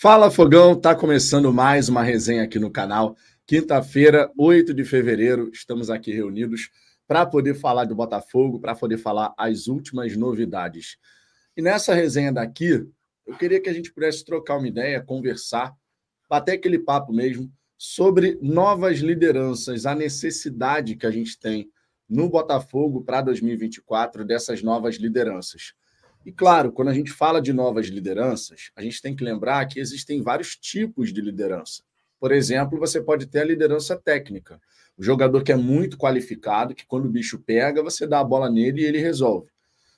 Fala Fogão, tá começando mais uma resenha aqui no canal. Quinta-feira, 8 de fevereiro, estamos aqui reunidos para poder falar do Botafogo, para poder falar as últimas novidades. E nessa resenha daqui, eu queria que a gente pudesse trocar uma ideia, conversar, bater aquele papo mesmo sobre novas lideranças, a necessidade que a gente tem no Botafogo para 2024 dessas novas lideranças. E claro, quando a gente fala de novas lideranças, a gente tem que lembrar que existem vários tipos de liderança. Por exemplo, você pode ter a liderança técnica. O jogador que é muito qualificado, que quando o bicho pega, você dá a bola nele e ele resolve.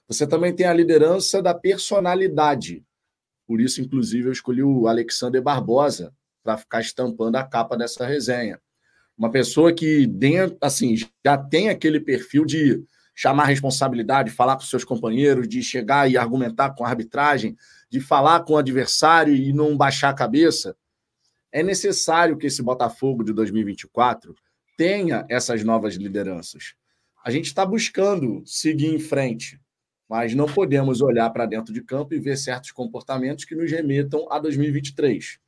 Você também tem a liderança da personalidade. Por isso, inclusive, eu escolhi o Alexander Barbosa para ficar estampando a capa dessa resenha. Uma pessoa que dentro, assim, já tem aquele perfil de chamar responsabilidade, falar com seus companheiros, de chegar e argumentar com a arbitragem, de falar com o adversário e não baixar a cabeça, é necessário que esse Botafogo de 2024 tenha essas novas lideranças. A gente está buscando seguir em frente, mas não podemos olhar para dentro de campo e ver certos comportamentos que nos remetam a 2023.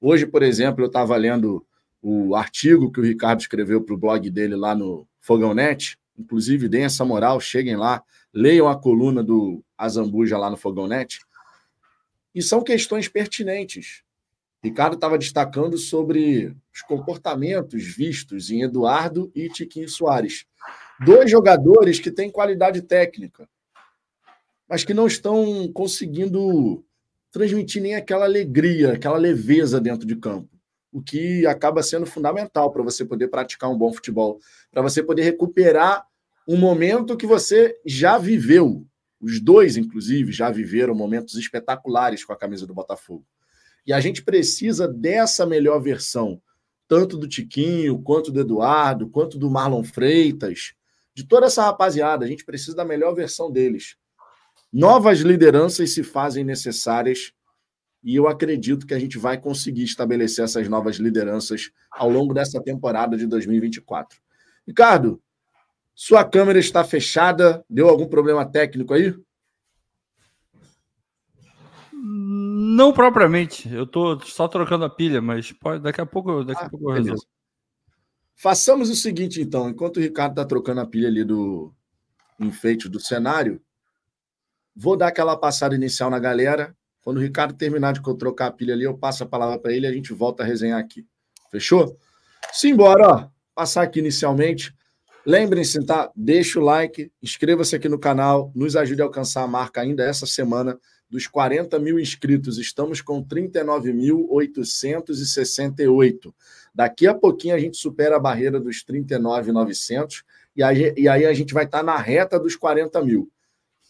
Hoje, por exemplo, eu estava lendo o artigo que o Ricardo escreveu para o blog dele lá no Fogão Net, Inclusive, deem essa moral, cheguem lá, leiam a coluna do Azambuja lá no Fogonete. E são questões pertinentes. Ricardo estava destacando sobre os comportamentos vistos em Eduardo e Tiquinho Soares. Dois jogadores que têm qualidade técnica, mas que não estão conseguindo transmitir nem aquela alegria, aquela leveza dentro de campo o que acaba sendo fundamental para você poder praticar um bom futebol, para você poder recuperar um momento que você já viveu. Os dois, inclusive, já viveram momentos espetaculares com a camisa do Botafogo. E a gente precisa dessa melhor versão, tanto do Tiquinho, quanto do Eduardo, quanto do Marlon Freitas, de toda essa rapaziada. A gente precisa da melhor versão deles. Novas lideranças se fazem necessárias e eu acredito que a gente vai conseguir estabelecer essas novas lideranças ao longo dessa temporada de 2024. Ricardo, sua câmera está fechada. Deu algum problema técnico aí? Não propriamente. Eu estou só trocando a pilha, mas pode, daqui a pouco, daqui ah, a pouco eu resolvo. Façamos o seguinte, então. Enquanto o Ricardo está trocando a pilha ali do enfeite do cenário, vou dar aquela passada inicial na galera quando o Ricardo terminar de trocar a pilha ali, eu passo a palavra para ele e a gente volta a resenhar aqui. Fechou? Simbora, ó. Passar aqui inicialmente. Lembrem-se, tá? Deixa o like, inscreva-se aqui no canal, nos ajude a alcançar a marca ainda essa semana dos 40 mil inscritos. Estamos com 39.868. Daqui a pouquinho a gente supera a barreira dos 39.900 e aí, e aí a gente vai estar tá na reta dos 40 mil.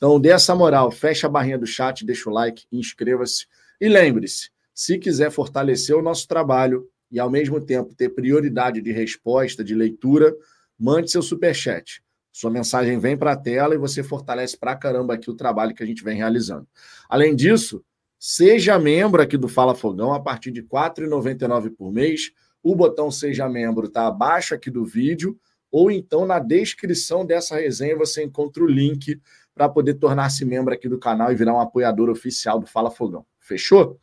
Então, dê essa moral, fecha a barrinha do chat, deixa o like, inscreva-se. E lembre-se, se quiser fortalecer o nosso trabalho e, ao mesmo tempo, ter prioridade de resposta, de leitura, mande seu superchat. Sua mensagem vem para a tela e você fortalece para caramba aqui o trabalho que a gente vem realizando. Além disso, seja membro aqui do Fala Fogão a partir de R$ 4,99 por mês. O botão Seja Membro está abaixo aqui do vídeo, ou então na descrição dessa resenha você encontra o link para poder tornar-se membro aqui do canal e virar um apoiador oficial do Fala Fogão. Fechou?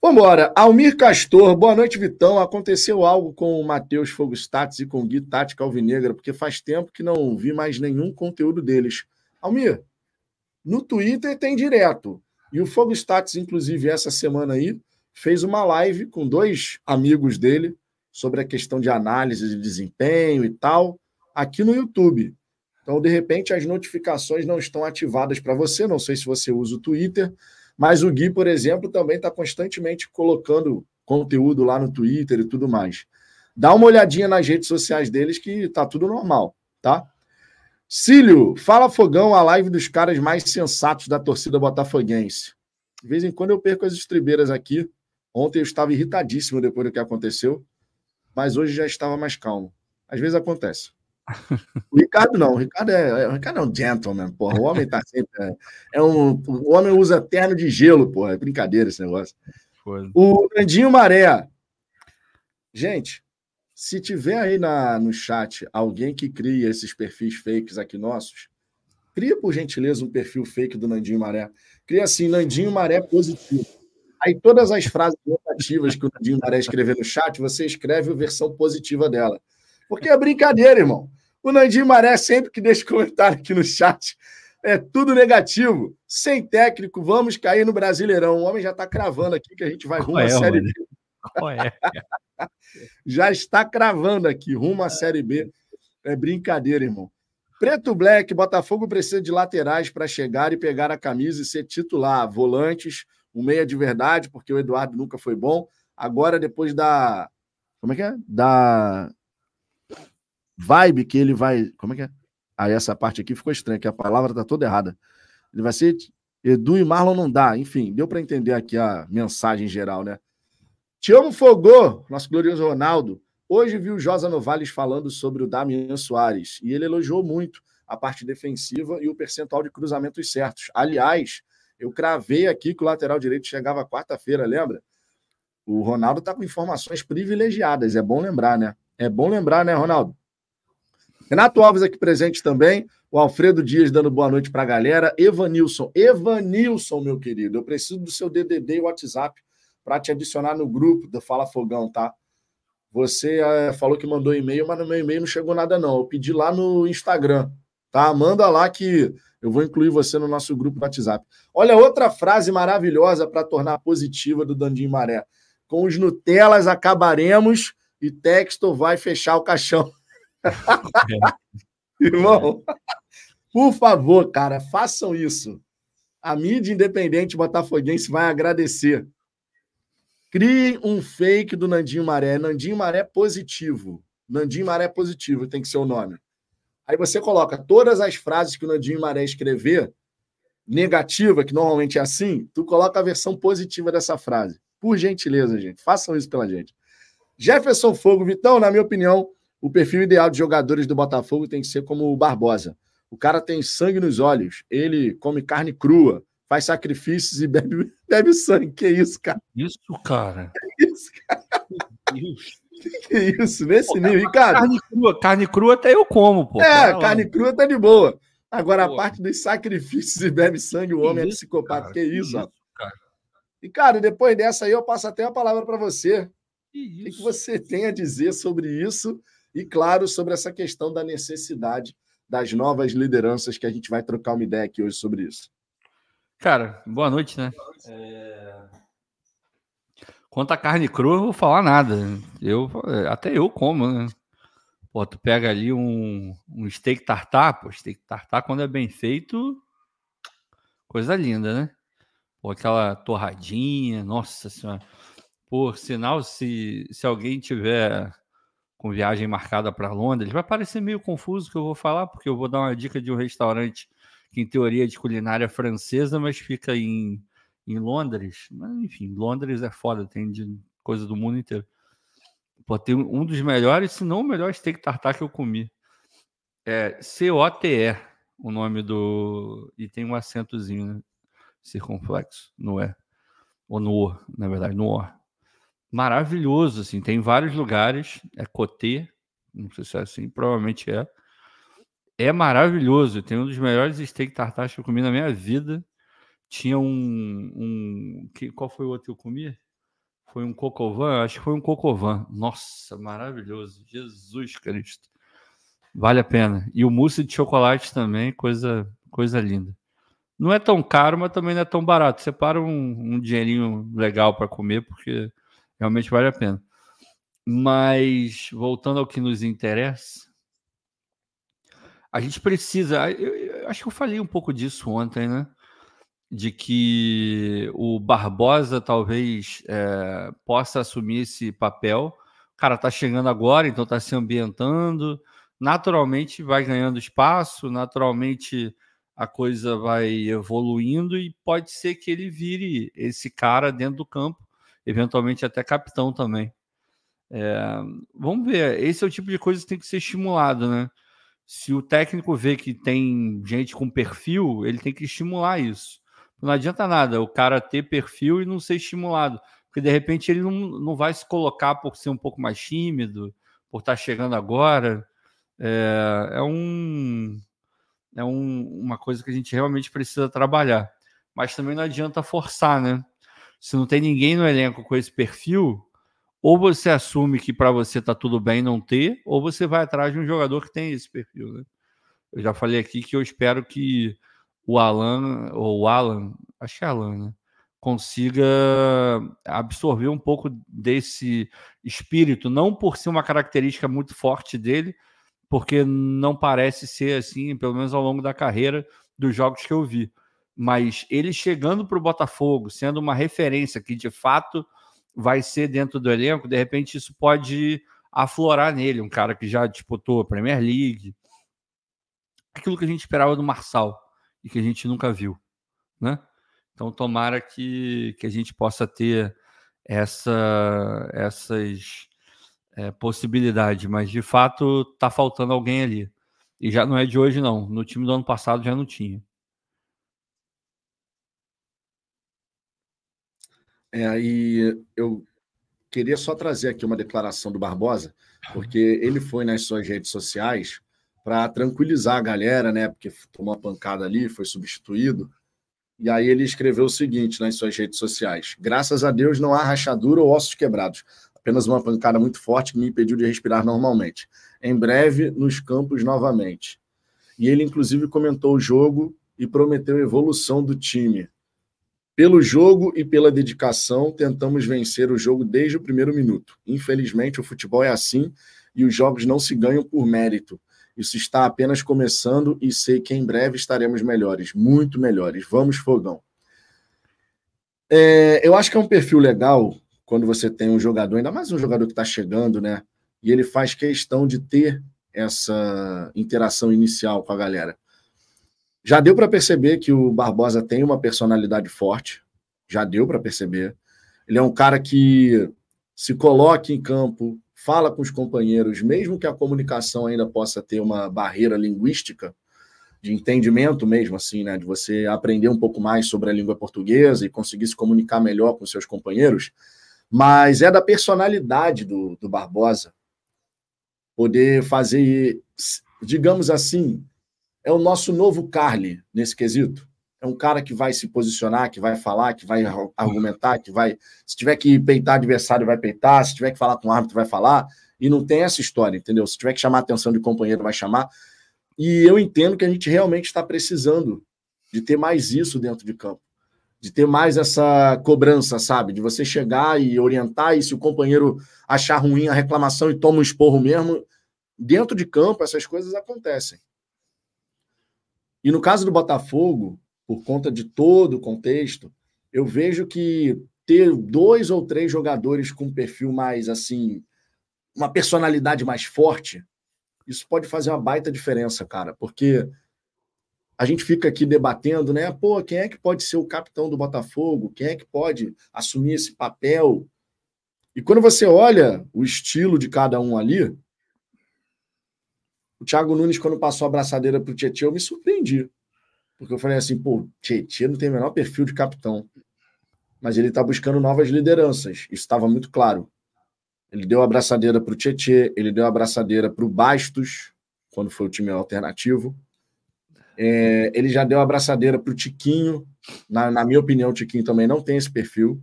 Vambora. Almir Castor, boa noite, Vitão. Aconteceu algo com o Matheus Fogo Stats e com o Gui Tática Alvinegra, porque faz tempo que não vi mais nenhum conteúdo deles. Almir, no Twitter tem direto. E o Fogo Stats, inclusive, essa semana aí, fez uma live com dois amigos dele sobre a questão de análise de desempenho e tal, aqui no YouTube. Então, de repente, as notificações não estão ativadas para você. Não sei se você usa o Twitter, mas o Gui, por exemplo, também está constantemente colocando conteúdo lá no Twitter e tudo mais. Dá uma olhadinha nas redes sociais deles que está tudo normal, tá? Cílio, fala fogão, a live dos caras mais sensatos da torcida botafoguense. De vez em quando eu perco as estribeiras aqui. Ontem eu estava irritadíssimo depois do que aconteceu, mas hoje já estava mais calmo. Às vezes acontece. O Ricardo não, o Ricardo é, é, o Ricardo é um gentleman, porra. O homem tá sempre. É, é um, o homem usa terno de gelo, porra. É brincadeira esse negócio. Foi. O Nandinho Maré. Gente, se tiver aí na, no chat alguém que cria esses perfis fakes aqui nossos, cria por gentileza um perfil fake do Nandinho Maré. Cria assim, Nandinho Maré positivo. Aí todas as frases negativas que o Nandinho Maré escrever no chat, você escreve a versão positiva dela. Porque é brincadeira, irmão. O Nandinho Maré, sempre que deixa comentário aqui no chat, é tudo negativo. Sem técnico, vamos cair no Brasileirão. O homem já está cravando aqui que a gente vai rumo à é, Série B. É? já está cravando aqui, rumo à Série B. É brincadeira, irmão. Preto Black, Botafogo precisa de laterais para chegar e pegar a camisa e ser titular. Volantes, um meia de verdade, porque o Eduardo nunca foi bom. Agora, depois da. Como é que é? Da vibe que ele vai. Como é que é? Aí essa parte aqui ficou estranha, que a palavra tá toda errada. Ele vai ser Edu e Marlon não dá. Enfim, deu para entender aqui a mensagem geral, né? Te amo, Fogô, nosso glorioso Ronaldo. Hoje vi o Josa Novales falando sobre o Damian Soares e ele elogiou muito a parte defensiva e o percentual de cruzamentos certos. Aliás, eu cravei aqui que o lateral direito chegava quarta-feira, lembra? O Ronaldo está com informações privilegiadas, é bom lembrar, né? É bom lembrar, né, Ronaldo? Renato Alves aqui presente também. O Alfredo Dias dando boa noite para a galera. Evanilson. Evanilson, meu querido, eu preciso do seu DDD e WhatsApp para te adicionar no grupo do Fala Fogão, tá? Você é, falou que mandou e-mail, mas no meu e-mail não chegou nada, não. Eu pedi lá no Instagram, tá? Manda lá que eu vou incluir você no nosso grupo do WhatsApp. Olha, outra frase maravilhosa para tornar positiva do Dandim Maré. Com os Nutelas acabaremos e Texto vai fechar o caixão. Irmão, por favor, cara, façam isso. A mídia independente botafoguense vai agradecer. Criem um fake do Nandinho Maré. Nandinho Maré positivo. Nandinho Maré positivo tem que ser o nome. Aí você coloca todas as frases que o Nandinho Maré escrever, negativa, que normalmente é assim, tu coloca a versão positiva dessa frase. Por gentileza, gente. Façam isso pela gente. Jefferson Fogo, Vitão, na minha opinião, o perfil ideal de jogadores do Botafogo tem que ser como o Barbosa. O cara tem sangue nos olhos, ele come carne crua, faz sacrifícios e bebe, bebe sangue. Que isso, cara? Isso, cara. Que isso, cara? Que isso, nesse pô, nível. cara, carne crua, carne crua até eu como, pô. É, carne lá. crua tá de boa. Agora, pô. a parte dos sacrifícios e bebe sangue, o homem é isso, é psicopata. Cara, que isso, que isso cara. E, cara, depois dessa aí eu passo até a palavra para você. Que o que, que você tem a dizer sobre isso? E, claro, sobre essa questão da necessidade das novas lideranças, que a gente vai trocar uma ideia aqui hoje sobre isso. Cara, boa noite, né? É... Quanto a carne crua, eu não vou falar nada. Eu, até eu como, né? Pô, tu pega ali um, um steak tartar, pô, steak tartar, quando é bem feito, coisa linda, né? Pô, aquela torradinha, nossa senhora. Por sinal, se, se alguém tiver com viagem marcada para Londres, vai parecer meio confuso o que eu vou falar, porque eu vou dar uma dica de um restaurante que, em teoria, é de culinária francesa, mas fica em, em Londres. Mas, enfim, Londres é foda, tem de coisa do mundo inteiro. Pô, tem um dos melhores, se não o melhor steak tartar que eu comi. É C-O-T-E, o nome do. E tem um acentozinho, né? Circunflexo, não é? Ou no O, na verdade, no O maravilhoso, assim, tem vários lugares, é Cotê, não sei se é assim, provavelmente é. É maravilhoso, tem um dos melhores steak tartar que eu comi na minha vida. Tinha um, um que, qual foi o outro que eu comi? Foi um cocovan, acho que foi um cocovan. Nossa, maravilhoso, Jesus Cristo. Vale a pena. E o mousse de chocolate também, coisa coisa linda. Não é tão caro, mas também não é tão barato. Separa um, um dinheirinho legal para comer, porque Realmente vale a pena. Mas, voltando ao que nos interessa, a gente precisa. Eu, eu, acho que eu falei um pouco disso ontem, né? De que o Barbosa talvez é, possa assumir esse papel. O cara tá chegando agora, então tá se ambientando. Naturalmente vai ganhando espaço, naturalmente a coisa vai evoluindo e pode ser que ele vire esse cara dentro do campo eventualmente até capitão também. É, vamos ver, esse é o tipo de coisa que tem que ser estimulado, né? Se o técnico vê que tem gente com perfil, ele tem que estimular isso. Não adianta nada o cara ter perfil e não ser estimulado, porque de repente ele não, não vai se colocar por ser um pouco mais tímido, por estar chegando agora. É, é um é um, uma coisa que a gente realmente precisa trabalhar. Mas também não adianta forçar, né? Se não tem ninguém no elenco com esse perfil, ou você assume que para você tá tudo bem não ter, ou você vai atrás de um jogador que tem esse perfil. Né? Eu já falei aqui que eu espero que o Alan, ou o Alan, acho que é Alan, né? consiga absorver um pouco desse espírito, não por ser uma característica muito forte dele, porque não parece ser assim, pelo menos ao longo da carreira dos jogos que eu vi. Mas ele chegando para o Botafogo, sendo uma referência que de fato vai ser dentro do elenco, de repente isso pode aflorar nele, um cara que já disputou a Premier League, aquilo que a gente esperava do Marçal e que a gente nunca viu, né? Então, tomara que, que a gente possa ter essa, essas é, possibilidades, mas de fato está faltando alguém ali. E já não é de hoje, não. No time do ano passado já não tinha. É, aí eu queria só trazer aqui uma declaração do Barbosa, porque ele foi nas suas redes sociais para tranquilizar a galera, né? Porque tomou uma pancada ali, foi substituído. E aí ele escreveu o seguinte nas suas redes sociais: Graças a Deus não há rachadura ou ossos quebrados, apenas uma pancada muito forte que me impediu de respirar normalmente. Em breve, nos campos novamente. E ele, inclusive, comentou o jogo e prometeu evolução do time. Pelo jogo e pela dedicação, tentamos vencer o jogo desde o primeiro minuto. Infelizmente, o futebol é assim e os jogos não se ganham por mérito, isso está apenas começando e sei que em breve estaremos melhores, muito melhores. Vamos, fogão. É, eu acho que é um perfil legal quando você tem um jogador, ainda mais um jogador que está chegando, né? E ele faz questão de ter essa interação inicial com a galera. Já deu para perceber que o Barbosa tem uma personalidade forte, já deu para perceber. Ele é um cara que se coloca em campo, fala com os companheiros, mesmo que a comunicação ainda possa ter uma barreira linguística, de entendimento mesmo, assim, né? De você aprender um pouco mais sobre a língua portuguesa e conseguir se comunicar melhor com seus companheiros, mas é da personalidade do, do Barbosa poder fazer, digamos assim, é o nosso novo Carly nesse quesito é um cara que vai se posicionar, que vai falar, que vai argumentar, que vai. Se tiver que peitar adversário, vai peitar, se tiver que falar com o árbitro, vai falar. E não tem essa história, entendeu? Se tiver que chamar a atenção de companheiro, vai chamar. E eu entendo que a gente realmente está precisando de ter mais isso dentro de campo. De ter mais essa cobrança, sabe? De você chegar e orientar, e se o companheiro achar ruim a reclamação e toma um esporro mesmo, dentro de campo essas coisas acontecem. E no caso do Botafogo, por conta de todo o contexto, eu vejo que ter dois ou três jogadores com um perfil mais assim, uma personalidade mais forte, isso pode fazer uma baita diferença, cara, porque a gente fica aqui debatendo, né? Pô, quem é que pode ser o capitão do Botafogo? Quem é que pode assumir esse papel? E quando você olha o estilo de cada um ali, o Thiago Nunes, quando passou a braçadeira para o Tietchan, eu me surpreendi. Porque eu falei assim, pô, Tietchan não tem o menor perfil de capitão. Mas ele está buscando novas lideranças. Isso estava muito claro. Ele deu a abraçadeira para o Tietchan, ele deu a abraçadeira para o Bastos, quando foi o time alternativo. É, ele já deu a abraçadeira para o Tiquinho. Na, na, minha opinião, o Tiquinho também não tem esse perfil.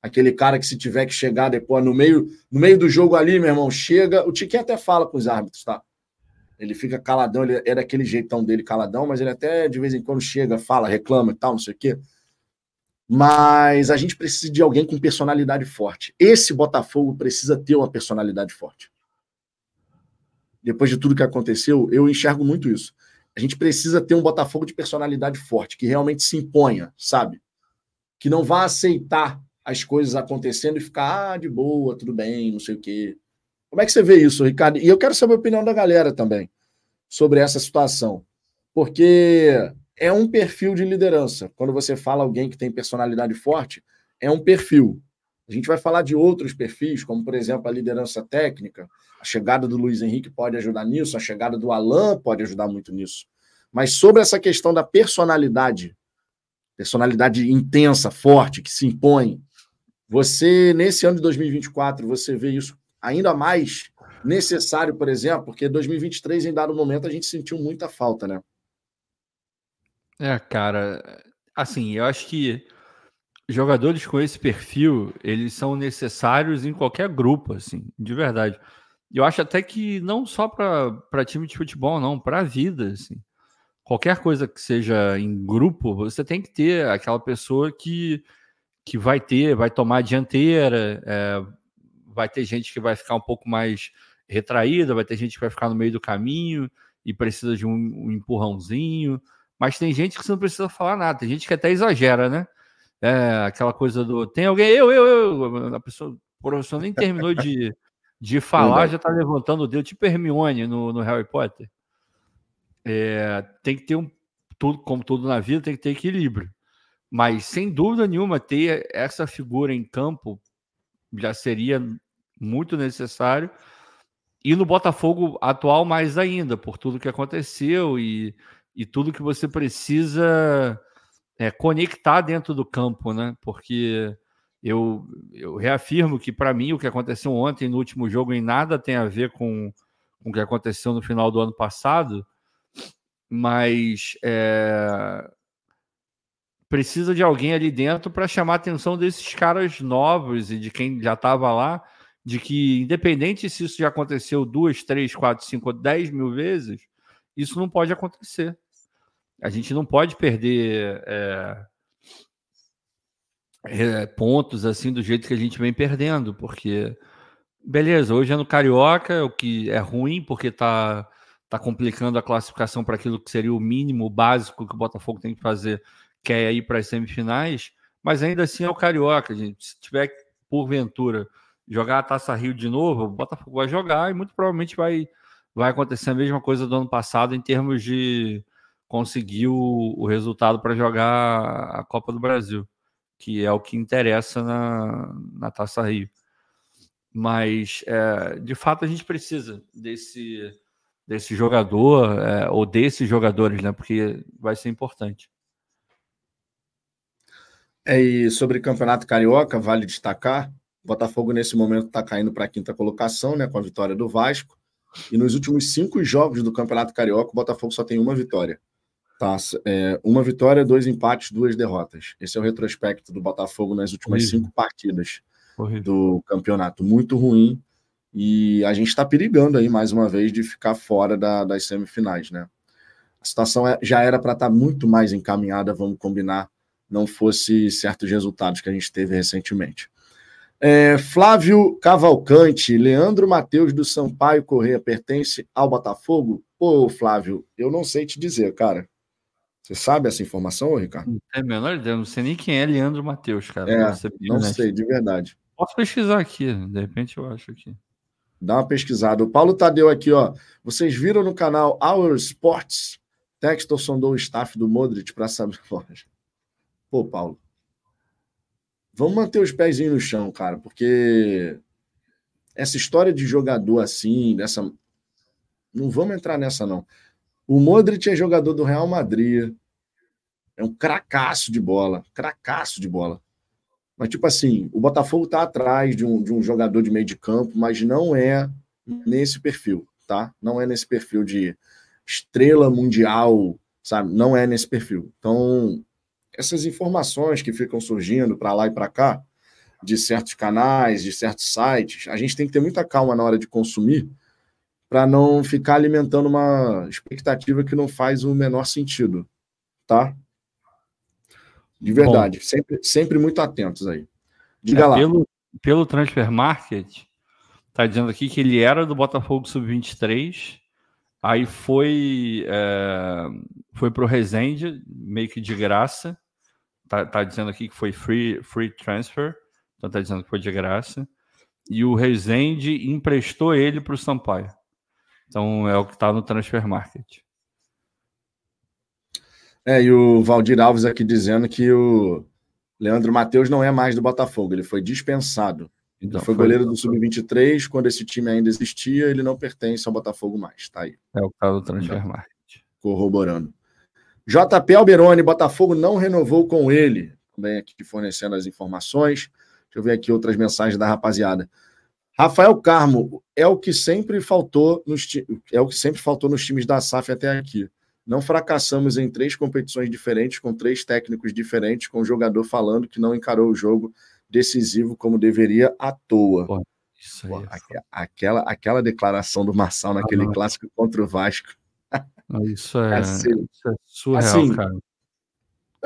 Aquele cara que, se tiver que chegar depois no meio, no meio do jogo ali, meu irmão, chega. O Tiquinho até fala com os árbitros, tá? Ele fica caladão, ele é daquele jeitão dele, caladão, mas ele até de vez em quando chega, fala, reclama e tal, não sei o quê. Mas a gente precisa de alguém com personalidade forte. Esse Botafogo precisa ter uma personalidade forte. Depois de tudo que aconteceu, eu enxergo muito isso. A gente precisa ter um Botafogo de personalidade forte, que realmente se imponha, sabe? Que não vá aceitar as coisas acontecendo e ficar ah, de boa, tudo bem, não sei o quê. Como é que você vê isso, Ricardo? E eu quero saber a opinião da galera também sobre essa situação. Porque é um perfil de liderança. Quando você fala alguém que tem personalidade forte, é um perfil. A gente vai falar de outros perfis, como, por exemplo, a liderança técnica. A chegada do Luiz Henrique pode ajudar nisso, a chegada do Alain pode ajudar muito nisso. Mas sobre essa questão da personalidade, personalidade intensa, forte, que se impõe, você, nesse ano de 2024, você vê isso ainda mais necessário, por exemplo, porque 2023, em dado momento, a gente sentiu muita falta, né? É, cara, assim, eu acho que jogadores com esse perfil, eles são necessários em qualquer grupo, assim, de verdade. Eu acho até que não só para time de futebol, não, para a vida, assim. Qualquer coisa que seja em grupo, você tem que ter aquela pessoa que, que vai ter, vai tomar a dianteira, é, vai ter gente que vai ficar um pouco mais retraída, vai ter gente que vai ficar no meio do caminho e precisa de um, um empurrãozinho. Mas tem gente que você não precisa falar nada, tem gente que até exagera, né? É, aquela coisa do tem alguém, eu, eu, eu. A pessoa, o professor nem terminou de, de falar, já tá levantando o dedo, tipo Hermione no, no Harry Potter. É, tem que ter um, tudo, como tudo na vida, tem que ter equilíbrio. Mas sem dúvida nenhuma, ter essa figura em campo já seria muito necessário. E no Botafogo atual, mais ainda, por tudo que aconteceu e e tudo que você precisa é, conectar dentro do campo, né? Porque eu, eu reafirmo que, para mim, o que aconteceu ontem no último jogo em nada tem a ver com, com o que aconteceu no final do ano passado, mas é, precisa de alguém ali dentro para chamar a atenção desses caras novos e de quem já estava lá, de que, independente se isso já aconteceu duas, três, quatro, cinco, dez mil vezes, isso não pode acontecer. A gente não pode perder é, é, pontos assim do jeito que a gente vem perdendo, porque beleza, hoje é no Carioca, o que é ruim, porque está tá complicando a classificação para aquilo que seria o mínimo, o básico que o Botafogo tem que fazer, que é ir para as semifinais, mas ainda assim é o Carioca, gente. Se tiver, porventura, jogar a Taça Rio de novo, o Botafogo vai jogar e muito provavelmente vai, vai acontecer a mesma coisa do ano passado em termos de conseguiu o resultado para jogar a Copa do Brasil, que é o que interessa na, na Taça Rio. Mas, é, de fato, a gente precisa desse, desse jogador, é, ou desses jogadores, né? Porque vai ser importante. É, e sobre Campeonato Carioca, vale destacar: o Botafogo, nesse momento, está caindo para a quinta colocação, né? Com a vitória do Vasco. E nos últimos cinco jogos do Campeonato Carioca, o Botafogo só tem uma vitória taça. É, uma vitória, dois empates, duas derrotas. Esse é o retrospecto do Botafogo nas últimas Horrível. cinco partidas Horrível. do campeonato. Muito ruim. E a gente está perigando aí, mais uma vez, de ficar fora da, das semifinais, né? A situação é, já era para estar tá muito mais encaminhada, vamos combinar, não fosse certos resultados que a gente teve recentemente. É, Flávio Cavalcante, Leandro Matheus do Sampaio Correia pertence ao Botafogo? Pô, Flávio, eu não sei te dizer, cara. Você sabe essa informação, Ricardo? É menor ideia, não sei nem quem é Leandro Matheus, cara. É, não sei, de verdade. Posso pesquisar aqui, de repente eu acho aqui. Dá uma pesquisada. O Paulo Tadeu aqui, ó. Vocês viram no canal Our Sports? Textor sondou o staff do Modric para saber. Pô, Paulo. Vamos manter os pés no chão, cara, porque essa história de jogador assim, dessa. Não vamos entrar nessa, não. O Modric é jogador do Real Madrid. É um cracaço de bola. Cracaço de bola. Mas, tipo assim, o Botafogo tá atrás de um, de um jogador de meio de campo, mas não é nesse perfil, tá? Não é nesse perfil de estrela mundial, sabe? Não é nesse perfil. Então, essas informações que ficam surgindo para lá e para cá, de certos canais, de certos sites, a gente tem que ter muita calma na hora de consumir, para não ficar alimentando uma expectativa que não faz o menor sentido, tá? De verdade, Bom, sempre, sempre muito atentos aí. Diga é, lá. Pelo, pelo Transfer Market, tá dizendo aqui que ele era do Botafogo Sub-23, aí foi, é, foi pro Resende, meio que de graça. Tá, tá dizendo aqui que foi free, free transfer, então tá dizendo que foi de graça. E o Resende emprestou ele para o Sampaio. Então é o que está no Transfer Market. É, e o Valdir Alves aqui dizendo que o Leandro Matheus não é mais do Botafogo, ele foi dispensado. Então, ele foi, foi goleiro do Sub-23, quando esse time ainda existia, ele não pertence ao Botafogo mais. Tá aí. É o que está no Transfer Market. Corroborando. JP Alberoni, Botafogo não renovou com ele. Também aqui fornecendo as informações. Deixa eu ver aqui outras mensagens da rapaziada. Rafael Carmo é o que sempre faltou nos é o que sempre faltou nos times da SAF até aqui. não fracassamos em três competições diferentes, com três técnicos diferentes, com o jogador falando que não encarou o jogo decisivo como deveria à toa. Pô, isso aí Pô, é aquela, aquela declaração do Marçal naquele ah, clássico contra o Vasco. Isso é, assim, isso é surreal, assim, cara.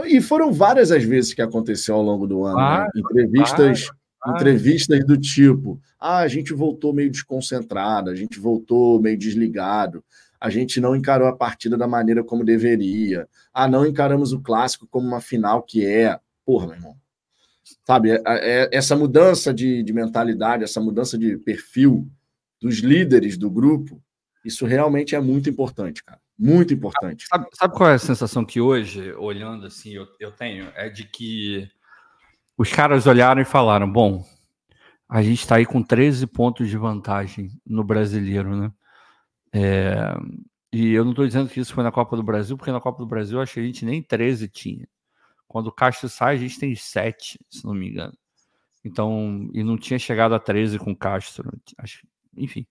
E foram várias as vezes que aconteceu ao longo do ano. Ah, né? Entrevistas, ah, entrevistas do tipo: ah, a gente voltou meio desconcentrado, a gente voltou meio desligado a gente não encarou a partida da maneira como deveria. Ah, não encaramos o clássico como uma final que é. Porra, meu irmão. Sabe, é, é, essa mudança de, de mentalidade, essa mudança de perfil dos líderes do grupo, isso realmente é muito importante, cara. Muito importante. Sabe, sabe qual é a sensação que hoje, olhando assim, eu, eu tenho? É de que os caras olharam e falaram: bom, a gente está aí com 13 pontos de vantagem no brasileiro, né? É, e eu não estou dizendo que isso foi na Copa do Brasil, porque na Copa do Brasil acho que a gente nem 13 tinha. Quando o Castro sai, a gente tem 7, se não me engano. Então, e não tinha chegado a 13 com o Castro. Acho, enfim,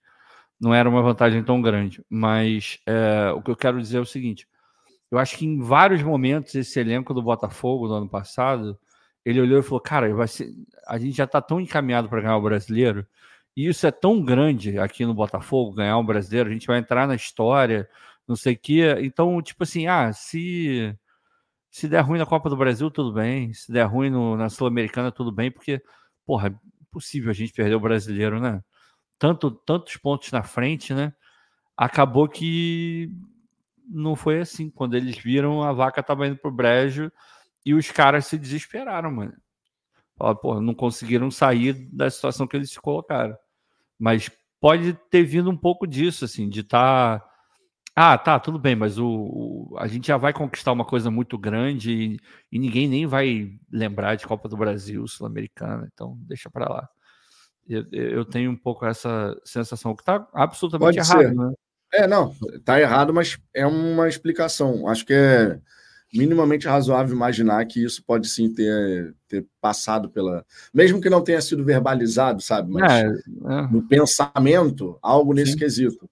não era uma vantagem tão grande. Mas é, o que eu quero dizer é o seguinte: eu acho que em vários momentos esse elenco do Botafogo no ano passado, ele olhou e falou: Cara, vai ser, a gente já está tão encaminhado para ganhar o brasileiro e isso é tão grande aqui no Botafogo, ganhar um brasileiro, a gente vai entrar na história, não sei o quê. Então, tipo assim, ah, se, se der ruim na Copa do Brasil, tudo bem. Se der ruim no, na Sul-Americana, tudo bem, porque, porra, é impossível a gente perder o brasileiro, né? Tanto, tantos pontos na frente, né? Acabou que não foi assim. Quando eles viram, a vaca tava indo pro brejo e os caras se desesperaram, mano. Falaram, porra, não conseguiram sair da situação que eles se colocaram. Mas pode ter vindo um pouco disso, assim, de estar. Tá... Ah, tá, tudo bem, mas o, o, a gente já vai conquistar uma coisa muito grande e, e ninguém nem vai lembrar de Copa do Brasil, Sul-Americana, então deixa para lá. Eu, eu, tenho um pouco essa sensação que está absolutamente pode errado, ser. né? É, não, tá errado, mas é uma explicação. Acho que é minimamente razoável imaginar que isso pode sim ter, ter passado pela. Mesmo que não tenha sido verbalizado, sabe? Mas é, é. no pensamento, algo nesse sim. quesito.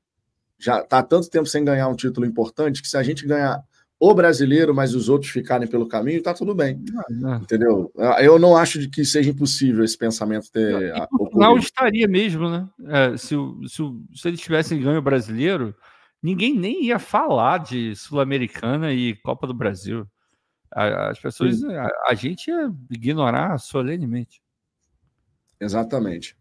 Já está tanto tempo sem ganhar um título importante que se a gente ganhar o brasileiro, mas os outros ficarem pelo caminho, tá tudo bem. Entendeu? Eu não acho de que seja impossível esse pensamento ter. Não estaria mesmo, né? É, se, se, se eles tivessem ganho brasileiro, ninguém nem ia falar de Sul-Americana e Copa do Brasil. As pessoas, a, a, gente ia ignorar solenemente. Exatamente.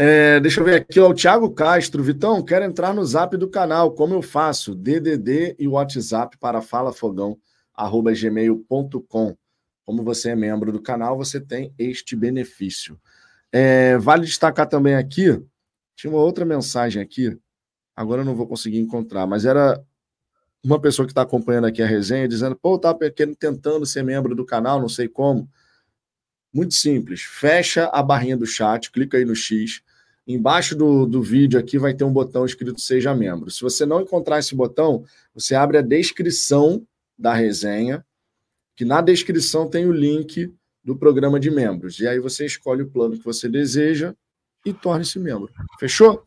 É, deixa eu ver aqui, ó, o Thiago Castro. Vitão, quero entrar no zap do canal. Como eu faço? DDD e WhatsApp para falafogão.gmail.com. Como você é membro do canal, você tem este benefício. É, vale destacar também aqui, tinha uma outra mensagem aqui, agora eu não vou conseguir encontrar, mas era uma pessoa que está acompanhando aqui a resenha dizendo: pô, tá tentando ser membro do canal, não sei como. Muito simples. Fecha a barrinha do chat, clica aí no X. Embaixo do, do vídeo aqui vai ter um botão escrito Seja Membro. Se você não encontrar esse botão, você abre a descrição da resenha, que na descrição tem o link do programa de membros. E aí você escolhe o plano que você deseja e torne-se membro. Fechou?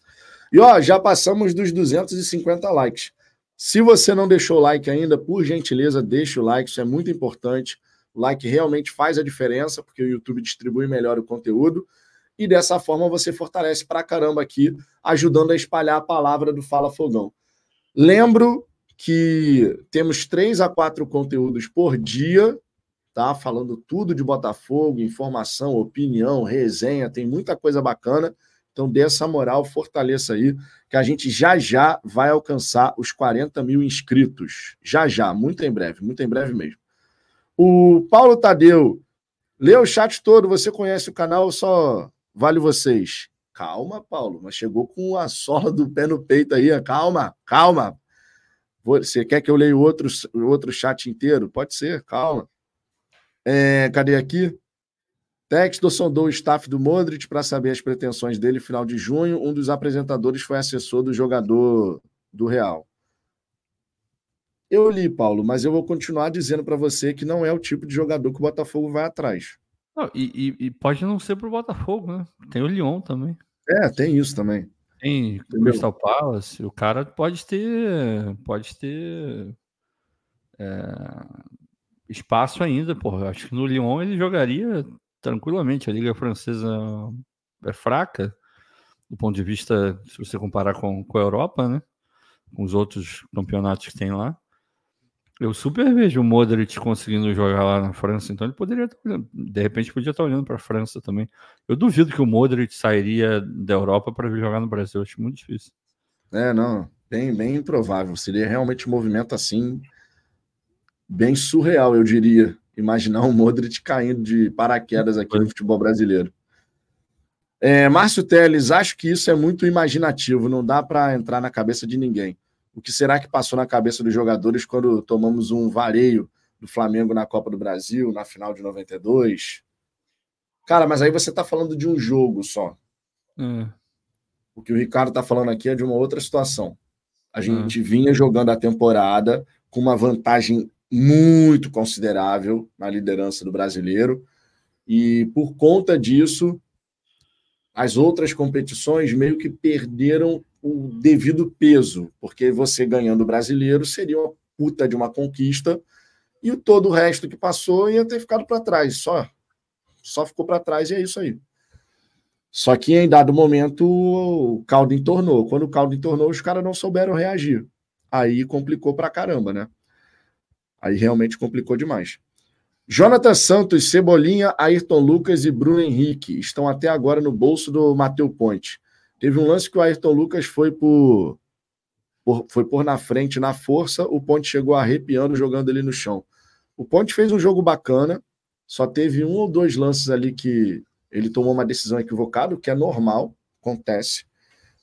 E ó, já passamos dos 250 likes. Se você não deixou o like ainda, por gentileza, deixe o like, isso é muito importante. O like realmente faz a diferença, porque o YouTube distribui melhor o conteúdo. E dessa forma você fortalece pra caramba aqui, ajudando a espalhar a palavra do Fala Fogão. Lembro que temos três a quatro conteúdos por dia, tá? Falando tudo de Botafogo, informação, opinião, resenha, tem muita coisa bacana. Então dê essa moral, fortaleça aí, que a gente já já vai alcançar os 40 mil inscritos. Já já, muito em breve, muito em breve mesmo. O Paulo Tadeu, lê o chat todo, você conhece o canal, só vale vocês. Calma, Paulo, mas chegou com a sola do pé no peito aí, calma, calma. Você quer que eu leia outro, outro chat inteiro? Pode ser, calma. É, cadê aqui? Textor sondou o staff do Modric para saber as pretensões dele final de junho. Um dos apresentadores foi assessor do jogador do Real. Eu li, Paulo, mas eu vou continuar dizendo para você que não é o tipo de jogador que o Botafogo vai atrás. Não, e, e, e, pode não ser para o Botafogo, né? Tem o Lyon também. É, tem isso também. Tem o Crystal Palace. O cara pode ter, pode ter é, espaço ainda, porra. Acho que no Lyon ele jogaria tranquilamente. A Liga Francesa é fraca, do ponto de vista, se você comparar com, com a Europa, né? Com os outros campeonatos que tem lá. Eu super vejo o Modric conseguindo jogar lá na França, então ele poderia, de repente, podia estar olhando para a França também. Eu duvido que o Modric sairia da Europa para jogar no Brasil, acho muito difícil. É, não, bem, bem improvável. Seria realmente um movimento assim, bem surreal, eu diria. Imaginar um Modric caindo de paraquedas aqui no futebol brasileiro. É, Márcio Teles, acho que isso é muito imaginativo, não dá para entrar na cabeça de ninguém. O que será que passou na cabeça dos jogadores quando tomamos um vareio do Flamengo na Copa do Brasil, na final de 92? Cara, mas aí você está falando de um jogo só. Hum. O que o Ricardo está falando aqui é de uma outra situação. A hum. gente vinha jogando a temporada com uma vantagem muito considerável na liderança do brasileiro. E por conta disso, as outras competições meio que perderam o devido peso, porque você ganhando o brasileiro seria uma puta de uma conquista e todo o resto que passou ia ter ficado para trás, só só ficou para trás e é isso aí. Só que em dado momento o caldo entornou. Quando o caldo entornou, os caras não souberam reagir. Aí complicou para caramba, né? Aí realmente complicou demais. Jonathan Santos, Cebolinha, Ayrton Lucas e Bruno Henrique estão até agora no bolso do Mateu Ponte. Teve um lance que o Ayrton Lucas foi por, por, foi por na frente, na força, o Ponte chegou arrepiando, jogando ele no chão. O Ponte fez um jogo bacana, só teve um ou dois lances ali que ele tomou uma decisão equivocada, o que é normal, acontece.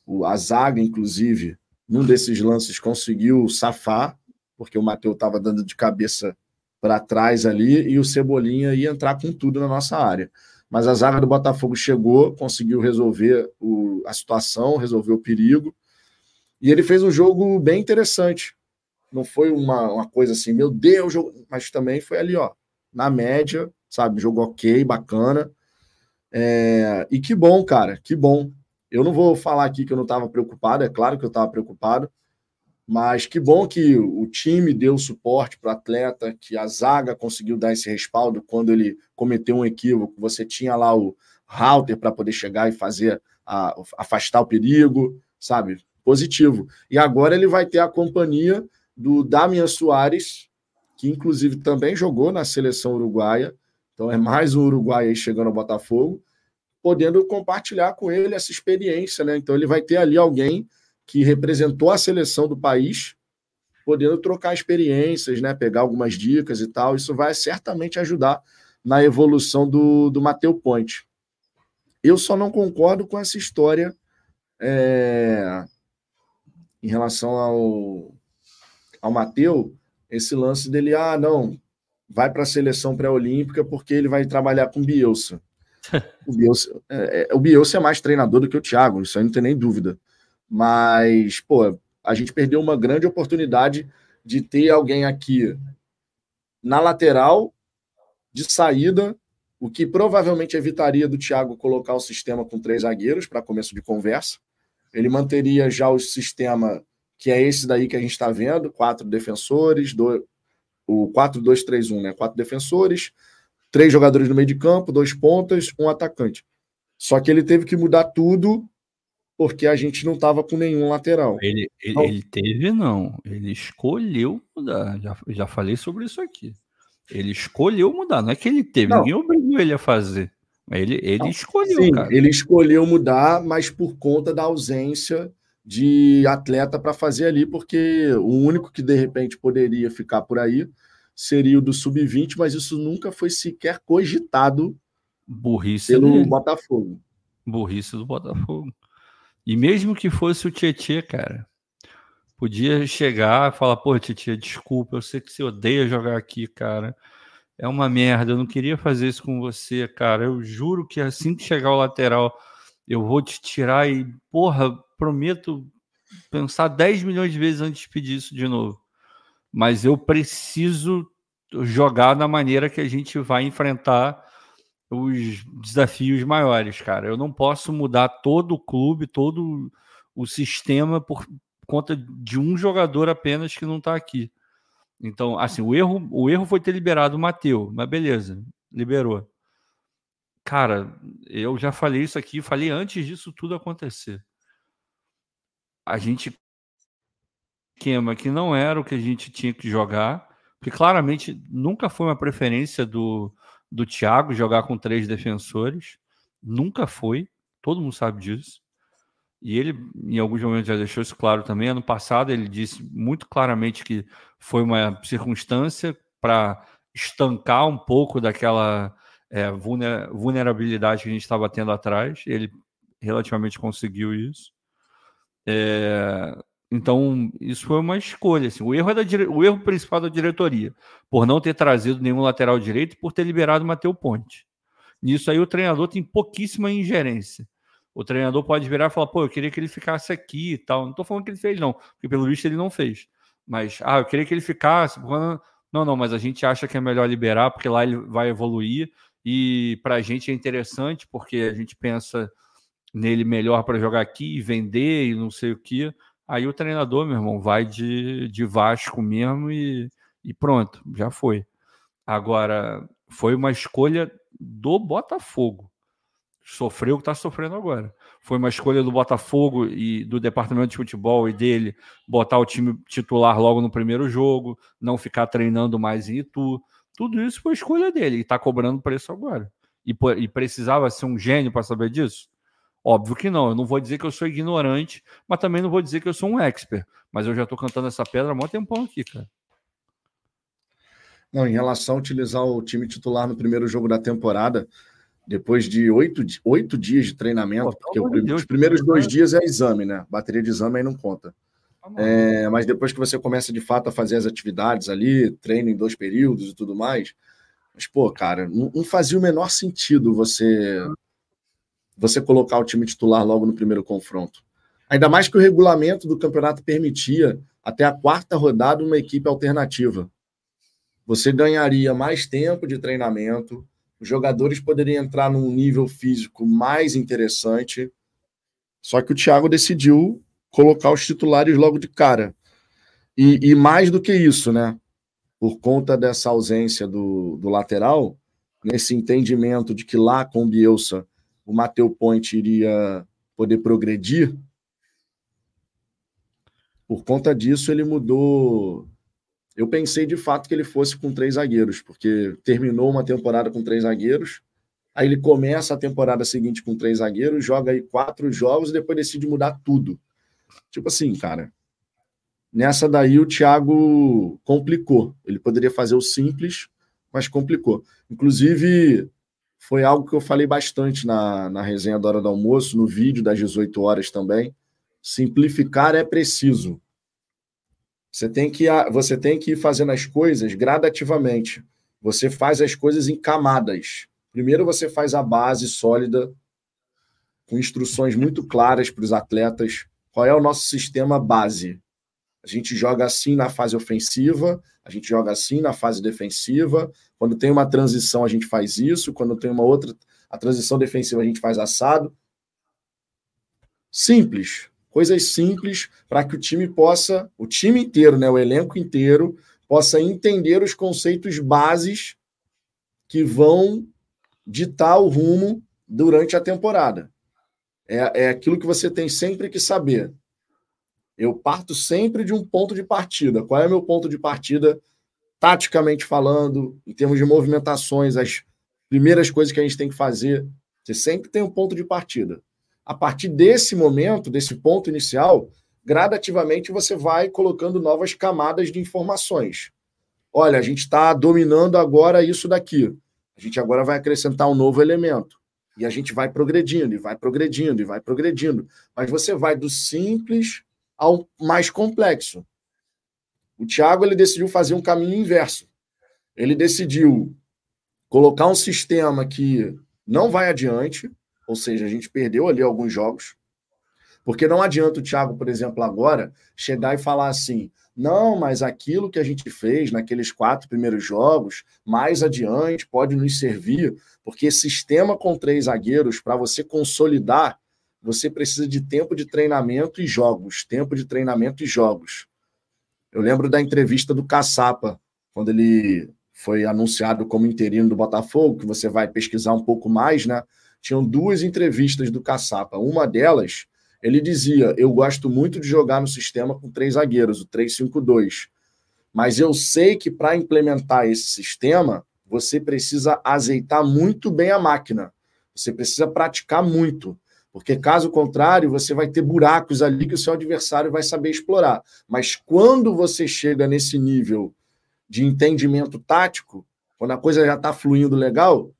O, a zaga, inclusive, num desses lances conseguiu safar, porque o Matheus estava dando de cabeça para trás ali e o Cebolinha ia entrar com tudo na nossa área. Mas a zaga do Botafogo chegou, conseguiu resolver o, a situação, resolver o perigo. E ele fez um jogo bem interessante. Não foi uma, uma coisa assim, meu Deus, mas também foi ali, ó, na média, sabe? Jogo ok, bacana. É, e que bom, cara, que bom. Eu não vou falar aqui que eu não estava preocupado, é claro que eu estava preocupado, mas que bom que o time deu suporte para o atleta, que a zaga conseguiu dar esse respaldo quando ele cometeu um equívoco. Você tinha lá o router para poder chegar e fazer a, afastar o perigo, sabe? Positivo. E agora ele vai ter a companhia do Damian Soares, que inclusive também jogou na seleção uruguaia. Então é mais um uruguaio aí chegando ao Botafogo, podendo compartilhar com ele essa experiência, né? Então ele vai ter ali alguém que representou a seleção do país, podendo trocar experiências, né, pegar algumas dicas e tal. Isso vai certamente ajudar na evolução do, do Mateu Ponte. Eu só não concordo com essa história é, em relação ao, ao Mateu, esse lance dele, ah, não, vai para a seleção pré-olímpica porque ele vai trabalhar com Bielsa. o Bielsa, é, é, o Bielsa é mais treinador do que o Thiago, isso aí não tem nem dúvida. Mas, pô, a gente perdeu uma grande oportunidade de ter alguém aqui na lateral de saída, o que provavelmente evitaria do Thiago colocar o sistema com três zagueiros para começo de conversa. Ele manteria já o sistema que é esse daí que a gente está vendo, quatro defensores, do, o 4-2-3-1, né? Quatro defensores, três jogadores no meio de campo, dois pontas, um atacante. Só que ele teve que mudar tudo porque a gente não estava com nenhum lateral. Ele, ele, então, ele, teve, não. Ele escolheu mudar. Já, já falei sobre isso aqui. Ele escolheu mudar. Não é que ele teve, não. ninguém obrigou ele a fazer. Ele, ele não, escolheu, sim, cara. Ele escolheu mudar, mas por conta da ausência de atleta para fazer ali, porque o único que de repente poderia ficar por aí seria o do sub-20, mas isso nunca foi sequer cogitado Burrice pelo dele. Botafogo. Burrice do Botafogo. E mesmo que fosse o Tietê, cara, podia chegar e falar, pô, Tietê, desculpa, eu sei que você odeia jogar aqui, cara. É uma merda, eu não queria fazer isso com você, cara. Eu juro que assim que chegar o lateral, eu vou te tirar e, porra, prometo pensar 10 milhões de vezes antes de pedir isso de novo. Mas eu preciso jogar da maneira que a gente vai enfrentar os desafios maiores, cara. Eu não posso mudar todo o clube, todo o sistema por conta de um jogador apenas que não está aqui. Então, assim, o erro, o erro foi ter liberado o Mateu, mas beleza, liberou. Cara, eu já falei isso aqui, falei antes disso tudo acontecer. A gente esquema que não era o que a gente tinha que jogar, porque claramente nunca foi uma preferência do, do Thiago jogar com três defensores, nunca foi, todo mundo sabe disso. E ele, em alguns momentos, já deixou isso claro também. Ano passado, ele disse muito claramente que foi uma circunstância para estancar um pouco daquela é, vulnerabilidade que a gente estava tendo atrás. Ele relativamente conseguiu isso. É, então, isso foi uma escolha. Assim. O, erro é da dire... o erro principal da diretoria, por não ter trazido nenhum lateral direito e por ter liberado o Mateu Ponte. Nisso aí o treinador tem pouquíssima ingerência. O treinador pode virar e falar, pô, eu queria que ele ficasse aqui e tal. Não estou falando que ele fez, não, porque pelo visto ele não fez. Mas, ah, eu queria que ele ficasse. Não, não, mas a gente acha que é melhor liberar, porque lá ele vai evoluir. E para a gente é interessante, porque a gente pensa nele melhor para jogar aqui e vender e não sei o que. Aí o treinador, meu irmão, vai de, de Vasco mesmo e, e pronto, já foi. Agora, foi uma escolha do Botafogo. Sofreu o que está sofrendo agora. Foi uma escolha do Botafogo e do departamento de futebol e dele botar o time titular logo no primeiro jogo, não ficar treinando mais em Itu. Tudo isso foi escolha dele e está cobrando preço agora. E, e precisava ser um gênio para saber disso? Óbvio que não. Eu não vou dizer que eu sou ignorante, mas também não vou dizer que eu sou um expert. Mas eu já estou cantando essa pedra há muito tempão aqui, cara. Não, em relação a utilizar o time titular no primeiro jogo da temporada, depois de oito, oito dias de treinamento, Pô, porque Deus, os primeiros dois dias é exame, né? Bateria de exame aí não conta. Tá é, mas depois que você começa de fato a fazer as atividades ali, treino em dois períodos e tudo mais, mas, pô, cara, não, não fazia o menor sentido você você colocar o time titular logo no primeiro confronto. Ainda mais que o regulamento do campeonato permitia até a quarta rodada uma equipe alternativa. Você ganharia mais tempo de treinamento, os jogadores poderiam entrar num nível físico mais interessante. Só que o Thiago decidiu colocar os titulares logo de cara. E, e mais do que isso, né? Por conta dessa ausência do, do lateral, nesse entendimento de que lá com o Bielsa o Mateu Ponte iria poder progredir, por conta disso ele mudou. Eu pensei de fato que ele fosse com três zagueiros, porque terminou uma temporada com três zagueiros, aí ele começa a temporada seguinte com três zagueiros, joga aí quatro jogos e depois decide mudar tudo. Tipo assim, cara. Nessa daí o Thiago complicou. Ele poderia fazer o simples, mas complicou. Inclusive, foi algo que eu falei bastante na, na resenha da hora do almoço, no vídeo das 18 horas também. Simplificar é preciso. Você tem que, você tem que ir fazendo as coisas gradativamente. Você faz as coisas em camadas. Primeiro você faz a base sólida, com instruções muito claras para os atletas. Qual é o nosso sistema base? A gente joga assim na fase ofensiva, a gente joga assim na fase defensiva. Quando tem uma transição, a gente faz isso. Quando tem uma outra, a transição defensiva, a gente faz assado. Simples, coisas simples para que o time possa, o time inteiro, né, o elenco inteiro, possa entender os conceitos bases que vão ditar o rumo durante a temporada. É, é aquilo que você tem sempre que saber. Eu parto sempre de um ponto de partida. Qual é o meu ponto de partida, taticamente falando, em termos de movimentações, as primeiras coisas que a gente tem que fazer? Você sempre tem um ponto de partida. A partir desse momento, desse ponto inicial, gradativamente você vai colocando novas camadas de informações. Olha, a gente está dominando agora isso daqui. A gente agora vai acrescentar um novo elemento. E a gente vai progredindo, e vai progredindo, e vai progredindo. Mas você vai do simples ao mais complexo. O Thiago ele decidiu fazer um caminho inverso. Ele decidiu colocar um sistema que não vai adiante, ou seja, a gente perdeu ali alguns jogos, porque não adianta o Thiago, por exemplo, agora chegar e falar assim: não, mas aquilo que a gente fez naqueles quatro primeiros jogos, mais adiante, pode nos servir, porque sistema com três zagueiros, para você consolidar, você precisa de tempo de treinamento e jogos, tempo de treinamento e jogos. Eu lembro da entrevista do Caçapa, quando ele foi anunciado como interino do Botafogo, que você vai pesquisar um pouco mais, né? Tinham duas entrevistas do Caçapa. Uma delas, ele dizia: Eu gosto muito de jogar no sistema com três zagueiros, o 3-5-2. Mas eu sei que para implementar esse sistema, você precisa azeitar muito bem a máquina. Você precisa praticar muito. Porque, caso contrário, você vai ter buracos ali que o seu adversário vai saber explorar. Mas quando você chega nesse nível de entendimento tático, quando a coisa já está fluindo legal,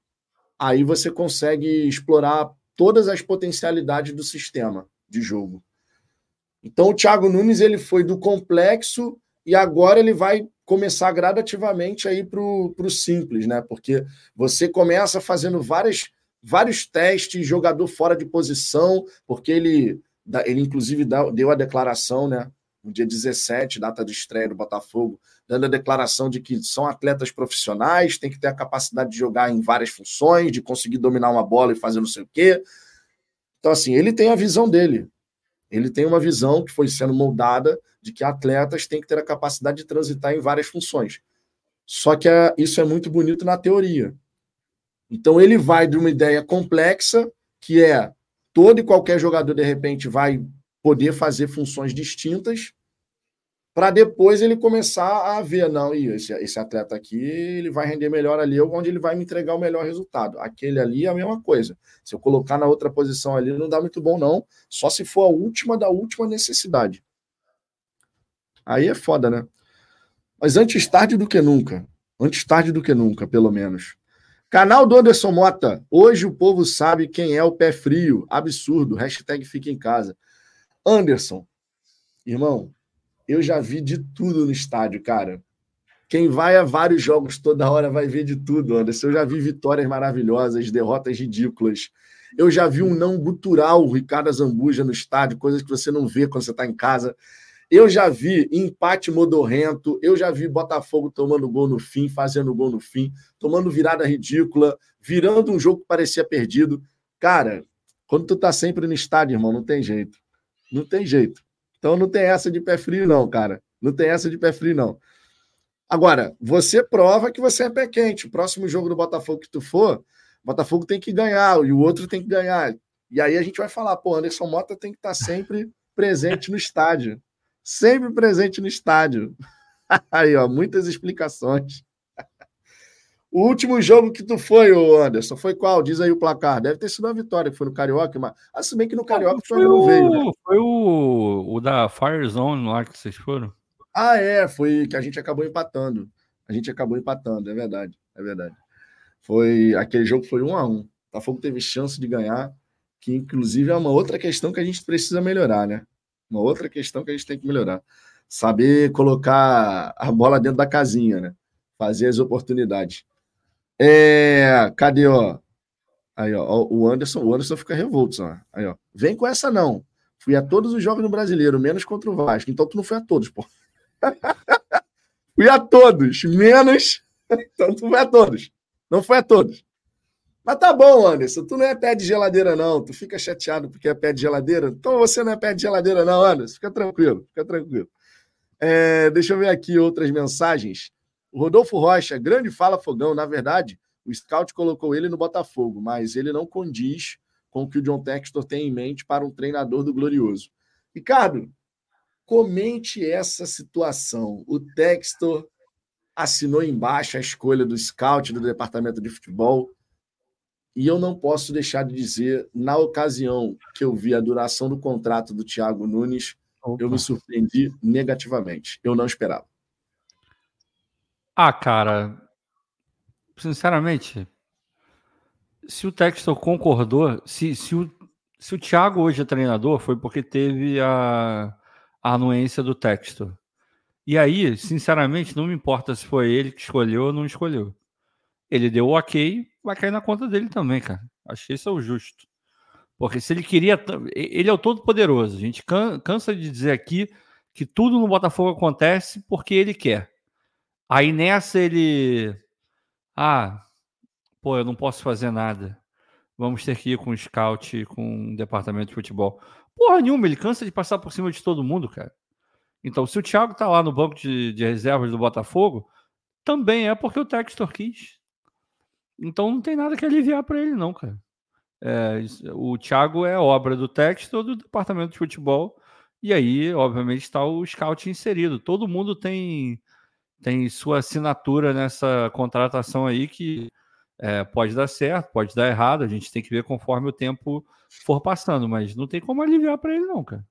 aí você consegue explorar todas as potencialidades do sistema de jogo. Então, o Thiago Nunes ele foi do complexo e agora ele vai começar gradativamente aí para o simples, né? Porque você começa fazendo várias, vários testes, jogador fora de posição, porque ele, ele inclusive deu a declaração, né? No dia 17, data de estreia do Botafogo, dando a declaração de que são atletas profissionais, tem que ter a capacidade de jogar em várias funções, de conseguir dominar uma bola e fazer não sei o quê. Então, assim, ele tem a visão dele. Ele tem uma visão que foi sendo moldada de que atletas têm que ter a capacidade de transitar em várias funções. Só que é, isso é muito bonito na teoria. Então ele vai de uma ideia complexa, que é todo e qualquer jogador, de repente, vai poder fazer funções distintas, para depois ele começar a ver, não, esse, esse atleta aqui, ele vai render melhor ali, onde ele vai me entregar o melhor resultado. Aquele ali é a mesma coisa. Se eu colocar na outra posição ali, não dá muito bom, não, só se for a última da última necessidade. Aí é foda, né? Mas antes tarde do que nunca. Antes tarde do que nunca, pelo menos. Canal do Anderson Mota. Hoje o povo sabe quem é o pé frio. Absurdo. Hashtag fica em casa. Anderson, irmão, eu já vi de tudo no estádio, cara. Quem vai a vários jogos toda hora vai ver de tudo, Anderson. Eu já vi vitórias maravilhosas, derrotas ridículas. Eu já vi um não gutural, Ricardo Zambuja no estádio, coisas que você não vê quando você está em casa. Eu já vi empate modorrento, eu já vi Botafogo tomando gol no fim, fazendo gol no fim, tomando virada ridícula, virando um jogo que parecia perdido. Cara, quando tu tá sempre no estádio, irmão, não tem jeito. Não tem jeito. Então não tem essa de pé frio, não, cara. Não tem essa de pé frio, não. Agora, você prova que você é pé quente. O próximo jogo do Botafogo que tu for, Botafogo tem que ganhar e o outro tem que ganhar. E aí a gente vai falar, pô, Anderson Mota tem que estar sempre presente no estádio. Sempre presente no estádio. aí, ó, muitas explicações. O último jogo que tu foi, ô Anderson, foi qual? Diz aí o placar. Deve ter sido uma vitória, que foi no Carioca, mas se bem que no Carioca foi, o, veio, né? foi o, o da Fire Zone lá que vocês foram. Ah, é, foi que a gente acabou empatando. A gente acabou empatando, é verdade, é verdade. Foi aquele jogo foi um a um. O Botafogo teve chance de ganhar, que inclusive é uma outra questão que a gente precisa melhorar, né? Uma outra questão que a gente tem que melhorar. Saber colocar a bola dentro da casinha, né? Fazer as oportunidades. É, cadê, ó? Aí, ó, o Anderson, o Anderson fica revolto, ó. Aí, ó. Vem com essa não. Fui a todos os jogos no Brasileiro, menos contra o Vasco. Então tu não foi a todos, pô. Fui a todos, menos. Então tu foi a todos. Não foi a todos. Mas tá bom, Anderson. Tu não é pé de geladeira, não. Tu fica chateado porque é pé de geladeira. Então você não é pé de geladeira, não, Anderson. Fica tranquilo, fica tranquilo. É, deixa eu ver aqui outras mensagens. O Rodolfo Rocha, grande fala fogão. Na verdade, o Scout colocou ele no Botafogo, mas ele não condiz com o que o John Textor tem em mente para um treinador do Glorioso. Ricardo, comente essa situação. O Textor assinou embaixo a escolha do Scout do departamento de futebol. E eu não posso deixar de dizer, na ocasião que eu vi a duração do contrato do Thiago Nunes, Opa. eu me surpreendi negativamente. Eu não esperava. Ah, cara, sinceramente, se o Textor concordou, se, se, o, se o Thiago hoje é treinador, foi porque teve a, a anuência do Textor. E aí, sinceramente, não me importa se foi ele que escolheu ou não escolheu. Ele deu o ok, vai cair na conta dele também, cara. Acho que esse é o justo. Porque se ele queria. Ele é o todo-poderoso. A gente cansa de dizer aqui que tudo no Botafogo acontece porque ele quer. Aí nessa ele. Ah, pô, eu não posso fazer nada. Vamos ter que ir com o scout, com o departamento de futebol. Porra nenhuma, ele cansa de passar por cima de todo mundo, cara. Então, se o Thiago está lá no banco de, de, reservas do Botafogo, também é porque o Textor quis. Então não tem nada que aliviar para ele, não, cara. É, o Thiago é obra do Textor do departamento de futebol. E aí, obviamente, está o scout inserido. Todo mundo tem, tem sua assinatura nessa contratação aí que é, pode dar certo, pode dar errado. A gente tem que ver conforme o tempo for passando, mas não tem como aliviar para ele, não, cara.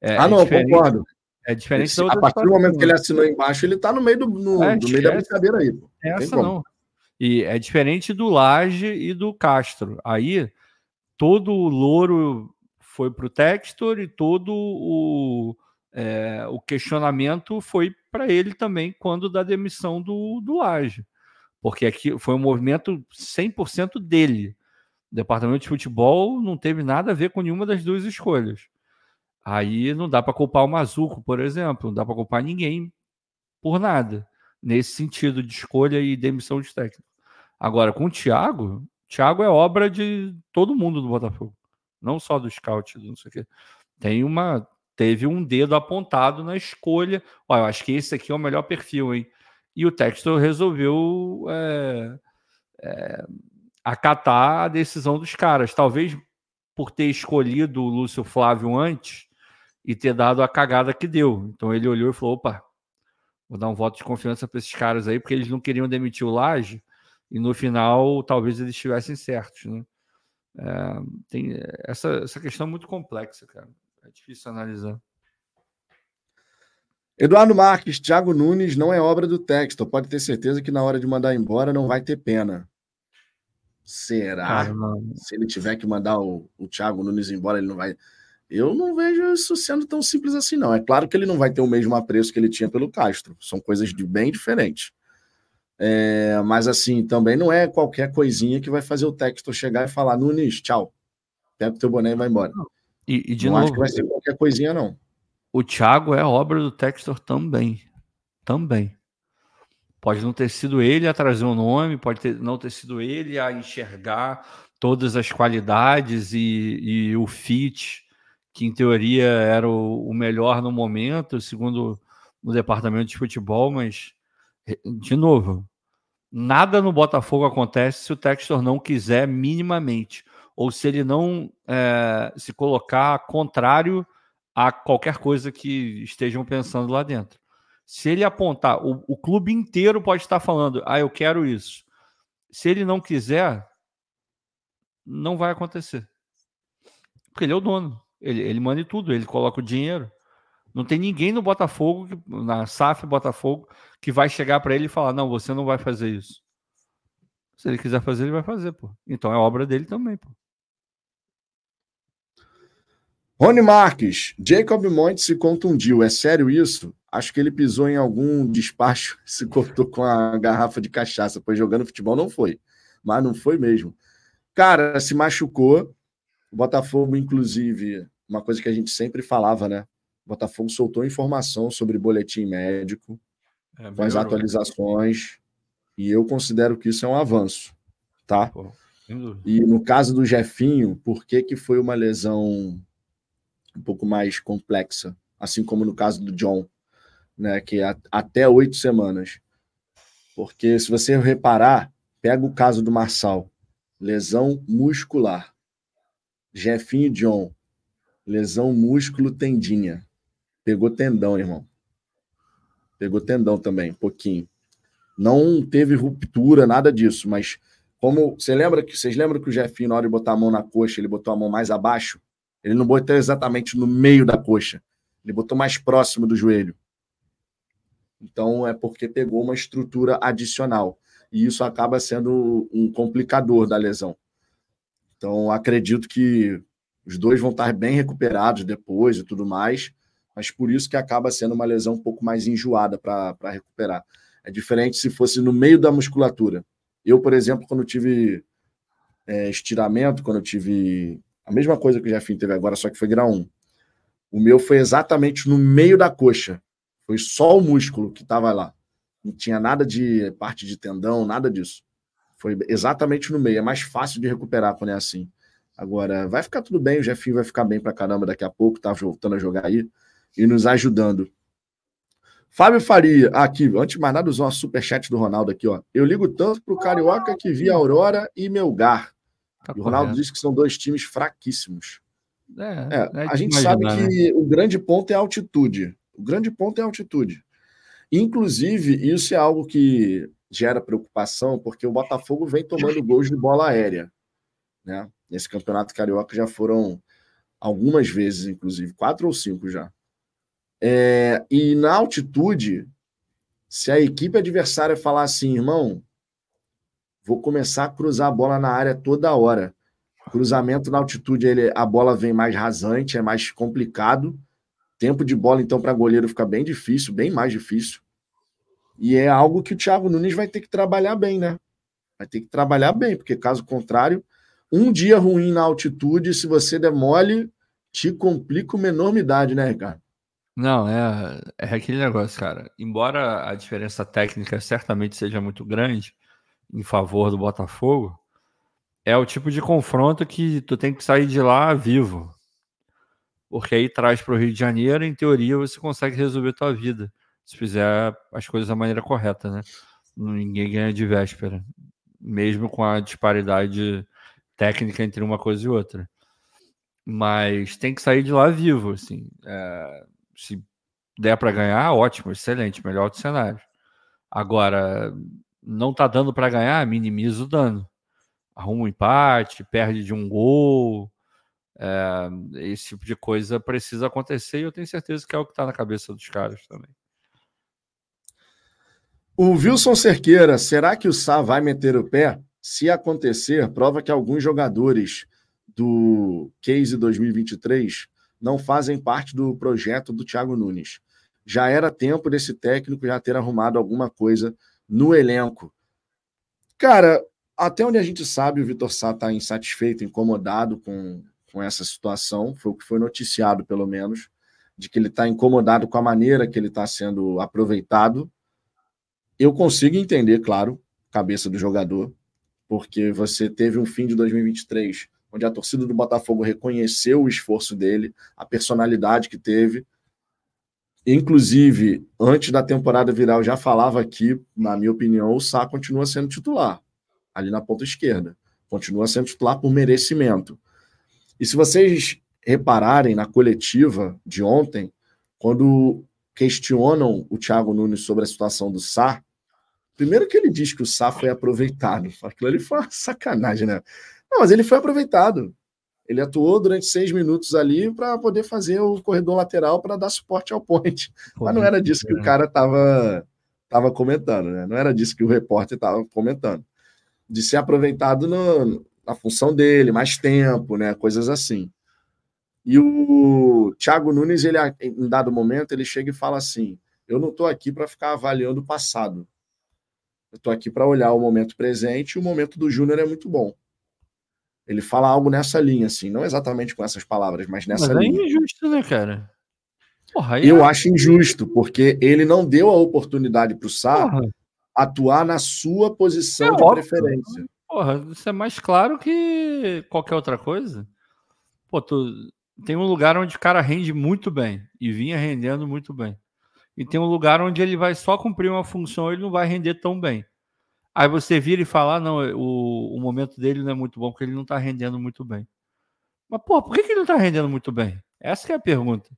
É, ah, é não, é concordo. É diferente Esse, A partir do momento que ele assinou embaixo, ele está no meio do, no, é, do meio da brincadeira aí. Pô. Essa não. E é diferente do Laje e do Castro. Aí todo o louro foi para o Textor e todo o, é, o questionamento foi para ele também quando da demissão do, do Laje. Porque aqui foi um movimento 100% dele. O departamento de futebol não teve nada a ver com nenhuma das duas escolhas. Aí não dá para culpar o Mazuco, por exemplo, não dá para culpar ninguém por nada, nesse sentido de escolha e demissão de técnico. Agora, com o Thiago, Thiago é obra de todo mundo do Botafogo, não só do scout, não sei o quê. Tem uma, teve um dedo apontado na escolha. Olha, eu acho que esse aqui é o melhor perfil, hein? E o Textor resolveu é, é, acatar a decisão dos caras. Talvez por ter escolhido o Lúcio Flávio antes, e ter dado a cagada que deu. Então ele olhou e falou: opa, vou dar um voto de confiança para esses caras aí, porque eles não queriam demitir o Laje e no final talvez eles estivessem certos, né? É, tem essa, essa questão é muito complexa, cara. É difícil analisar. Eduardo Marques, Thiago Nunes não é obra do texto. Pode ter certeza que na hora de mandar embora não vai ter pena. Será? Se ele tiver que mandar o, o Thiago Nunes embora, ele não vai. Eu não vejo isso sendo tão simples assim, não. É claro que ele não vai ter o mesmo apreço que ele tinha pelo Castro. São coisas de bem diferentes. É, mas assim, também não é qualquer coisinha que vai fazer o texto chegar e falar, Nunes, tchau. Pega o teu boné e vai embora. E, e de não novo, acho que vai ser qualquer coisinha, não. O Thiago é obra do Textor também. Também. Pode não ter sido ele a trazer o nome, pode ter, não ter sido ele a enxergar todas as qualidades e, e o fit que em teoria era o, o melhor no momento, segundo o departamento de futebol, mas, de novo, nada no Botafogo acontece se o Textor não quiser minimamente, ou se ele não é, se colocar contrário a qualquer coisa que estejam pensando lá dentro. Se ele apontar, o, o clube inteiro pode estar falando, ah, eu quero isso. Se ele não quiser, não vai acontecer. Porque ele é o dono. Ele, ele manda tudo, ele coloca o dinheiro. Não tem ninguém no Botafogo, na SAF Botafogo, que vai chegar para ele e falar: não, você não vai fazer isso. Se ele quiser fazer, ele vai fazer, pô. Então é obra dele também, pô. Rony Marques, Jacob Monte se contundiu. É sério isso? Acho que ele pisou em algum despacho, se cortou com a garrafa de cachaça, pois jogando futebol não foi. Mas não foi mesmo. Cara, se machucou. O Botafogo, inclusive, uma coisa que a gente sempre falava, né? O Botafogo soltou informação sobre boletim médico, é, com as atualizações, e eu considero que isso é um avanço, tá? Pô, e no caso do Jefinho, por que, que foi uma lesão um pouco mais complexa, assim como no caso do John, né? Que é até oito semanas. Porque se você reparar, pega o caso do Marçal, lesão muscular. Jefinho e John, Lesão músculo tendinha. Pegou tendão, irmão. Pegou tendão também, um pouquinho. Não teve ruptura, nada disso, mas como você lembra que vocês lembram que o Jefinho na hora de botar a mão na coxa, ele botou a mão mais abaixo? Ele não botou exatamente no meio da coxa. Ele botou mais próximo do joelho. Então é porque pegou uma estrutura adicional. E isso acaba sendo um complicador da lesão. Então acredito que os dois vão estar bem recuperados depois e tudo mais, mas por isso que acaba sendo uma lesão um pouco mais enjoada para recuperar. É diferente se fosse no meio da musculatura. Eu, por exemplo, quando tive é, estiramento, quando eu tive a mesma coisa que o Jefinho teve agora, só que foi grau 1. O meu foi exatamente no meio da coxa. Foi só o músculo que estava lá. Não tinha nada de parte de tendão, nada disso. Foi exatamente no meio. É mais fácil de recuperar quando é assim. Agora, vai ficar tudo bem, o Jefinho vai ficar bem pra caramba daqui a pouco, tá voltando a jogar aí e nos ajudando. Fábio Faria, aqui, antes de mais nada, usar uma superchat do Ronaldo aqui, ó. Eu ligo tanto pro Carioca que vi Aurora e Melgar. Tá e o Ronaldo disse que são dois times fraquíssimos. É, é, é a gente sabe que né? o grande ponto é a altitude. O grande ponto é a altitude. Inclusive, isso é algo que gera preocupação, porque o Botafogo vem tomando gols de bola aérea. Né? Nesse campeonato carioca já foram algumas vezes, inclusive, quatro ou cinco já. É, e na altitude, se a equipe adversária falar assim, irmão, vou começar a cruzar a bola na área toda hora. Cruzamento na altitude, ele, a bola vem mais rasante, é mais complicado. Tempo de bola, então, para goleiro fica bem difícil, bem mais difícil. E é algo que o Thiago Nunes vai ter que trabalhar bem, né? Vai ter que trabalhar bem, porque caso contrário, um dia ruim na altitude, se você demole, te complica uma enormidade, né, Ricardo? Não, é, é aquele negócio, cara. Embora a diferença técnica certamente seja muito grande em favor do Botafogo, é o tipo de confronto que tu tem que sair de lá vivo. Porque aí traz para o Rio de Janeiro, em teoria, você consegue resolver tua vida. Se fizer as coisas da maneira correta, né? Ninguém ganha de véspera. Mesmo com a disparidade técnica entre uma coisa e outra. Mas tem que sair de lá vivo, assim. É se der para ganhar, ótimo, excelente, melhor do cenário. Agora, não tá dando para ganhar, minimiza o dano. Arruma um empate, perde de um gol. É, esse tipo de coisa precisa acontecer e eu tenho certeza que é o que está na cabeça dos caras também. O Wilson Cerqueira, será que o Sá vai meter o pé? Se acontecer, prova que alguns jogadores do Case 2023 não fazem parte do projeto do Thiago Nunes. Já era tempo desse técnico já ter arrumado alguma coisa no elenco. Cara, até onde a gente sabe, o Vitor Sá está insatisfeito, incomodado com, com essa situação. Foi o que foi noticiado, pelo menos, de que ele está incomodado com a maneira que ele está sendo aproveitado. Eu consigo entender, claro, cabeça do jogador, porque você teve um fim de 2023 onde a torcida do Botafogo reconheceu o esforço dele, a personalidade que teve. Inclusive, antes da temporada virar, eu já falava aqui, na minha opinião, o Sá continua sendo titular, ali na ponta esquerda. Continua sendo titular por merecimento. E se vocês repararem na coletiva de ontem, quando questionam o Thiago Nunes sobre a situação do Sá, primeiro que ele diz que o Sá foi aproveitado. Aquilo ali foi uma sacanagem, né? Não, mas ele foi aproveitado. Ele atuou durante seis minutos ali para poder fazer o corredor lateral para dar suporte ao point. Pô, mas não era disso que o cara estava tava comentando, né? Não era disso que o repórter estava comentando. De ser aproveitado no, na função dele, mais tempo, né? Coisas assim. E o Thiago Nunes, ele, em dado momento, ele chega e fala assim: Eu não estou aqui para ficar avaliando o passado. Eu estou aqui para olhar o momento presente e o momento do Júnior é muito bom. Ele fala algo nessa linha, assim, não exatamente com essas palavras, mas nessa mas linha. É injusto, né, cara? Porra, Eu é... acho injusto, porque ele não deu a oportunidade para o Sá Porra. atuar na sua posição é de óbvio. preferência. Porra, isso é mais claro que qualquer outra coisa. Pô, tu tem um lugar onde o cara rende muito bem e vinha rendendo muito bem. E tem um lugar onde ele vai só cumprir uma função e ele não vai render tão bem. Aí você vira e fala: ah, não, o, o momento dele não é muito bom porque ele não está rendendo muito bem. Mas, pô, por que, que ele não está rendendo muito bem? Essa é a pergunta.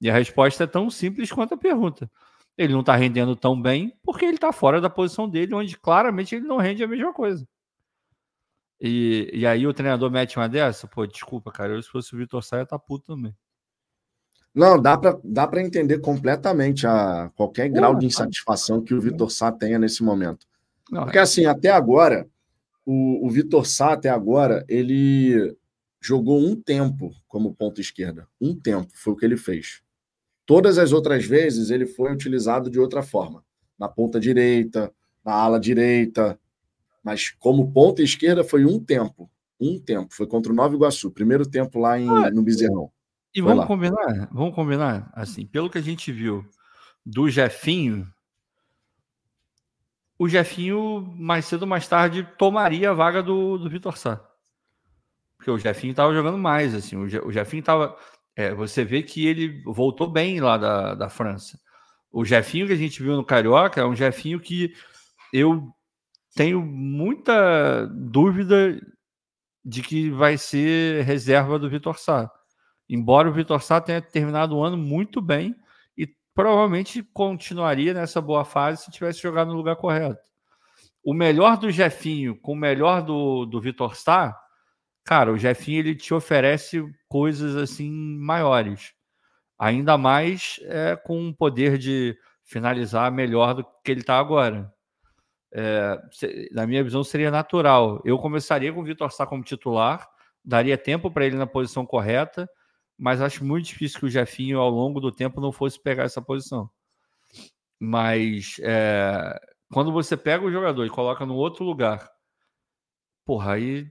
E a resposta é tão simples quanto a pergunta. Ele não está rendendo tão bem porque ele está fora da posição dele, onde claramente ele não rende a mesma coisa. E, e aí o treinador mete uma dessa? Pô, desculpa, cara. Eu, se fosse o Vitor Saia, tá puto também. Não, dá para dá entender completamente a qualquer grau de insatisfação que o Vitor Sá tenha nesse momento. Não, Porque é. assim, até agora, o, o Vitor Sá, até agora, ele jogou um tempo como ponta esquerda. Um tempo foi o que ele fez. Todas as outras vezes ele foi utilizado de outra forma. Na ponta direita, na ala direita. Mas como ponta esquerda foi um tempo. Um tempo. Foi contra o Nova Iguaçu. Primeiro tempo lá em, ah, no Bezerrão. E vamos combinar? Vamos combinar? Assim, pelo que a gente viu do Jefinho, o Jefinho, mais cedo ou mais tarde, tomaria a vaga do, do Vitor Sá. Porque o Jefinho estava jogando mais, assim. O, Je, o Jefinho estava. É, você vê que ele voltou bem lá da, da França. O Jefinho que a gente viu no Carioca é um Jefinho que eu tenho muita dúvida de que vai ser reserva do Vitor Sá. Embora o Vitor Sá tenha terminado o ano muito bem provavelmente continuaria nessa boa fase se tivesse jogado no lugar correto. O melhor do Jefinho com o melhor do, do Vitor Sá, cara, o Jefinho ele te oferece coisas assim maiores. Ainda mais é, com um poder de finalizar melhor do que ele está agora. É, na minha visão, seria natural. Eu começaria com o Vitor Sá como titular, daria tempo para ele na posição correta, mas acho muito difícil que o Jefinho, ao longo do tempo, não fosse pegar essa posição. Mas é, quando você pega o jogador e coloca no outro lugar porra, aí,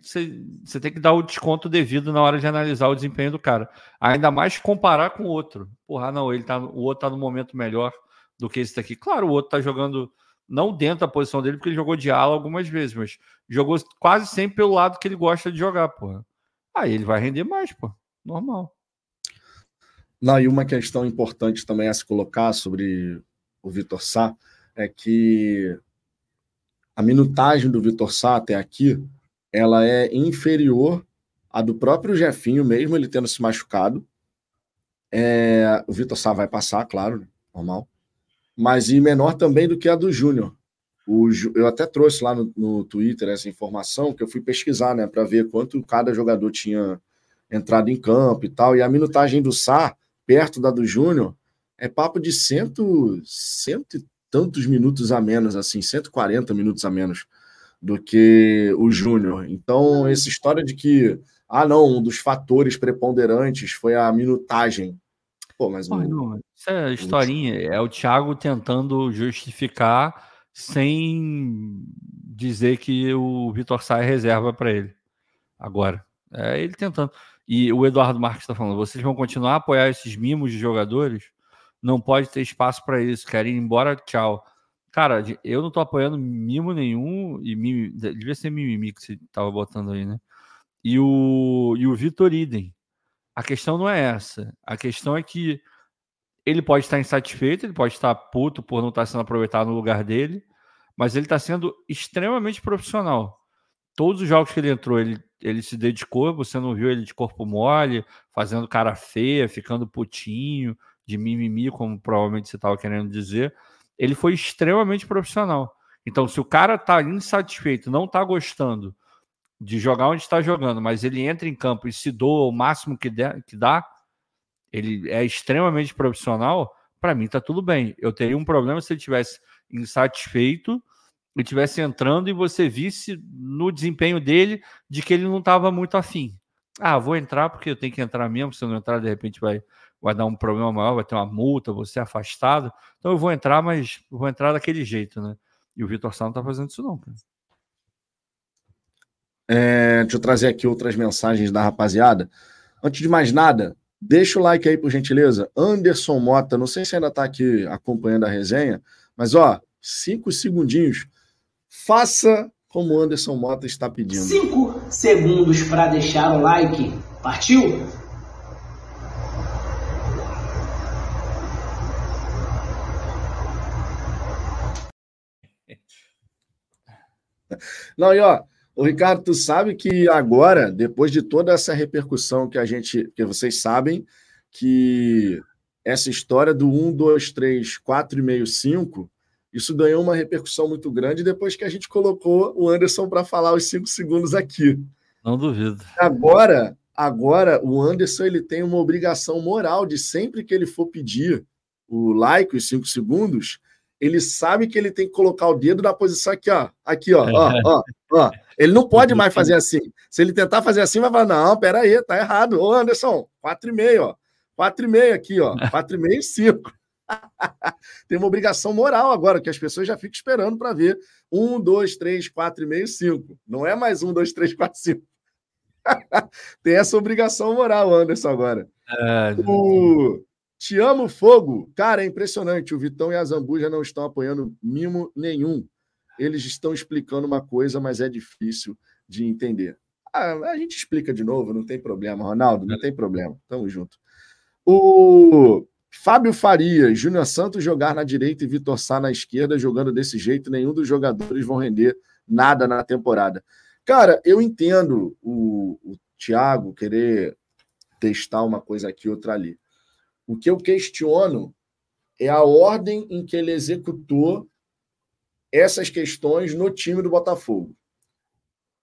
você, tem que dar o desconto devido na hora de analisar o desempenho do cara. Ainda mais comparar com o outro. Porra, não, ele tá, o outro tá no momento melhor do que esse daqui. Claro, o outro tá jogando não dentro da posição dele, porque ele jogou de ala algumas vezes, mas jogou quase sempre pelo lado que ele gosta de jogar, porra. Aí ele vai render mais, pô. Normal. Não, e uma questão importante também a se colocar sobre o Vitor Sá é que a minutagem do Vitor Sá até aqui ela é inferior à do próprio Jefinho, mesmo ele tendo se machucado. É, o Vitor Sá vai passar, claro, normal. Mas e menor também do que a do Júnior. Eu até trouxe lá no, no, Twitter essa informação que eu fui pesquisar, né, para ver quanto cada jogador tinha entrado em campo e tal. E a minutagem do Sá, perto da do Júnior, é papo de cento, cento tantos minutos a menos, assim, 140 minutos a menos do que o Júnior. Então, essa história de que, ah, não, um dos fatores preponderantes foi a minutagem. Pô, mas. Pô, não, isso é historinha. É o Thiago tentando justificar sem dizer que o Vitor Sá é reserva para ele. Agora. É ele tentando. E o Eduardo Marques está falando: vocês vão continuar a apoiar esses mimos de jogadores? não pode ter espaço para isso, querem ir embora, tchau. Cara, eu não tô apoiando mimo nenhum, e mimo, devia ser mimimi que você tava botando aí, né? E o, e o Vitor Idem. A questão não é essa. A questão é que ele pode estar insatisfeito, ele pode estar puto por não estar sendo aproveitado no lugar dele, mas ele está sendo extremamente profissional. Todos os jogos que ele entrou, ele, ele se dedicou, você não viu ele de corpo mole, fazendo cara feia, ficando putinho, de mimimi, como provavelmente você estava querendo dizer, ele foi extremamente profissional. Então, se o cara está insatisfeito, não está gostando de jogar onde está jogando, mas ele entra em campo e se doa o máximo que, der, que dá, ele é extremamente profissional, para mim está tudo bem. Eu teria um problema se ele tivesse insatisfeito e tivesse entrando e você visse no desempenho dele de que ele não estava muito afim. Ah, vou entrar porque eu tenho que entrar mesmo, se eu não entrar, de repente vai vai dar um problema maior, vai ter uma multa, você afastado. Então eu vou entrar, mas vou entrar daquele jeito, né? E o Vitor Sá não tá fazendo isso, não. É, deixa eu trazer aqui outras mensagens da rapaziada. Antes de mais nada, deixa o like aí, por gentileza. Anderson Mota, não sei se ainda está aqui acompanhando a resenha, mas ó, cinco segundinhos. Faça como o Anderson Mota está pedindo. Cinco segundos para deixar o like. Partiu? Não, e ó, o Ricardo, tu sabe que agora, depois de toda essa repercussão que a gente, que vocês sabem, que essa história do 1, 2, 3, 4 e meio, 5, isso ganhou uma repercussão muito grande depois que a gente colocou o Anderson para falar os 5 segundos aqui. Não duvido. Agora, agora o Anderson ele tem uma obrigação moral de sempre que ele for pedir o like, os 5 segundos, ele sabe que ele tem que colocar o dedo na posição aqui, ó. Aqui, ó, ó, ó, ó. Ele não pode mais fazer assim. Se ele tentar fazer assim, vai falar: não, peraí, tá errado. Ô, Anderson, 4,5, ó. 4,5 aqui, ó. 4,5 e 5. Tem uma obrigação moral agora, que as pessoas já ficam esperando para ver. 1, 2, 3, 4,5, 5. Não é mais 1, 2, 3, 4, 5. tem essa obrigação moral, Anderson, agora. É, o... Te amo, fogo. Cara, é impressionante. O Vitão e a Zambuja não estão apoiando mimo nenhum. Eles estão explicando uma coisa, mas é difícil de entender. Ah, a gente explica de novo, não tem problema, Ronaldo, não tem problema. Tamo junto. O Fábio Faria, Júnior Santos jogar na direita e Vitor Sá na esquerda, jogando desse jeito, nenhum dos jogadores vão render nada na temporada. Cara, eu entendo o, o Thiago querer testar uma coisa aqui, outra ali. O que eu questiono é a ordem em que ele executou essas questões no time do Botafogo.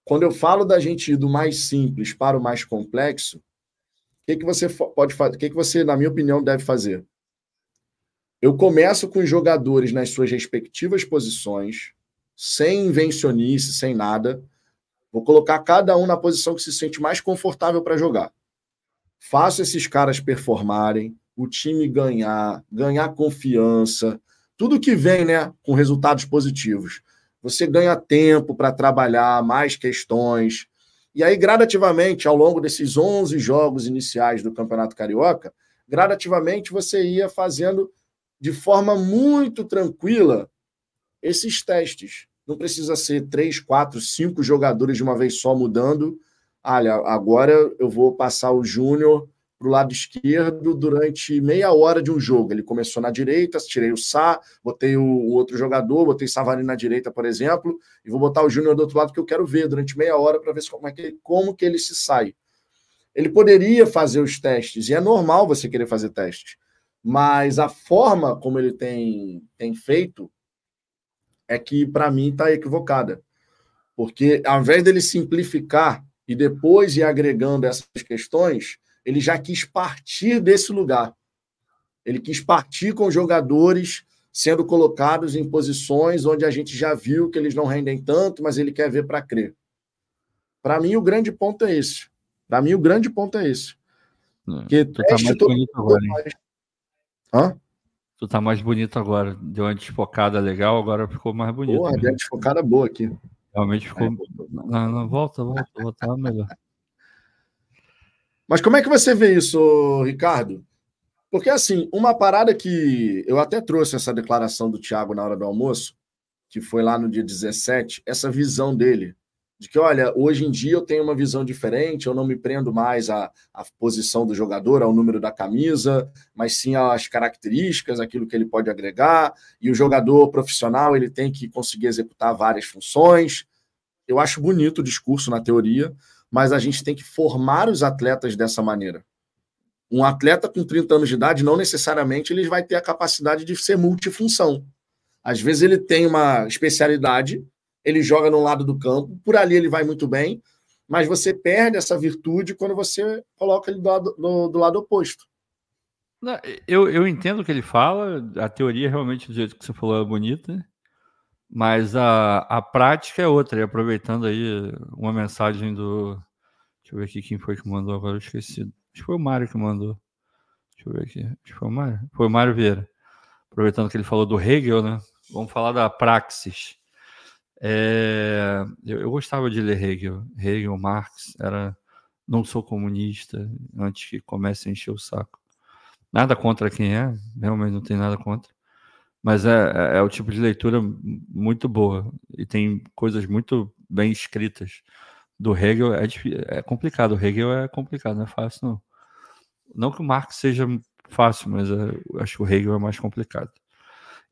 Quando eu falo da gente ir do mais simples para o mais complexo, que, que você pode fazer? O que, que você, na minha opinião, deve fazer? Eu começo com os jogadores nas suas respectivas posições, sem invencionice, sem nada. Vou colocar cada um na posição que se sente mais confortável para jogar. Faço esses caras performarem, o time ganhar, ganhar confiança, tudo que vem, né, com resultados positivos. Você ganha tempo para trabalhar mais questões. E aí, gradativamente, ao longo desses 11 jogos iniciais do Campeonato Carioca, gradativamente você ia fazendo de forma muito tranquila esses testes. Não precisa ser três, quatro, cinco jogadores de uma vez só mudando. Olha, agora eu vou passar o Júnior para o lado esquerdo durante meia hora de um jogo. Ele começou na direita, tirei o Sá, botei o, outro jogador, botei Savarino na direita, por exemplo, e vou botar o Júnior do outro lado que eu quero ver durante meia hora para ver como, é que, como que ele se sai. Ele poderia fazer os testes, e é normal você querer fazer testes, mas a forma como ele tem, tem feito é que, para mim, está equivocada. Porque, ao invés dele simplificar e depois ir agregando essas questões, ele já quis partir desse lugar. Ele quis partir com jogadores sendo colocados em posições onde a gente já viu que eles não rendem tanto, mas ele quer ver para crer. Para mim, o grande ponto é esse. Para mim, o grande ponto é esse. É, que tu tá mais bonito agora? Hã? Tu tá mais bonito agora. Deu uma desfocada legal, agora ficou mais bonito. Porra, deu uma desfocada boa aqui. Realmente ficou. É. Não, não, volta, volta, volta melhor. Mas como é que você vê isso, Ricardo? Porque, assim, uma parada que eu até trouxe essa declaração do Thiago na hora do almoço, que foi lá no dia 17, essa visão dele, de que, olha, hoje em dia eu tenho uma visão diferente, eu não me prendo mais à, à posição do jogador, ao número da camisa, mas sim às características, aquilo que ele pode agregar, e o jogador profissional ele tem que conseguir executar várias funções. Eu acho bonito o discurso na teoria, mas a gente tem que formar os atletas dessa maneira. Um atleta com 30 anos de idade, não necessariamente ele vai ter a capacidade de ser multifunção. Às vezes ele tem uma especialidade, ele joga no lado do campo, por ali ele vai muito bem, mas você perde essa virtude quando você coloca ele do lado, do, do lado oposto. Eu, eu entendo o que ele fala, a teoria realmente do jeito que você falou é bonita, mas a, a prática é outra. E aproveitando aí uma mensagem do. Deixa eu ver aqui quem foi que mandou agora, eu esqueci. Acho que foi o Mário que mandou. Deixa eu ver aqui. Acho que foi o Mário. Foi o Mário Vieira. Aproveitando que ele falou do Hegel, né? Vamos falar da praxis. É, eu, eu, gostava de ler Hegel. Hegel, Marx, era. Não sou comunista, antes que comece a encher o saco. Nada contra quem é, realmente não tem nada contra. Mas é, é, é o tipo de leitura muito boa e tem coisas muito bem escritas. Do Hegel é, é complicado. O Hegel é complicado, não é fácil, não. Não que o Marx seja fácil, mas é, acho que o Hegel é mais complicado.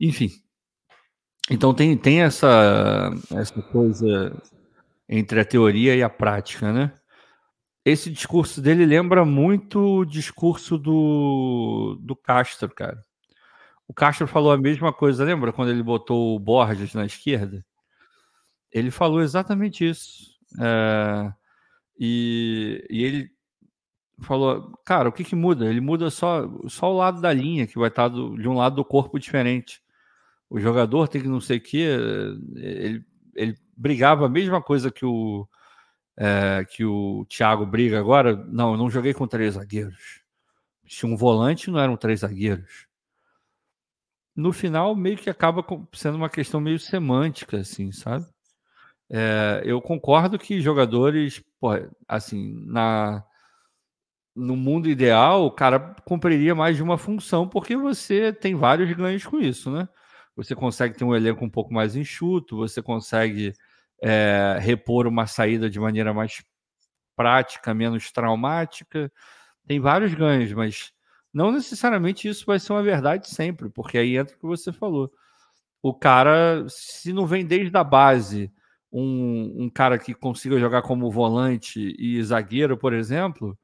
Enfim. Então tem, tem essa, essa coisa entre a teoria e a prática, né? Esse discurso dele lembra muito o discurso do, do Castro, cara. O Castro falou a mesma coisa, lembra quando ele botou o Borges na esquerda? Ele falou exatamente isso. É, e, e, ele falou, cara, o que, que muda? Ele muda só, só o lado da linha, que vai estar do, de um lado do corpo diferente. O jogador tem que não sei o quê. Ele, ele brigava a mesma coisa que o, é, que o Thiago briga agora. Não, eu não joguei com três zagueiros. Se um volante, não eram três zagueiros no final meio que acaba sendo uma questão meio semântica, assim, sabe? É, eu concordo que jogadores, pô, assim, na no mundo ideal, o cara cumpriria mais de uma função, porque você tem vários ganhos com isso, né? Você consegue ter um elenco um pouco mais enxuto, você consegue é, repor uma saída de maneira mais prática, menos traumática. Tem vários ganhos, mas Não necessariamente isso vai ser uma verdade sempre, porque aí entra o que você falou. O cara, se não vem desde a base um, um cara que consiga jogar como volante e zagueiro, por exemplo,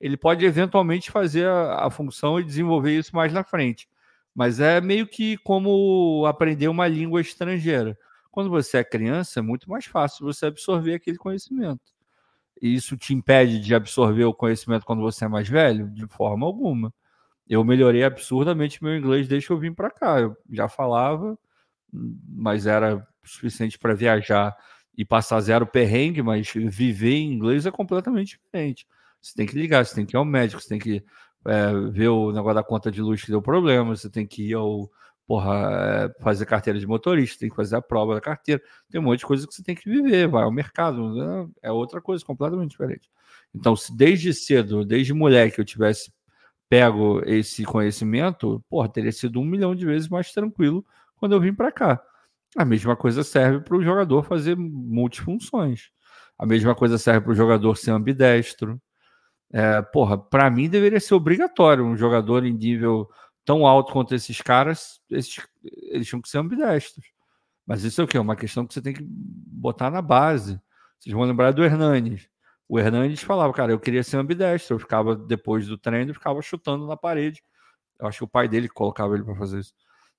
ele pode eventualmente fazer a, a função e desenvolver isso mais na frente. Mas é meio que como aprender uma língua estrangeira. Quando você é criança, é muito mais fácil você absorver aquele conhecimento. E isso te impede de absorver o conhecimento quando você é mais velho? De forma alguma. Eu melhorei absurdamente meu inglês desde que eu vim para cá. Eu já falava, mas era suficiente para viajar e passar zero perrengue, mas viver em inglês é completamente diferente. Você tem que ligar, você tem que ir ao médico, você tem que é, ver o negócio da conta de luz que deu problema, você tem que ir ao porra, é, fazer carteira de motorista, tem que fazer a prova da carteira, tem um monte de coisa que você tem que viver, vai ao mercado, né? é outra coisa completamente diferente. Então, se desde cedo, desde moleque, eu tivesse pego esse conhecimento, porra, teria sido um milhão de vezes mais tranquilo quando eu vim para cá. A mesma coisa serve para o jogador fazer multifunções. A mesma coisa serve para o jogador ser ambidestro. É, porra, para mim deveria ser obrigatório um jogador em nível tão alto quanto esses caras, esses, eles tinham que ser ambidestros. Mas isso é o que? É uma questão que você tem que botar na base. Vocês vão lembrar do Hernanes. O Hernandes falava, cara, eu queria ser ambidestro. Eu ficava, depois do treino, ficava chutando na parede. Eu acho que o pai dele colocava ele para fazer isso.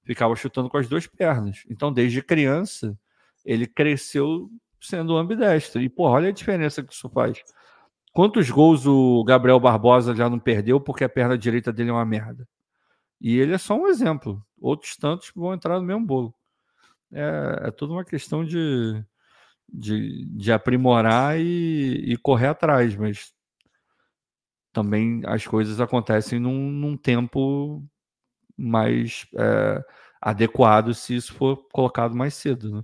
Ficava chutando com as duas pernas. Então, desde criança, ele cresceu sendo ambidestro. E, pô, olha a diferença que isso faz. Quantos gols o Gabriel Barbosa já não perdeu porque a perna direita dele é uma merda? E ele é só um exemplo. Outros tantos vão entrar no mesmo bolo. É, é tudo uma questão de, de, de aprimorar e, e, correr atrás, mas também as coisas acontecem num, num tempo mais é, adequado se isso for colocado mais cedo. Né?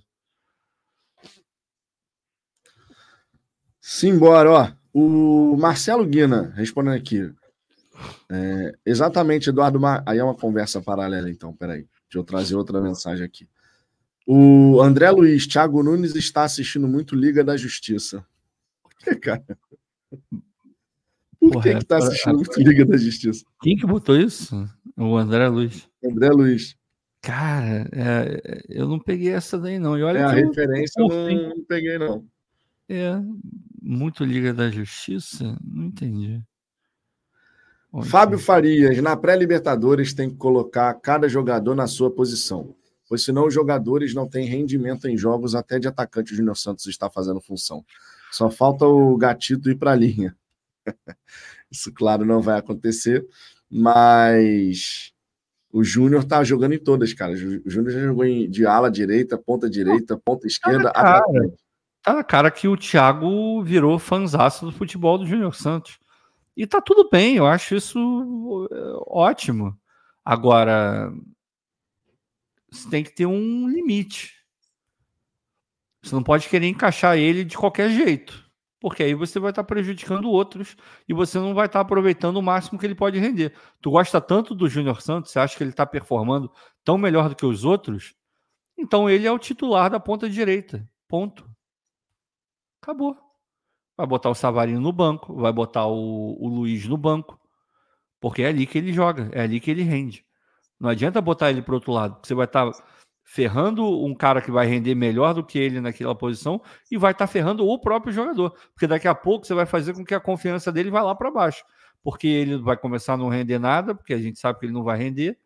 Simbora, ó. O Marcelo Guina respondendo aqui. É, exatamente, Eduardo. Mar... Aí é uma conversa paralela, então, peraí. Deixa eu trazer outra mensagem aqui. O André Luiz, Thiago Nunes está assistindo muito Liga da Justiça. Por que, cara? Por Porra, que, que tá assistindo muito Liga da Justiça? Quem que botou isso? O André Luiz. André Luiz. Cara, é, eu não peguei essa daí, não. E olha é, a referência eu não, não peguei, não. É, muito Liga da Justiça? Não entendi. Onde Fábio Farias, na pré-Libertadores tem que colocar cada jogador na sua posição pois senão os jogadores não têm rendimento em jogos até de atacante o Júnior Santos está fazendo função. Só falta o gatito ir para a linha. Isso, claro, não vai acontecer, mas o Júnior tá jogando em todas, cara. O Júnior já jogou em, de ala direita, ponta direita, ponta tá esquerda, tá na, cara, tá na cara que o Thiago virou fanzaço do futebol do Júnior Santos. E tá tudo bem, eu acho isso é, ótimo. Agora, você tem que ter um limite. Você não pode querer encaixar ele de qualquer jeito, porque aí você vai estar prejudicando outros e você não vai estar aproveitando o máximo que ele pode render. Tu gosta tanto do Júnior Santos, você acha que ele está performando tão melhor do que os outros? Então ele é o titular da ponta direita. Ponto. Acabou. Vai botar o Savarino no banco, vai botar o, o Luiz no banco, porque é ali que ele joga, é ali que ele rende. Não adianta botar ele para outro lado, você vai estar tá ferrando um cara que vai render melhor do que ele naquela posição e vai estar tá ferrando o próprio jogador, porque daqui a pouco você vai fazer com que a confiança dele vá lá para baixo, porque ele vai começar a não render nada, porque a gente sabe que ele não vai render.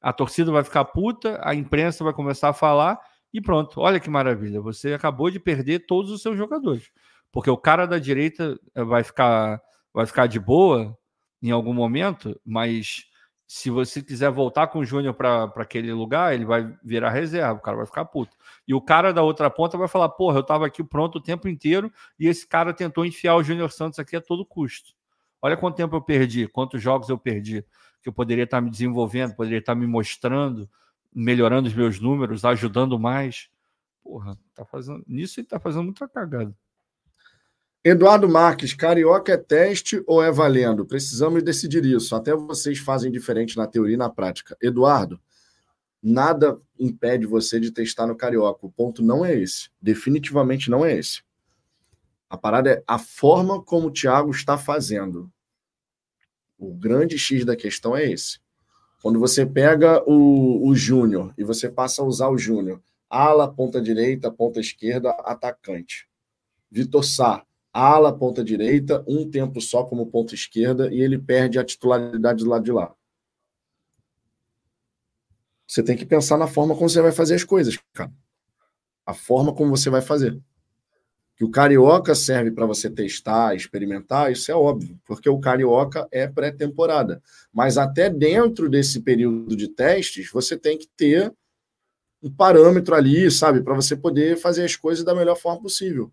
A torcida vai ficar puta, a imprensa vai começar a falar e pronto. Olha que maravilha, você acabou de perder todos os seus jogadores, porque o cara da direita eh, vai ficar vai ficar de boa em algum momento, mas se você quiser voltar com o Júnior para aquele lugar, ele vai virar reserva, o cara vai ficar puto. E o cara da outra ponta vai falar: porra, eu estava aqui pronto o tempo inteiro e esse cara tentou enfiar o Júnior Santos aqui a todo custo. Olha quanto tempo eu perdi, quantos jogos eu perdi, que eu poderia estar me desenvolvendo, poderia estar me mostrando, melhorando os meus números, ajudando mais. Porra, tá fazendo. Nisso ele tá fazendo muita cagada. Eduardo Marques, carioca é teste ou é valendo? Precisamos decidir isso. Até vocês fazem diferente na teoria e na prática. Eduardo, nada impede você de testar no carioca. O ponto não é esse. Definitivamente não é esse. A parada é a forma como o Thiago está fazendo. O grande X da questão é esse. Quando você pega o, o Júnior e você passa a usar o Júnior, ala, ponta direita, ponta esquerda, atacante. Vitor Sá, ala, ponta direita, um tempo só como ponta esquerda e ele perde a titularidade do lado de lá. Você tem que pensar na forma como você vai fazer as coisas, cara. A forma como você vai fazer. Que o carioca serve para você testar, experimentar, isso é óbvio, porque o carioca é pré-temporada. Mas até dentro desse período de testes, você tem que ter um parâmetro ali, sabe, para você poder fazer as coisas da melhor forma possível,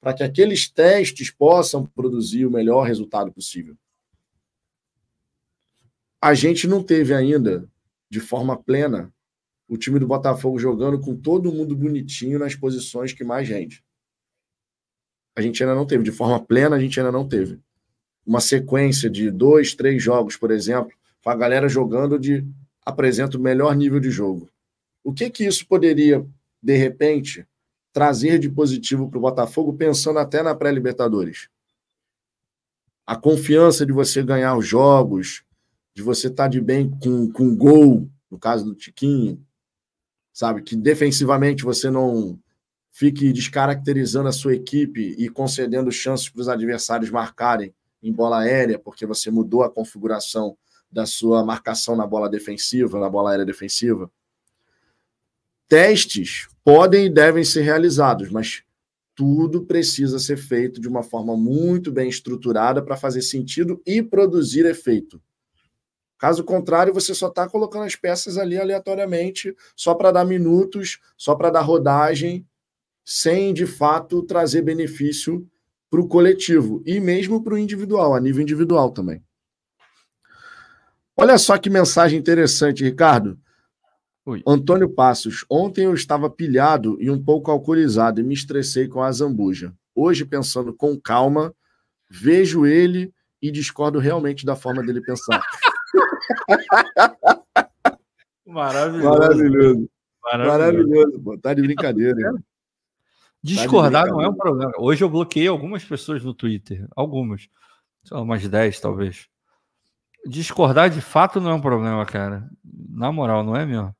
para que aqueles testes possam produzir o melhor resultado possível. A gente não teve ainda de forma plena o time do Botafogo jogando com todo mundo bonitinho nas posições que mais rende. A gente ainda não teve, de forma plena, a gente ainda não teve. Uma sequência de dois, três jogos, por exemplo, com a galera jogando de apresenta o melhor nível de jogo. O que que isso poderia, de repente, trazer de positivo para o Botafogo, pensando até na pré-Libertadores? A confiança de você ganhar os jogos, de você estar tá de bem com, com gol, no caso do Tiquinho, sabe? Que defensivamente você não fique descaracterizando a sua equipe e concedendo chances para os adversários marcarem em bola aérea, porque você mudou a configuração da sua marcação na bola defensiva, na bola aérea defensiva. Testes podem e devem ser realizados, mas tudo precisa ser feito de uma forma muito bem estruturada para fazer sentido e produzir efeito. Caso contrário, você só está colocando as peças ali aleatoriamente, só para dar minutos, só para dar rodagem, sem de fato trazer benefício para o coletivo e mesmo para o individual, a nível individual também. Olha só que mensagem interessante, Ricardo. Oi. Antônio Passos, ontem eu estava pilhado e um pouco alcoolizado e me estressei com a zambuja. Hoje, pensando com calma, vejo ele e discordo realmente da forma dele pensar. Maravilhoso. Maravilhoso. Maravilhoso. pô. Tá de brincadeira. Discordar tá não é um problema. Hoje eu bloqueei algumas pessoas no Twitter. Algumas. Só umas 10, talvez. Discordar de fato não é um problema, cara. Na moral, não é mesmo?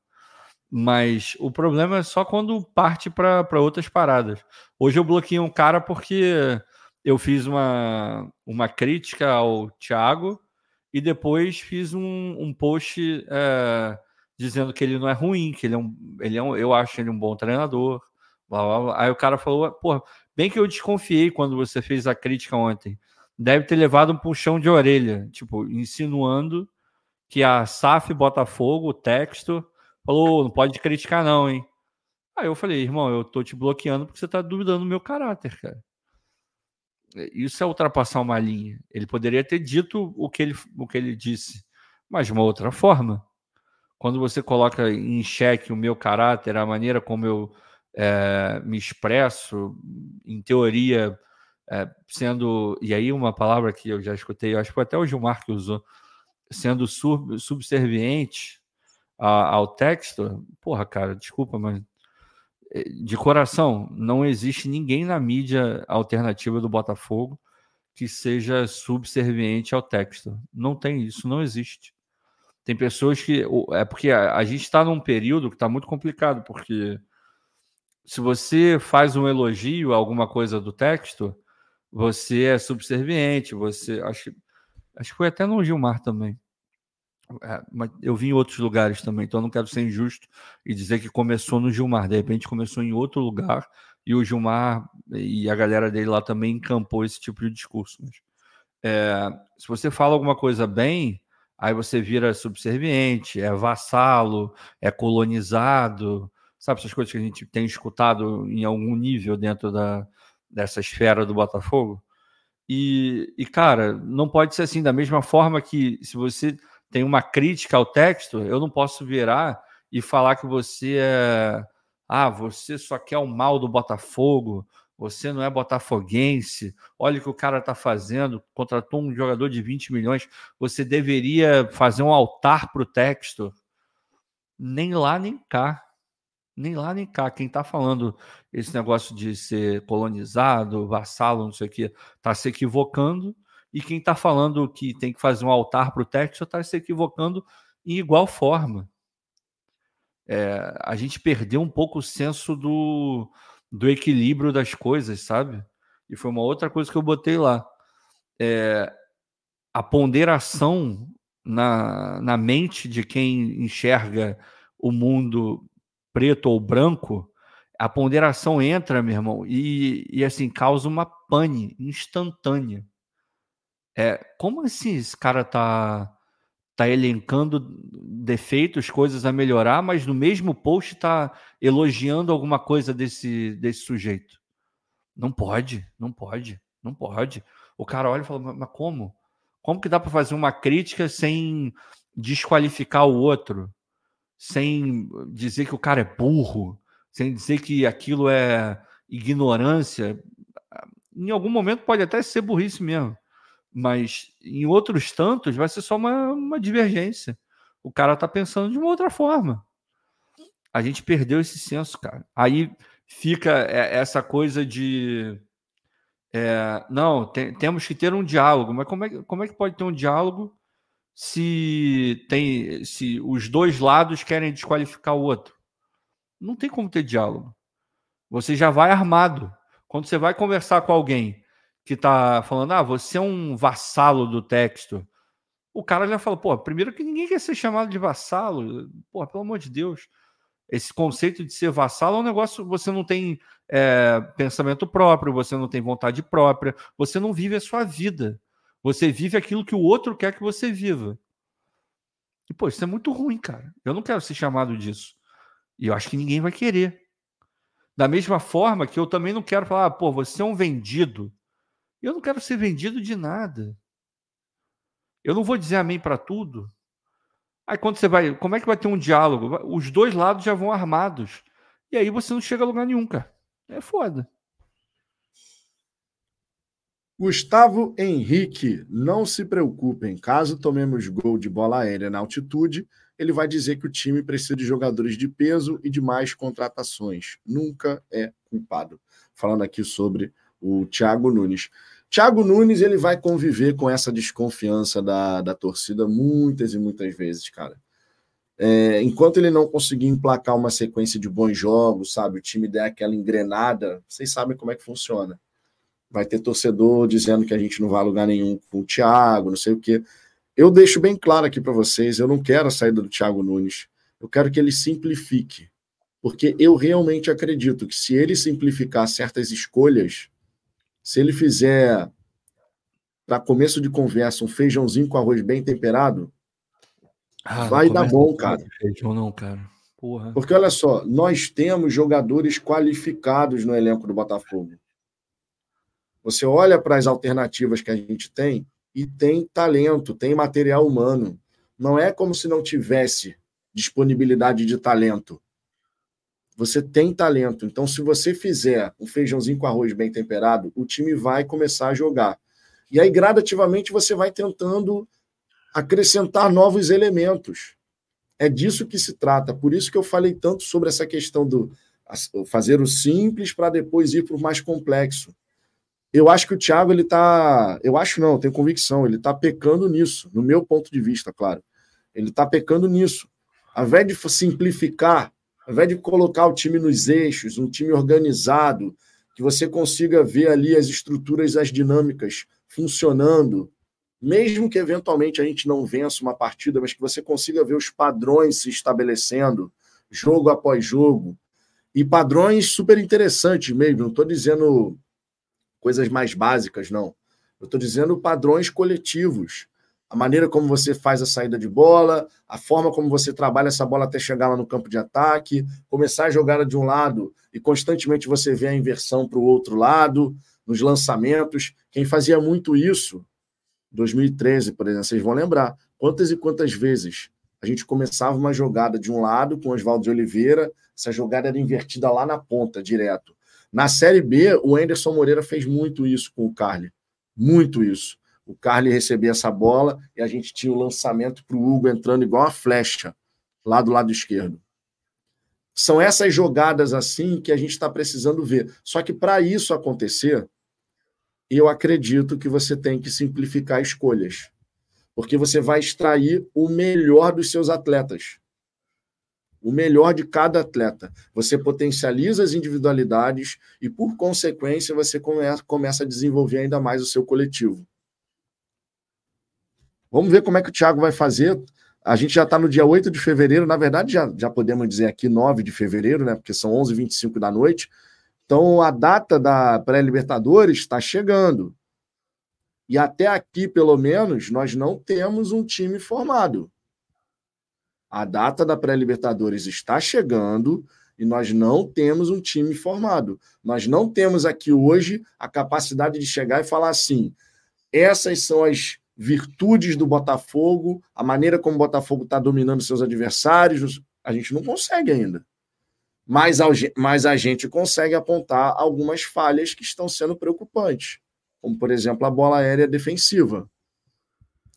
Mas o problema é só quando parte para outras paradas. Hoje eu bloqueei um cara porque eu fiz uma, uma crítica ao Thiago e depois fiz um, um post é, dizendo que ele não é ruim, que ele é um, ele é um, eu acho ele um bom treinador. Blá, blá, blá. Aí o cara falou, pô, bem que eu desconfiei quando você fez a crítica ontem. Deve ter levado um puxão de orelha, tipo, insinuando que a SAF Botafogo, o texto, falou, não pode criticar não, hein? Aí eu falei, irmão, eu tô te bloqueando porque você tá duvidando do meu caráter, cara. Isso é ultrapassar uma linha. Ele poderia ter dito o que ele, o que ele disse, mas de uma outra forma. Quando você coloca em xeque o meu caráter, a maneira como eu é, me expresso, em teoria, é, sendo. E aí, uma palavra que eu já escutei, acho que até o Gilmar que usou, sendo sub, subserviente a, ao texto. Porra, cara, desculpa, mas de coração, não existe ninguém na mídia alternativa do Botafogo que seja subserviente ao texto. Não tem isso, não existe. Tem pessoas que. É porque a, a gente está num período que está muito complicado, porque se você faz um elogio a alguma coisa do texto, você é subserviente, você. Acho, acho que foi até no Gilmar também. É, mas eu vi em outros lugares também, então não quero ser injusto e dizer que começou no Gilmar. De repente começou em outro lugar e o Gilmar e a galera dele lá também encampou esse tipo de discurso. Mas, é, se você fala alguma coisa bem, aí você vira subserviente, é vassalo, é colonizado, sabe essas coisas que a gente tem escutado em algum nível dentro da, dessa esfera do Botafogo? E, e, cara, não pode ser assim, da mesma forma que se você tem uma crítica ao texto, eu não posso virar e falar que você é. Ah, você só quer o mal do Botafogo, você não é botafoguense, olha o que o cara está fazendo, contratou um jogador de 20 milhões, você deveria fazer um altar para o texto. Nem lá, nem cá. Nem lá, nem cá. Quem está falando esse negócio de ser colonizado, vassalo, não sei o quê, está se equivocando e quem está falando que tem que fazer um altar para o Texas está se equivocando em igual forma. É, a gente perdeu um pouco o senso do, do equilíbrio das coisas, sabe? E foi uma outra coisa que eu botei lá. É, a ponderação na, na mente de quem enxerga o mundo preto ou branco, a ponderação entra, meu irmão, e, e assim, causa uma pane instantânea. É, como esse cara tá, tá elencando defeitos, coisas a melhorar, mas no mesmo post tá elogiando alguma coisa desse, desse sujeito? Não pode, não pode, não pode. O cara olha e fala, mas como? Como que dá para fazer uma crítica sem desqualificar o outro? Sem dizer que o cara é burro? Sem dizer que aquilo é ignorância? Em algum momento pode até ser burrice mesmo. Mas em outros tantos vai ser só uma, uma divergência. O cara tá pensando de uma outra forma. A gente perdeu esse senso, cara. Aí fica essa coisa de é, não, tem, temos que ter um diálogo, mas como é, como é que pode ter um diálogo se tem se os dois lados querem desqualificar o outro? Não tem como ter diálogo. Você já vai armado. Quando você vai conversar com alguém que está falando, ah, você é um vassalo do texto, o cara já fala, pô, primeiro que ninguém quer ser chamado de vassalo, pô, pelo amor de Deus esse conceito de ser vassalo é um negócio, você não tem é, pensamento próprio, você não tem vontade própria, você não vive a sua vida. Você vive aquilo que o outro quer que você viva. E, pô, isso é muito ruim, cara. Eu não quero ser chamado disso. E eu acho que ninguém vai querer. Da mesma forma que eu também não quero falar, ah, pô, você é um vendido. Eu não quero ser vendido de nada. Eu não vou dizer amém para tudo. Aí quando você vai, como é que vai ter um diálogo? Os dois lados já vão armados. E aí você não chega a lugar nenhum, cara. É foda. Gustavo Henrique, não se preocupem. Caso tomemos gol de bola aérea na altitude, ele vai dizer que o time precisa de jogadores de peso e de mais contratações. Nunca é culpado. Falando aqui sobre o Thiago Nunes. Thiago Nunes ele vai conviver com essa desconfiança da, da torcida muitas e muitas vezes, cara. É, enquanto ele não conseguir emplacar uma sequência de bons jogos, sabe, o time der aquela engrenada, vocês sabem como é que funciona. Vai ter torcedor dizendo que a gente não vai a lugar nenhum com o Thiago, não sei o quê. Eu deixo bem claro aqui para vocês, eu não quero a saída do Thiago Nunes. Eu quero que ele simplifique. Porque eu realmente acredito que se ele simplificar certas escolhas, se ele fizer, para começo de conversa, um feijãozinho com arroz bem temperado, ah, vai dar bom, cara. Feijão não, cara. Porra. Porque olha só, nós temos jogadores qualificados no elenco do Botafogo. Você olha para as alternativas que a gente tem e tem talento, tem material humano. Não é como se não tivesse disponibilidade de talento. Você tem talento. Então, se você fizer um feijãozinho com arroz bem temperado, o time vai começar a jogar. E aí, gradativamente, você vai tentando acrescentar novos elementos. É disso que se trata. Por isso que eu falei tanto sobre essa questão do fazer o simples para depois ir para o mais complexo. Eu acho que o Thiago ele está, eu acho não, tenho convicção, ele está pecando nisso, no meu ponto de vista, claro. Ele está pecando nisso. Ao invés de simplificar ao invés de colocar o time nos eixos, um time organizado, que você consiga ver ali as estruturas, as dinâmicas funcionando, mesmo que eventualmente a gente não vença uma partida, mas que você consiga ver os padrões se estabelecendo, jogo após jogo, e padrões super interessantes mesmo. Não estou dizendo coisas mais básicas, não. Eu estou dizendo padrões coletivos a maneira como você faz a saída de bola, a forma como você trabalha essa bola até chegar lá no campo de ataque, começar a jogar de um lado e constantemente você vê a inversão para o outro lado, nos lançamentos. Quem fazia muito isso, 2013, por exemplo, vocês vão lembrar quantas e quantas vezes a gente começava uma jogada de um lado com Oswaldo de Oliveira, essa jogada era invertida lá na ponta, direto. Na Série B, o Anderson Moreira fez muito isso com o Carly. Muito isso o Carly recebia essa bola e a gente tinha o lançamento para o Hugo entrando igual uma flecha lá do lado esquerdo. São essas jogadas assim que a gente está precisando ver. Só que para isso acontecer, eu acredito que você tem que simplificar escolhas, porque você vai extrair o melhor dos seus atletas. O melhor de cada atleta. Você potencializa as individualidades e, por consequência, você começa a desenvolver ainda mais o seu coletivo. Vamos ver como é que o Thiago vai fazer. A gente já está no dia 8 de fevereiro, na verdade, já, já podemos dizer aqui 9 de fevereiro, né? Porque são 11h25 da noite. Então, a data da pré-Libertadores está chegando. E até aqui, pelo menos, nós não temos um time formado. A data da pré-Libertadores está chegando e nós não temos um time formado. Nós não temos aqui hoje a capacidade de chegar e falar assim: essas são as virtudes do Botafogo, a maneira como o Botafogo está dominando seus adversários. A gente não consegue ainda mas, mas a gente consegue apontar algumas falhas que estão sendo preocupantes, como, por exemplo, a bola aérea defensiva.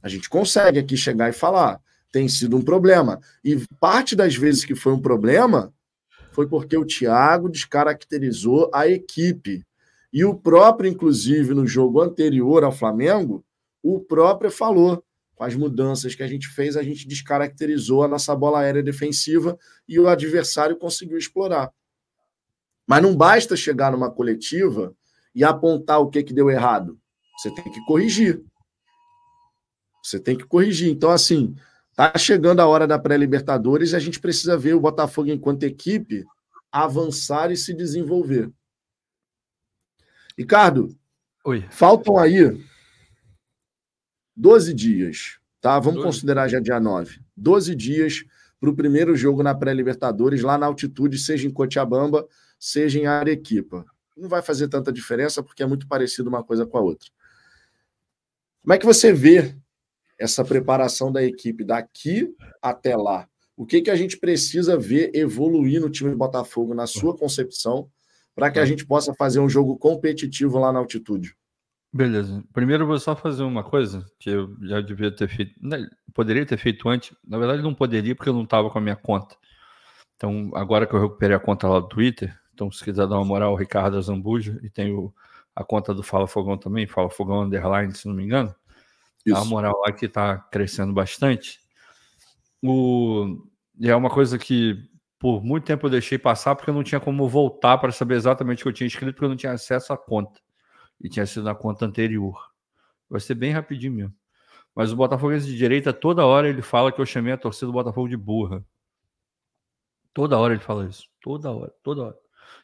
A gente consegue aqui chegar e falar, tem sido um problema. E parte das vezes que foi um problema foi porque o Thiago descaracterizou a equipe. E o próprio, inclusive, no jogo anterior ao Flamengo, o próprio falou com as mudanças que a gente fez, a gente descaracterizou a nossa bola aérea defensiva e o adversário conseguiu explorar. Mas não basta chegar numa coletiva e apontar o que, que deu errado. Você tem que corrigir. Você tem que corrigir. Então, assim, tá chegando a hora da pré-Libertadores e a gente precisa ver o Botafogo, enquanto equipe, avançar e se desenvolver. Ricardo, Oi. faltam aí 12 dias, tá? Vamos 12. considerar já dia 9. 12 dias para o primeiro jogo na pré-Libertadores, lá na altitude, seja em Cochabamba, seja em Arequipa. Não vai fazer tanta diferença porque é muito parecido uma coisa com a outra. Como é que você vê essa preparação da equipe daqui até lá? O que, que a gente precisa ver evoluir no time do Botafogo, na sua concepção, para que a gente possa fazer um jogo competitivo lá na altitude? Beleza. Primeiro vou só fazer uma coisa que eu já devia ter feito. Né, poderia ter feito antes. Na verdade, não poderia porque eu não estava com a minha conta. Então, agora que eu recuperei a conta lá do Twitter, então se quiser dar uma moral, o Ricardo Zambuja, e tem o, a conta do Fala Fogão também, Fala Fogão Underline, se não me engano. Isso. Dá uma moral lá que está crescendo bastante. O, e é uma coisa que por muito tempo eu deixei passar porque eu não tinha como voltar para saber exatamente o que eu tinha escrito, porque eu não tinha acesso à conta e tinha sido na conta anterior. Vai ser bem rapidinho mesmo. Mas o Botafogo de direita, toda hora ele fala que eu chamei a torcida do Botafogo de burra. Toda hora ele fala isso. Toda hora, toda hora.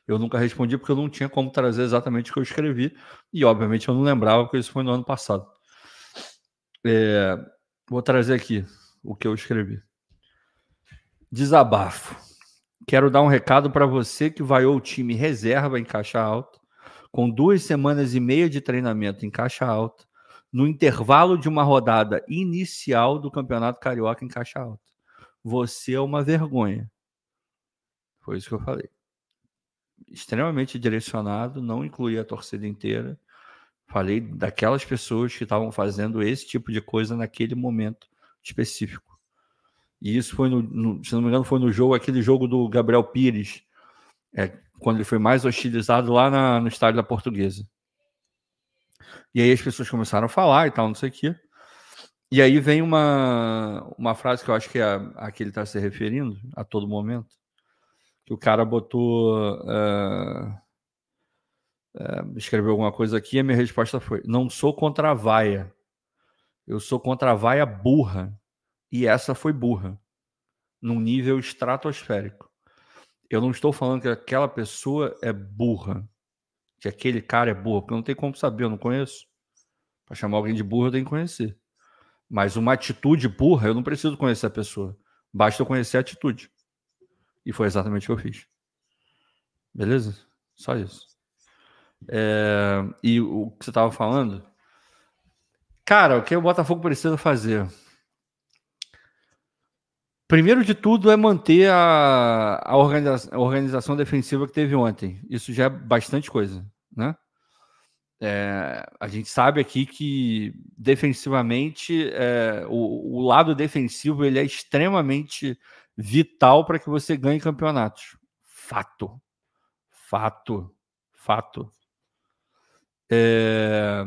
Eu nunca respondi porque eu não tinha como trazer exatamente o que eu escrevi. E, obviamente, eu não lembrava porque isso foi no ano passado. É, vou trazer aqui o que eu escrevi. Desabafo. Quero dar um recado para você que vaiou o time reserva em caixa alta com duas semanas e meia de treinamento em caixa alta, no intervalo de uma rodada inicial do Campeonato Carioca em caixa alta. Você é uma vergonha. Foi isso que eu falei. Extremamente direcionado, não incluí a torcida inteira. Falei daquelas pessoas que estavam fazendo esse tipo de coisa naquele momento específico. E isso foi no, no, se não me engano, foi no jogo, aquele jogo do Gabriel Pires, é, quando ele foi mais hostilizado lá na, no estádio da Portuguesa. E aí as pessoas começaram a falar e tal, não sei o quê. E aí vem uma, uma frase que eu acho que é a, a que ele está se referindo a todo momento, que o cara botou, uh, uh, escreveu alguma coisa aqui e a minha resposta foi, não sou contra a vaia, eu sou contra a vaia burra, e essa foi burra, num nível estratosférico. Eu não estou falando que aquela pessoa é burra, que aquele cara é burro, porque não tem como saber, eu não conheço. Para chamar alguém de burro, eu tenho que conhecer. Mas uma atitude burra, eu não preciso conhecer a pessoa. Basta eu conhecer a atitude. E foi exatamente o que eu fiz. Beleza? Só isso. É... E o que você estava falando? Cara, o que o Botafogo precisa fazer? Primeiro de tudo é manter a, a, organiza, a, organização defensiva que teve ontem. Isso já é bastante coisa, né? É, a gente sabe aqui que defensivamente é, o, o, lado defensivo ele é extremamente vital para que você ganhe campeonatos. Fato, fato, fato. É...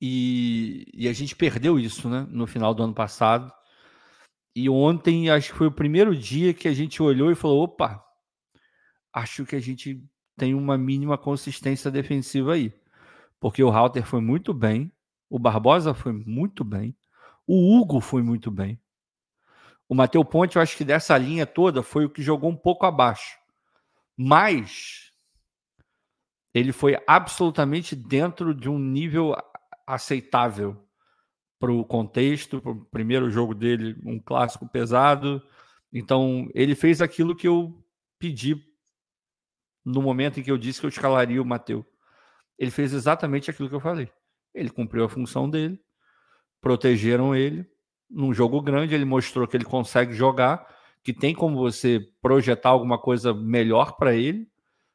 E, e, a gente perdeu isso né, no final do ano passado. E ontem, acho que foi o primeiro dia que a gente olhou e falou: opa, acho que a gente tem uma mínima consistência defensiva aí. Porque o Halter foi muito bem, o Barbosa foi muito bem, o Hugo foi muito bem. O Matheus Ponte, eu acho que dessa linha toda foi o que jogou um pouco abaixo. Mas ele foi absolutamente dentro de um nível aceitável para o contexto, para o primeiro jogo dele, um clássico pesado. Então, ele fez aquilo que eu pedi no momento em que eu disse que eu escalaria o Matheus. Ele fez exatamente aquilo que eu falei. Ele cumpriu a função dele, protegeram ele. Num jogo grande, ele mostrou que ele consegue jogar, que tem como você projetar alguma coisa melhor para ele.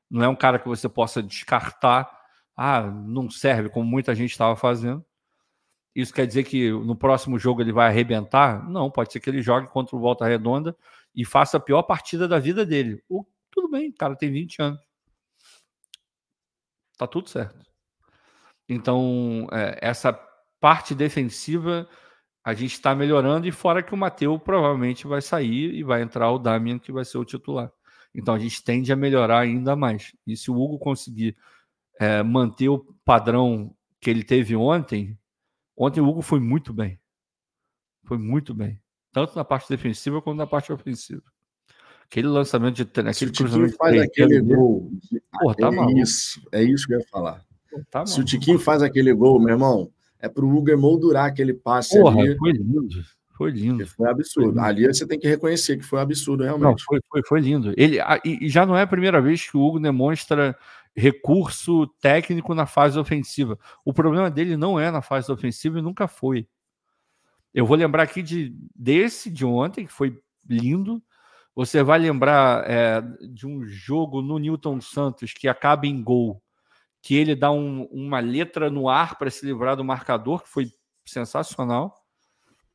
Não é um cara que você possa descartar, ah, não serve, como muita gente estava fazendo. Isso quer dizer que no próximo jogo ele vai arrebentar? Não, pode ser que ele jogue contra o Volta Redonda e faça a pior partida da vida dele. Tudo bem, o cara tem 20 anos. Tá tudo certo. Então, é, essa parte defensiva a gente está melhorando, e fora que o Mateu provavelmente vai sair e vai entrar o Damian, que vai ser o titular. Então a gente tende a melhorar ainda mais. E se o Hugo conseguir é, manter o padrão que ele teve ontem, ontem o Hugo foi muito bem. Foi muito bem. Tanto na parte defensiva quanto na parte ofensiva. Aquele lançamento de aquele se o Tiquinho faz aquele gol. Pô, tá é isso, é isso que eu ia falar. Tá se o Tiquinho faz aquele gol, meu irmão, é pro Hugo emoldurar aquele passe Porra, ali. Foi lindo. Foi lindo. Foi absurdo. Foi Ali você tem que reconhecer que foi absurdo, realmente. Não, foi, foi, foi lindo. Ele, e, já não é a primeira vez que o Hugo demonstra recurso técnico na fase ofensiva. O problema dele não é na fase ofensiva e nunca foi. Eu vou lembrar aqui de desse de ontem, que foi lindo. Você vai lembrar é, de um jogo no Newton Santos que acaba em gol, que ele dá um, uma letra no ar para se livrar do marcador, que foi sensacional.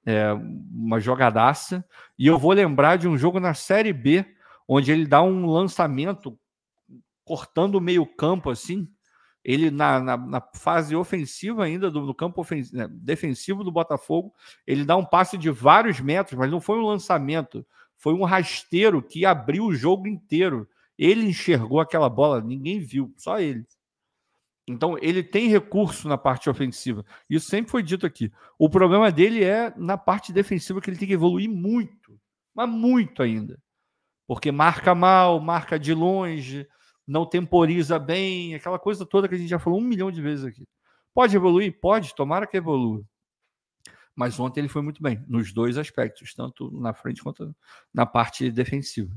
É, uma jogadaça. E eu vou lembrar de um jogo na Série B, onde ele dá um lançamento cortando o meio-campo assim. Ele, na, na, na, fase ofensiva ainda, do, campo ofensivo, né, defensivo do Botafogo, ele dá um passe de vários metros, mas não foi um lançamento foi um rasteiro que abriu o jogo inteiro. Ele enxergou aquela bola, ninguém viu, só ele. Então, ele tem recurso na parte ofensiva. Isso sempre foi dito aqui. O problema dele é na parte defensiva, que ele tem que evoluir muito, mas muito ainda. Porque marca mal, marca de longe, não temporiza bem, aquela coisa toda que a gente já falou um milhão de vezes aqui. Pode evoluir? Pode, tomara que evolua. Mas ontem ele foi muito bem, nos dois aspectos, tanto na frente quanto na parte defensiva.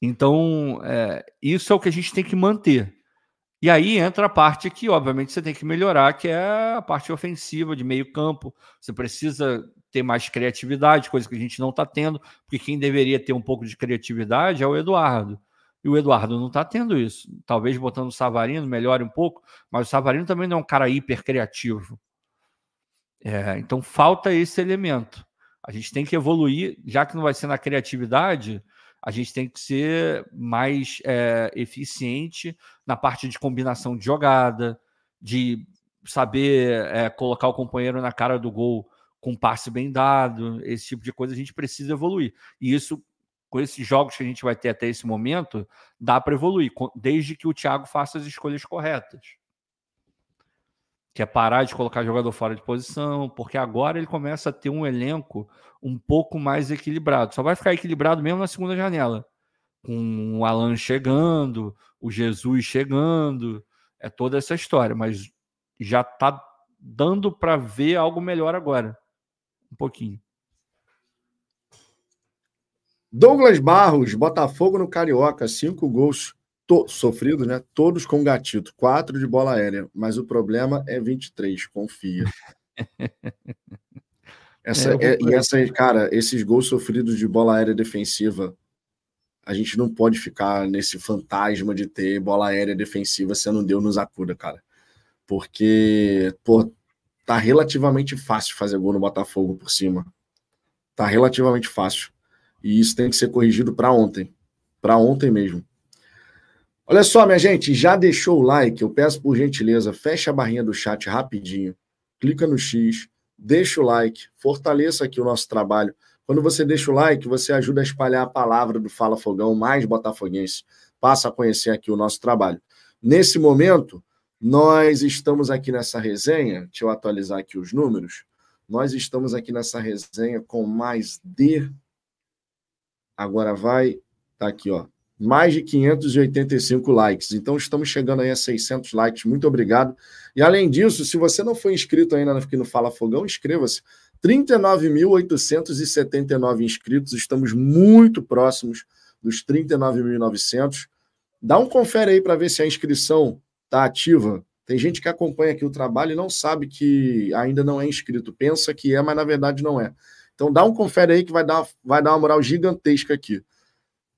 Então, é, isso é o que a gente tem que manter. E aí entra a parte que, obviamente, você tem que melhorar, que é a parte ofensiva, de meio campo. Você precisa ter mais criatividade, coisa que a gente não está tendo, porque quem deveria ter um pouco de criatividade é o Eduardo. E o Eduardo não está tendo isso. Talvez botando o Savarino melhore um pouco, mas o Savarino também não é um cara hiper criativo. É, então falta esse elemento. A gente tem que evoluir, já que não vai ser na criatividade, a gente tem que ser mais é, eficiente na parte de combinação de jogada, de saber é, colocar o companheiro na cara do gol com passe bem dado, esse tipo de coisa a gente precisa evoluir. E isso, com esses jogos que a gente vai ter até esse momento, dá para evoluir, desde que o Thiago faça as escolhas corretas que é parar de colocar jogador fora de posição, porque agora ele começa a ter um elenco um pouco mais equilibrado. Só vai ficar equilibrado mesmo na segunda janela, com o Alan chegando, o Jesus chegando, é toda essa história, mas já está dando para ver algo melhor agora, um pouquinho. Douglas Barros, Botafogo no Carioca, cinco gols sofridos, né? Todos com gatito, quatro de bola aérea, mas o problema é 23, confia. Essa, é, é, e essa, cara, esses gols sofridos de bola aérea defensiva, a gente não pode ficar nesse fantasma de ter bola aérea defensiva sendo Deus nos acuda, cara. Porque, pô, tá relativamente fácil fazer gol no Botafogo por cima. Tá relativamente fácil. E isso tem que ser corrigido para ontem. Para ontem mesmo. Olha só, minha gente, já deixou o like? Eu peço por gentileza, fecha a barrinha do chat rapidinho, clica no X, deixa o like, fortaleça aqui o nosso trabalho. Quando você deixa o like, você ajuda a espalhar a palavra do Fala Fogão, mais botafoguense. Passa a conhecer aqui o nosso trabalho. Nesse momento, nós estamos aqui nessa resenha, deixa eu atualizar aqui os números. Nós estamos aqui nessa resenha com mais de. Agora vai. Tá aqui, ó mais de 585 likes. Então estamos chegando aí a 600 likes. Muito obrigado. E além disso, se você não foi inscrito ainda aqui no Fala Fogão, inscreva-se. 39.879 inscritos. Estamos muito próximos dos 39.900. Dá um confere aí para ver se a inscrição está ativa. Tem gente que acompanha aqui o trabalho e não sabe que ainda não é inscrito. Pensa que é, mas na verdade não é. Então dá um confere aí que vai dar, vai dar uma moral gigantesca aqui.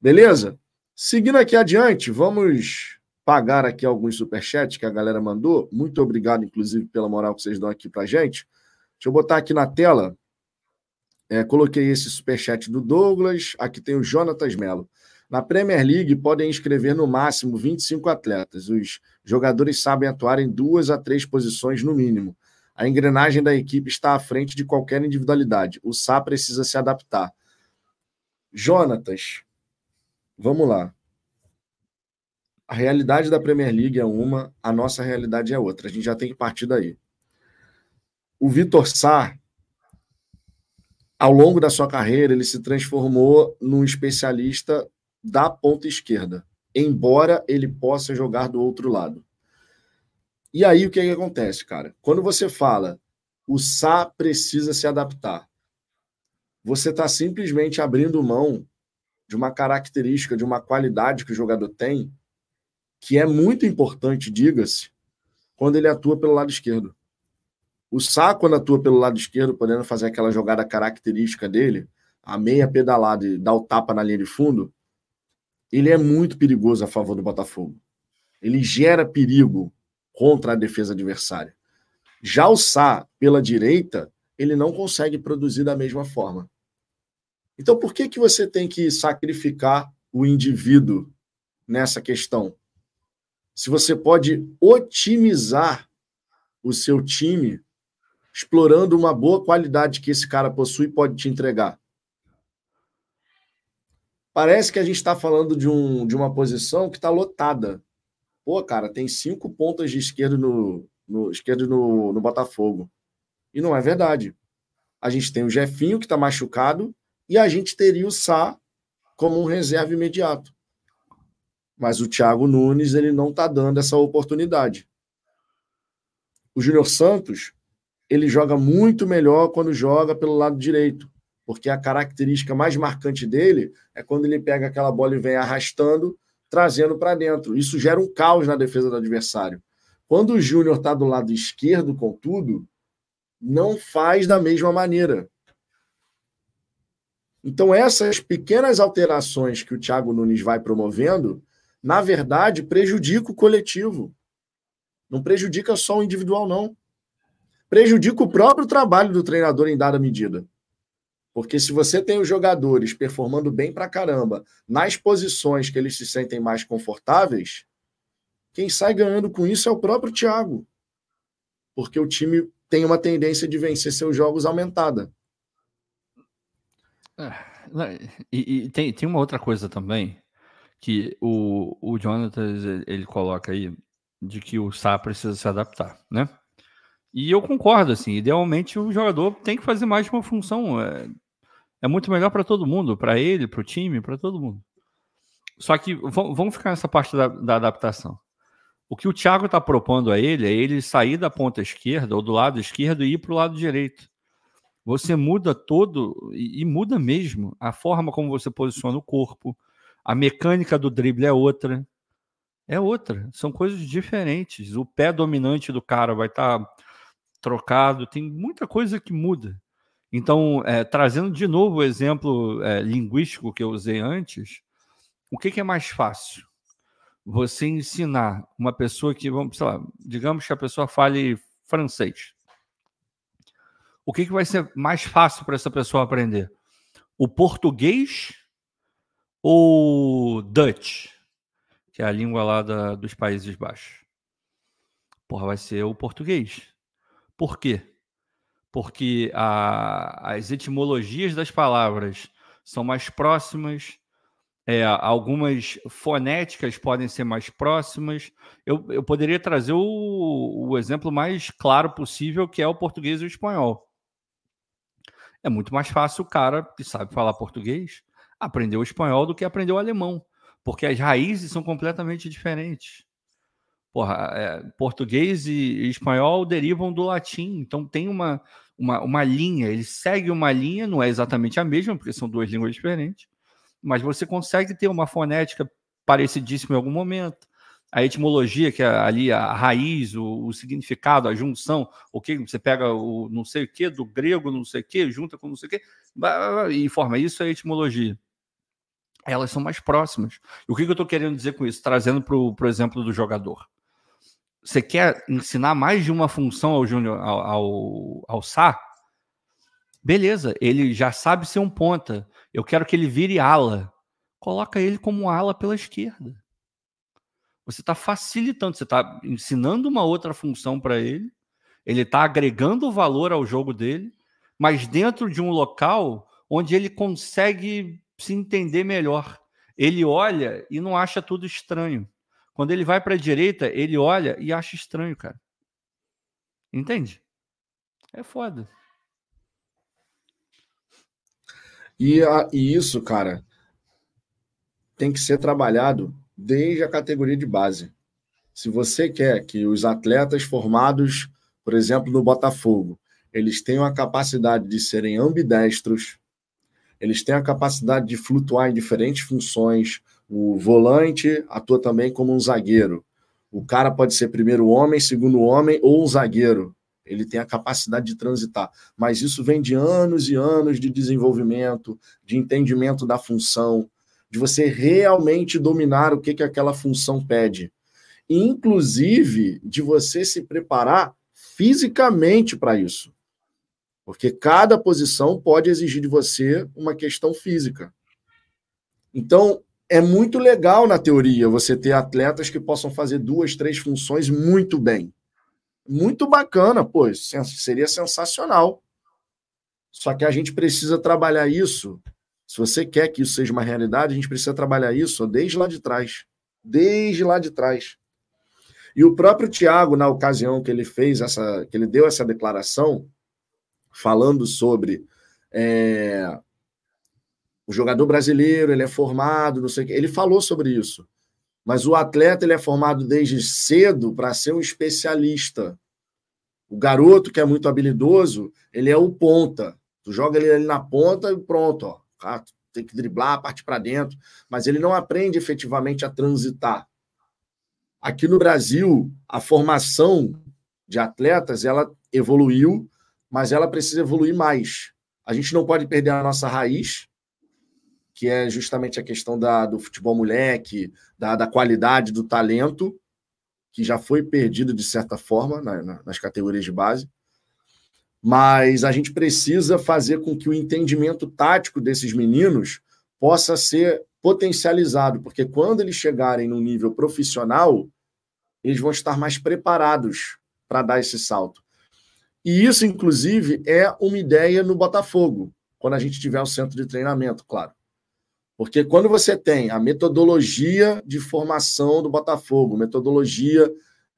Beleza? Seguindo aqui adiante, vamos pagar aqui alguns superchats que a galera mandou. Muito obrigado, inclusive, pela moral que vocês dão aqui para gente. Deixa eu botar aqui na tela. É, coloquei esse superchat do Douglas. Aqui tem o Jonatas Melo. Na Premier League podem inscrever no máximo 25 atletas. Os jogadores sabem atuar em duas a três posições no mínimo. A engrenagem da equipe está à frente de qualquer individualidade. O Sá precisa se adaptar. Jonatas, Vamos lá. A realidade da Premier League é uma, a nossa realidade é outra. A gente já tem que partir daí. O Vitor Sá, ao longo da sua carreira, ele se transformou num especialista da ponta esquerda, embora ele possa jogar do outro lado. E aí o que, que acontece, cara? Quando você fala o Sá precisa se adaptar, você está simplesmente abrindo mão de uma característica, de uma qualidade que o jogador tem, que é muito importante, diga-se, quando ele atua pelo lado esquerdo. O Sá, quando atua pelo lado esquerdo, podendo fazer aquela jogada característica dele, a meia pedalada e dar o tapa na linha de fundo, ele é muito perigoso a favor do Botafogo. Ele gera perigo contra a defesa adversária. Já o Sá, pela direita, ele não consegue produzir da mesma forma. Então, por que, que você tem que sacrificar o indivíduo nessa questão? Se você pode otimizar o seu time explorando uma boa qualidade que esse cara possui pode te entregar. Parece que a gente está falando de, um, de uma posição que está lotada. Pô, cara, tem cinco pontas de esquerda no, no esquerdo no, no Botafogo. E não é verdade. A gente tem o Jefinho, que está machucado, e a gente teria o Sá como um reserva imediato. Mas o Thiago Nunes ele não está dando essa oportunidade. O Júnior Santos ele joga muito melhor quando joga pelo lado direito, porque a característica mais marcante dele é quando ele pega aquela bola e vem arrastando, trazendo para dentro. Isso gera um caos na defesa do adversário. Quando o Júnior está do lado esquerdo, contudo, não faz da mesma maneira. Então, essas pequenas alterações que o Thiago Nunes vai promovendo, na verdade, prejudica o coletivo. Não prejudica só o individual, não. Prejudica o próprio trabalho do treinador em dada medida. Porque se você tem os jogadores performando bem pra caramba nas posições que eles se sentem mais confortáveis, quem sai ganhando com isso é o próprio Thiago. Porque o time tem uma tendência de vencer seus jogos aumentada. É, e, e tem, tem uma outra coisa também que o, o Jonathan ele coloca aí de que o Sá precisa se adaptar, né? E eu concordo, assim, idealmente o jogador tem que fazer mais de uma função. É, é muito melhor para todo mundo, para ele, para o time, para todo mundo. Só que vamos ficar nessa parte da, da adaptação. O que o Thiago está propondo a ele é ele sair da ponta esquerda ou do lado esquerdo e ir para o lado direito. Você muda todo, e, e muda mesmo, a forma como você posiciona o corpo, a mecânica do drible é outra. É outra, são coisas diferentes. O pé dominante do cara vai estar tá trocado, tem muita coisa que muda. Então, é, trazendo de novo o exemplo é, linguístico que eu usei antes, o que, que, é mais fácil? Você ensinar uma pessoa que, vamos, lá, digamos que a pessoa fale francês o que, que vai ser mais fácil para essa pessoa aprender? O português ou Dutch? que é a língua lá da, dos Países Baixos. Porra, vai ser o português. Por quê? Porque a, as etimologias das palavras são mais próximas, é, algumas fonéticas podem ser mais próximas. Eu, eu poderia trazer o, o exemplo mais claro possível, que é o português e o espanhol. É muito mais fácil o cara que sabe falar português aprender o espanhol do que aprender o alemão, porque as raízes são completamente diferentes. Porra, é, português e, espanhol derivam do latim, então tem uma, uma, uma linha, ele segue uma linha, não é exatamente a mesma, porque são duas línguas diferentes, mas você consegue ter uma fonética parecidíssima em algum momento. A etimologia, que é ali a raiz, o, o significado, a junção, o que você pega o não sei o que do grego, não sei o que, junta com não sei o que, e forma isso é a etimologia. Elas são mais próximas. E o que, que eu estou querendo dizer com isso? Trazendo para o exemplo do jogador. Você quer ensinar mais de uma função ao Júnior, ao, ao, ao Sá? Beleza, ele já sabe ser um ponta. Eu quero que ele vire ala. Coloca ele como ala pela esquerda. Você está facilitando, você está ensinando uma outra função para ele, ele está agregando valor ao jogo dele, mas dentro de um local onde ele consegue se entender melhor. Ele olha e não acha tudo estranho. Quando ele vai para a direita, ele olha e acha estranho, cara. Entende? É foda. E, a, e isso, cara, tem que ser trabalhado desde a categoria de base. Se você quer que os atletas formados, por exemplo, no Botafogo, eles tenham a capacidade de serem ambidestros, eles têm a capacidade de flutuar em diferentes funções. O volante atua também como um zagueiro. O cara pode ser primeiro homem, segundo homem ou um zagueiro. Ele tem a capacidade de transitar. Mas isso vem de anos e anos de desenvolvimento, de entendimento da função, de você realmente dominar o que, que aquela função pede. Inclusive, de você se preparar fisicamente para isso. Porque cada posição pode exigir de você uma questão física. Então, é muito legal na teoria você ter atletas que possam fazer duas, três funções muito bem. Muito bacana, pois seria sensacional. Só que a gente precisa trabalhar isso. Se você quer que isso seja uma realidade, a gente precisa trabalhar isso desde lá de trás. Desde lá de trás. E o próprio Tiago, na ocasião que ele fez essa, que ele deu essa declaração, falando sobre é, o jogador brasileiro, ele é formado, não sei o quê. Ele falou sobre isso. Mas o atleta ele é formado desde cedo para ser um especialista. O garoto que é muito habilidoso, ele é o ponta. Tu joga ele ali na ponta e pronto, ó. Ah, tem que driblar, parte para dentro, mas ele não aprende efetivamente a transitar. Aqui no Brasil, a formação de atletas, ela evoluiu mas ela precisa evoluir mais. A gente não pode perder a nossa raiz, que é justamente a questão da, do futebol moleque, da, da qualidade do talento, que já foi perdido de certa forma na, na, nas categorias de base. Mas a gente precisa fazer com que o entendimento tático desses meninos possa ser potencializado, porque quando eles chegarem no nível profissional, eles vão estar mais preparados para dar esse salto. E isso, inclusive, é uma ideia no Botafogo, quando a gente tiver um centro de treinamento, claro. Porque quando você tem a metodologia de formação do Botafogo, metodologia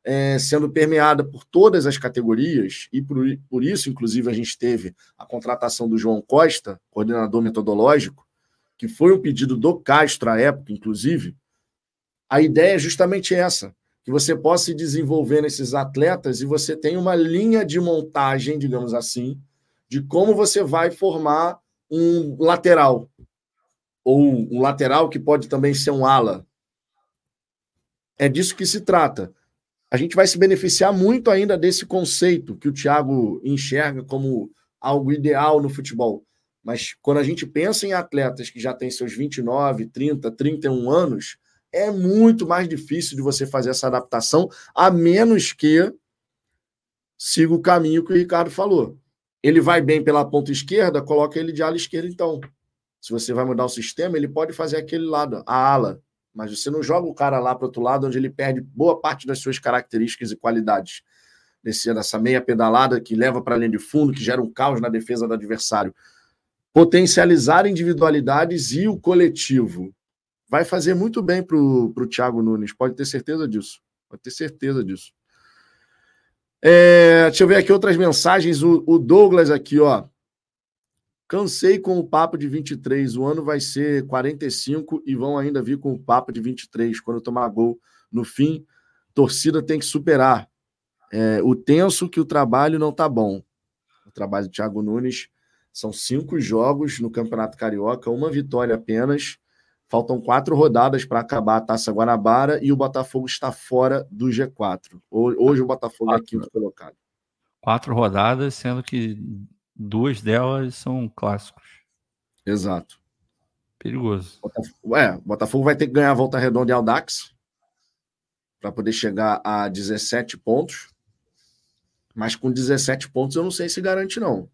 é, sendo permeada por todas as categorias, e por, por isso, inclusive, a gente teve a contratação do João Costa, coordenador metodológico, que foi um pedido do Castro à época, inclusive, a ideia é justamente essa: que você possa ir desenvolvendo esses atletas e você tem uma linha de montagem, digamos assim, de como você vai formar um lateral. Ou um lateral que pode também ser um ala. É disso que se trata. A gente vai se beneficiar muito ainda desse conceito que o Thiago enxerga como algo ideal no futebol. Mas quando a gente pensa em atletas que já têm seus 29, 30, 31 anos, é muito mais difícil de você fazer essa adaptação, a menos que siga o caminho que o Ricardo falou. Ele vai bem pela ponta esquerda, coloca ele de ala esquerda, então. Se você vai mudar o sistema, ele pode fazer aquele lado, a ala Mas você não joga o cara lá para outro lado, onde ele perde boa parte das suas características e qualidades. Descendo essa meia pedalada que leva para a linha de fundo, que gera um caos na defesa do adversário. Potencializar individualidades e o coletivo. Vai fazer muito bem para o Thiago Nunes, pode ter certeza disso. Pode ter certeza disso. É, deixa eu ver aqui outras mensagens. O, o Douglas aqui, ó. Cansei com o papo de 23. O ano vai ser 45 e vão ainda vir com o papo de 23. Quando tomar gol no fim, torcida tem que superar. É, o tenso que o trabalho não tá bom. O trabalho do Thiago Nunes são cinco jogos no Campeonato Carioca, uma vitória apenas. Faltam quatro rodadas para acabar a Taça Guanabara e o Botafogo está fora do G4. Hoje o Botafogo quatro. é quinto colocado. Quatro rodadas, sendo que Duas delas são clássicos. Exato. Perigoso. Botafogo, é, Botafogo vai ter que ganhar a volta redonda em Aldax para poder chegar a 17 pontos. Mas com 17 pontos eu não sei se garante, não.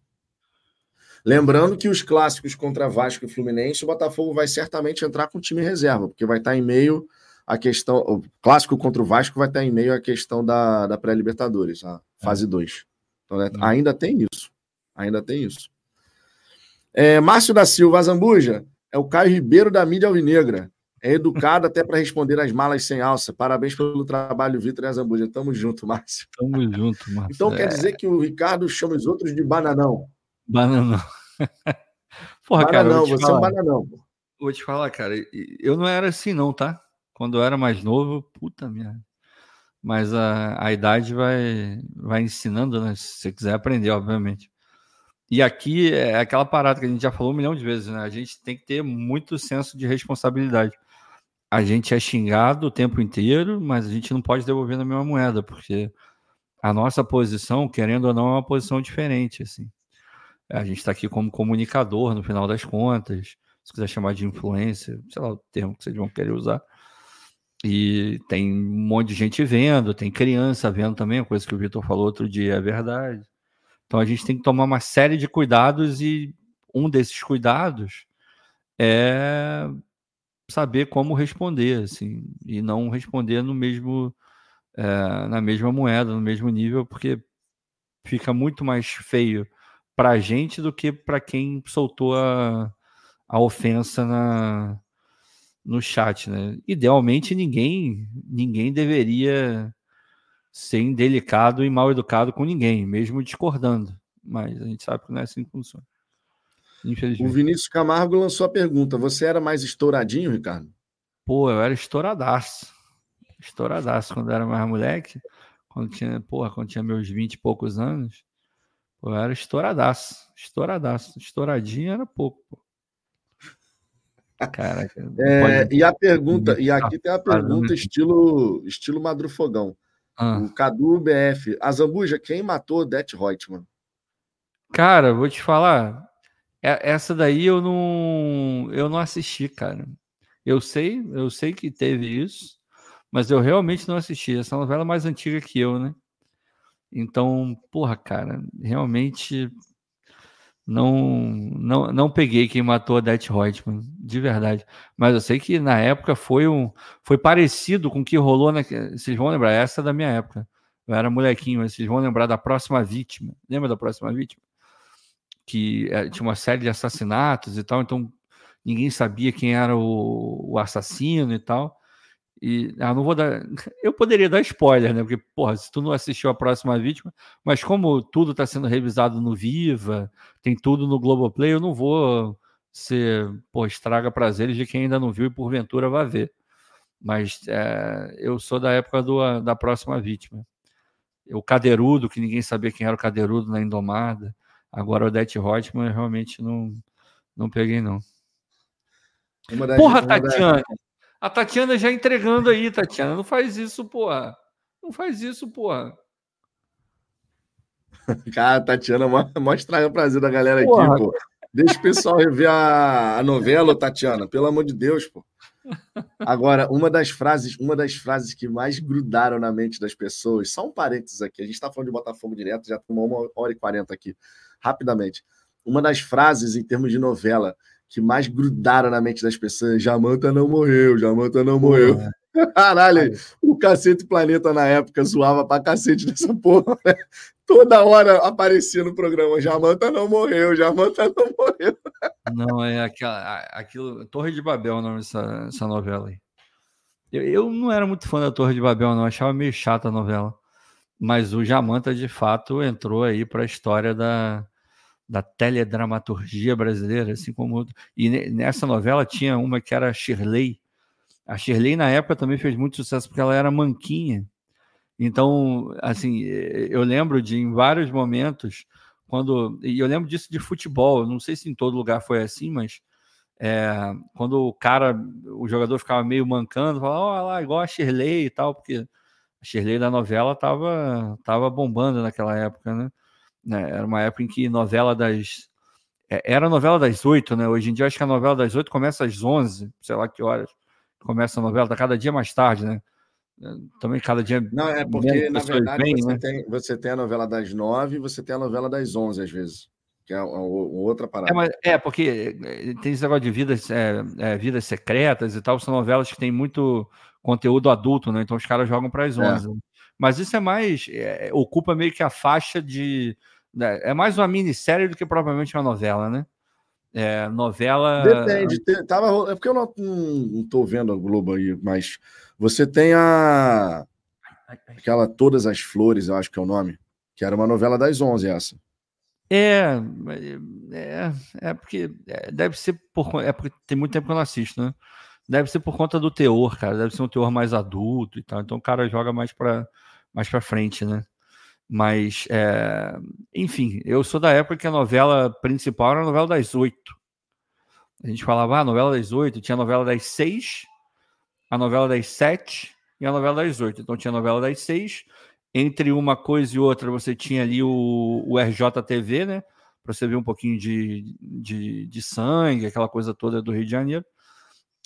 Lembrando que os clássicos contra Vasco e Fluminense, o Botafogo vai certamente entrar com time reserva, porque vai estar em meio a questão. O clássico contra o Vasco vai estar em meio à questão da, da pré-Libertadores, a fase 2. Então, é, ainda tem isso. Ainda tem isso. É, Márcio da Silva Azambuja é o Caio Ribeiro da mídia alvinegra. É educado até para responder as malas sem alça. Parabéns pelo trabalho, Vitor e Azambuja. Tamo junto, Márcio. Tamo junto, Márcio. Então é... quer dizer que o Ricardo chama os outros de bananão. Bananão. Porra, bananão, cara, você falar. é um bananão. Vou te falar, cara, eu não era assim não, tá? Quando eu era mais novo, puta merda. Mas a, a idade vai, vai ensinando, né? Se você quiser aprender, obviamente. E aqui é aquela parada que a gente já falou um milhão de vezes, né? A gente tem que ter muito senso de responsabilidade. A gente é xingado o tempo inteiro, mas a gente não pode devolver na mesma moeda, porque a nossa posição, querendo ou não, é uma posição diferente, assim. A gente está aqui como comunicador, no final das contas, se quiser chamar de influência, sei lá o termo que vocês vão querer usar. E tem um monte de gente vendo, tem criança vendo também, a coisa que o Vitor falou outro dia é verdade. Então a gente tem que tomar uma série de cuidados e um desses cuidados é saber como responder, assim, e não responder no mesmo é, na mesma moeda, no mesmo nível, porque fica muito mais feio para a gente do que para quem soltou a, a ofensa na, no chat, né? Idealmente ninguém ninguém deveria ser indelicado e mal educado com ninguém, mesmo discordando. Mas a gente sabe que não é assim que funciona. O Vinícius Camargo lançou a pergunta: você era mais estouradinho, Ricardo? Pô, eu era estouradaço. Estouradaço quando eu era mais moleque. Quando tinha, porra, quando tinha meus 20 e poucos anos. Pô, eu era estouradaço. Estouradaço. Estouradinho era pouco, pô. Caraca. É, e a pergunta, e aqui tem a pergunta estilo, estilo Madrufogão. Ah. O Cadu BF. A Zambuja, quem matou Det Reutemann? Cara, vou te falar. É, essa daí eu não, eu não assisti, cara. Eu sei, eu sei que teve isso, mas eu realmente não assisti. Essa novela é mais antiga que eu, né? Então, porra, cara, realmente não, não, não peguei quem matou a Det Reutemann, de verdade. Mas eu sei que na época foi um foi parecido com o que rolou na, vocês vão lembrar essa é da minha época. Eu era molequinho, mas vocês vão lembrar da próxima vítima. Lembra da próxima vítima? Que é, tinha uma série de assassinatos e tal, então ninguém sabia quem era o, o assassino e tal. E ah, não vou dar. Eu poderia dar spoiler, né? Porque, porra, se tu não assistiu a próxima vítima, mas como tudo está sendo revisado no Viva, tem tudo no Globoplay, eu não vou ser, pô, estraga prazeres de quem ainda não viu e porventura vai ver. Mas é, eu sou da época do, da próxima vítima. O Cadeirudo, que ninguém sabia quem era o Cadeirudo na Indomada. Agora o Odete Reutemann, eu realmente não, não peguei, não. Porra, Tatiana! A Tatiana já entregando aí, Tatiana. Não faz isso, porra. Não faz isso, porra. Cara, Tatiana mostra o prazer da galera porra. aqui, pô. Deixa o pessoal rever a, a novela, Tatiana. Pelo amor de Deus, pô. Agora, uma das frases, uma das frases que mais grudaram na mente das pessoas, só um parênteses aqui, a gente está falando de Botafogo direto, já tomou uma hora e quarenta aqui, rapidamente. Uma das frases em termos de novela que mais grudaram na mente das pessoas. Jamanta não morreu, Jamanta não morreu. Caralho, o Cacete Planeta na época zoava pra cacete dessa porra, né? Toda hora aparecia no programa: Jamanta não morreu, Jamanta não morreu. Não, é aquela, aquilo. Torre de Babel, o nome dessa, dessa novela aí. Eu, eu, não era muito fã da Torre de Babel, não, achava meio chata a novela. Mas o Jamanta, de fato, entrou aí para a história da, da teledramaturgia brasileira, assim como. E nessa novela tinha uma que era Shirley a Shirley, na época, também fez muito sucesso porque ela era manquinha. Então, assim, eu lembro de em vários momentos, quando. E eu lembro disso de futebol, não sei se em todo lugar foi assim, mas é, quando o cara, o jogador ficava meio mancando, falava, oh, lá, igual a Shirley e tal, porque a Shirley da novela tava, tava bombando naquela época, né? Né era uma época em que novela das. É, era a novela das oito, né? Hoje em dia, acho que a novela das oito começa às onze, sei lá que horas começa a novela, tá cada dia mais tarde, né? Também cada dia. Não, é porque, na verdade, vem, você, né? tem, você tem a novela das nove e você tem a novela das onze, às vezes. Que é uma, outra parada. É, mas, é, porque tem esse negócio de vidas, é, é, vidas secretas e tal, são novelas que têm muito conteúdo adulto, né? Então os caras jogam para as onze. É. Mas isso é mais. É, ocupa meio que a faixa de. Né? É mais uma minissérie do que propriamente uma novela, né? É, novela. Depende. Tem, tava, é porque eu não, não tô vendo a Globo aí, mas você tem a. Aquela Todas as Flores, eu acho que é o nome, que era uma novela das 11, essa. É, é, é porque é, deve ser por é porque tem muito tempo que eu não assisto, né? Deve ser por conta do teor, cara. Deve ser um teor mais adulto e tal. Então o cara joga mais para mais para frente, né? Mas, é, enfim, eu sou da época que a novela principal era a novela das oito. A gente falava, ah, a novela das oito, tinha a novela das seis, a novela das sete e a novela das oito. Então tinha a novela das seis. Entre uma coisa e outra, você tinha ali o, o RJTV, né? Para você ver um pouquinho de, de, de sangue, aquela coisa toda do Rio de Janeiro.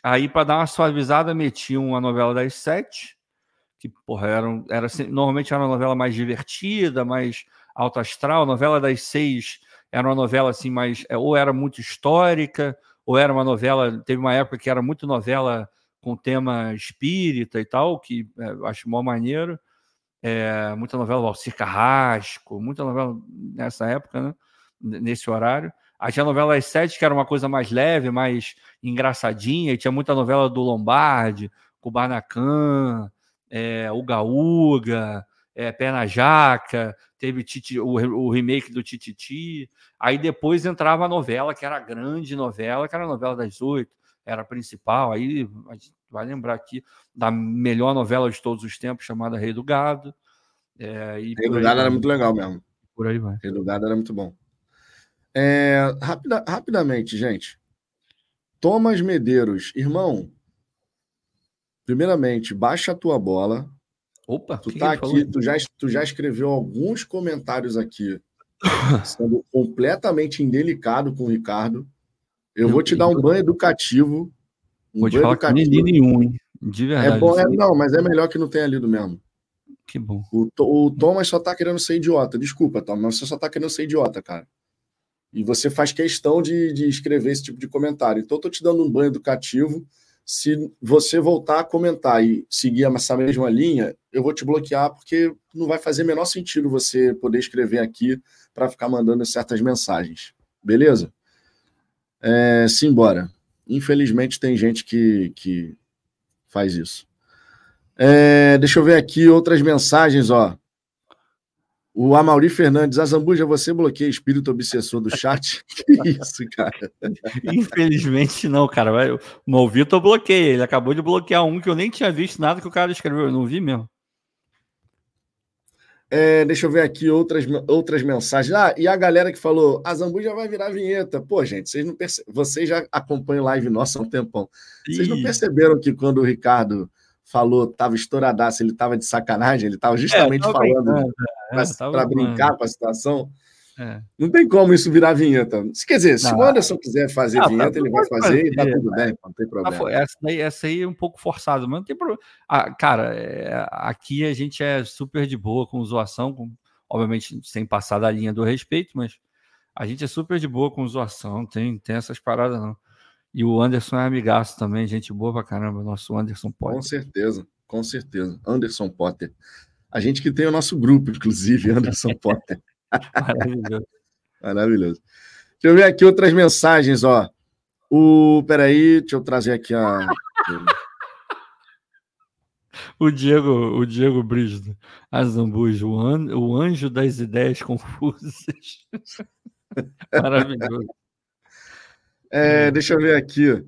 Aí, para dar uma suavizada, metiam a novela das sete que porra, era, era normalmente era uma novela mais divertida, mais alto astral. A novela das seis era uma novela assim mais é, ou era muito histórica, ou era uma novela. Teve uma época que era muito novela com tema espírita e tal, que é, acho mó maneiro. É, muita novela Valcir Carrasco, muita novela nessa época, né? nesse horário. Aí tinha a novela das sete, que era uma coisa mais leve, mais engraçadinha, e tinha muita novela do Lombardi, Kubanacan, é, Uga Uga, é, Pé na Jaca, teve titi, o, o, remake do Tititi. Aí depois entrava a novela, que era a grande novela, que era a novela das oito, era a principal. Aí a gente vai lembrar aqui da melhor novela de todos os tempos, chamada Rei do Gado. É, Rei do Gado era muito legal mesmo. Por aí vai. Rei do Gado era muito bom. É, rapida, rapidamente, gente. Thomas Medeiros, irmão, Primeiramente, baixa a tua bola. Opa, tu tá aqui, tu já, tu já escreveu alguns comentários aqui, sendo completamente indelicado com o Ricardo. Eu vou te dar um banho educativo. Um vou falar educativo. li nenhum, hein? De verdade. É bom, é, não, mas é melhor que não tenha lido mesmo. Que bom. O, o Thomas só tá querendo ser idiota. Desculpa, Thomas, mas você só tá querendo ser idiota, cara. E você faz questão de, de escrever esse tipo de comentário. Então, eu tô te dando um banho educativo se você voltar a comentar e seguir essa mesma linha, eu vou te bloquear porque não vai fazer menor sentido você poder escrever aqui para ficar mandando certas mensagens. Beleza? É, simbora. Infelizmente tem gente que, que faz isso. É, deixa eu ver aqui outras mensagens, ó. O Amauri Fernandes, Azambuja, você bloqueia espírito obsessor do chat? que isso, cara? Infelizmente não, cara. O Malvito bloqueia. Ele acabou de bloquear um que eu nem tinha visto nada que o cara escreveu. Eu não vi mesmo. É, deixa eu ver aqui outras, outras mensagens. Ah, e a galera que falou, a Zambuja vai virar vinheta. Pô, gente, vocês não perce... vocês já acompanham live nossa há um tempão. Vocês não perceberam que quando o Ricardo falou, tava estouradaço, ele tava de sacanagem, ele tava é, justamente é, falando para brincar com a situação. É. Não tem como isso virar vinheta. Quer dizer, se o Anderson quiser fazer ah, vinheta, tá, ele vai fazer, fazer e tá tudo bem, não tem problema. Essa, aí, essa aí é um pouco forçada, mas não tem problema. Ah, cara, é, aqui a gente é super de boa com zoação, com, obviamente sem passar da linha do respeito, mas a gente é super de boa com zoação, tem, tem essas paradas não. E o Anderson é amigaço também, gente boa pra caramba, nosso Anderson Potter. Com certeza, com certeza. Anderson Potter. A gente que tem o nosso grupo, inclusive, Anderson Potter. Maravilhoso. Maravilhoso. Deixa eu ver aqui outras mensagens, ó. O. Peraí, deixa eu trazer aqui a. o Diego, o Diego Brígido, Azambujo, o, an, o anjo das ideias confusas. Maravilhoso. É, deixa eu ver aqui.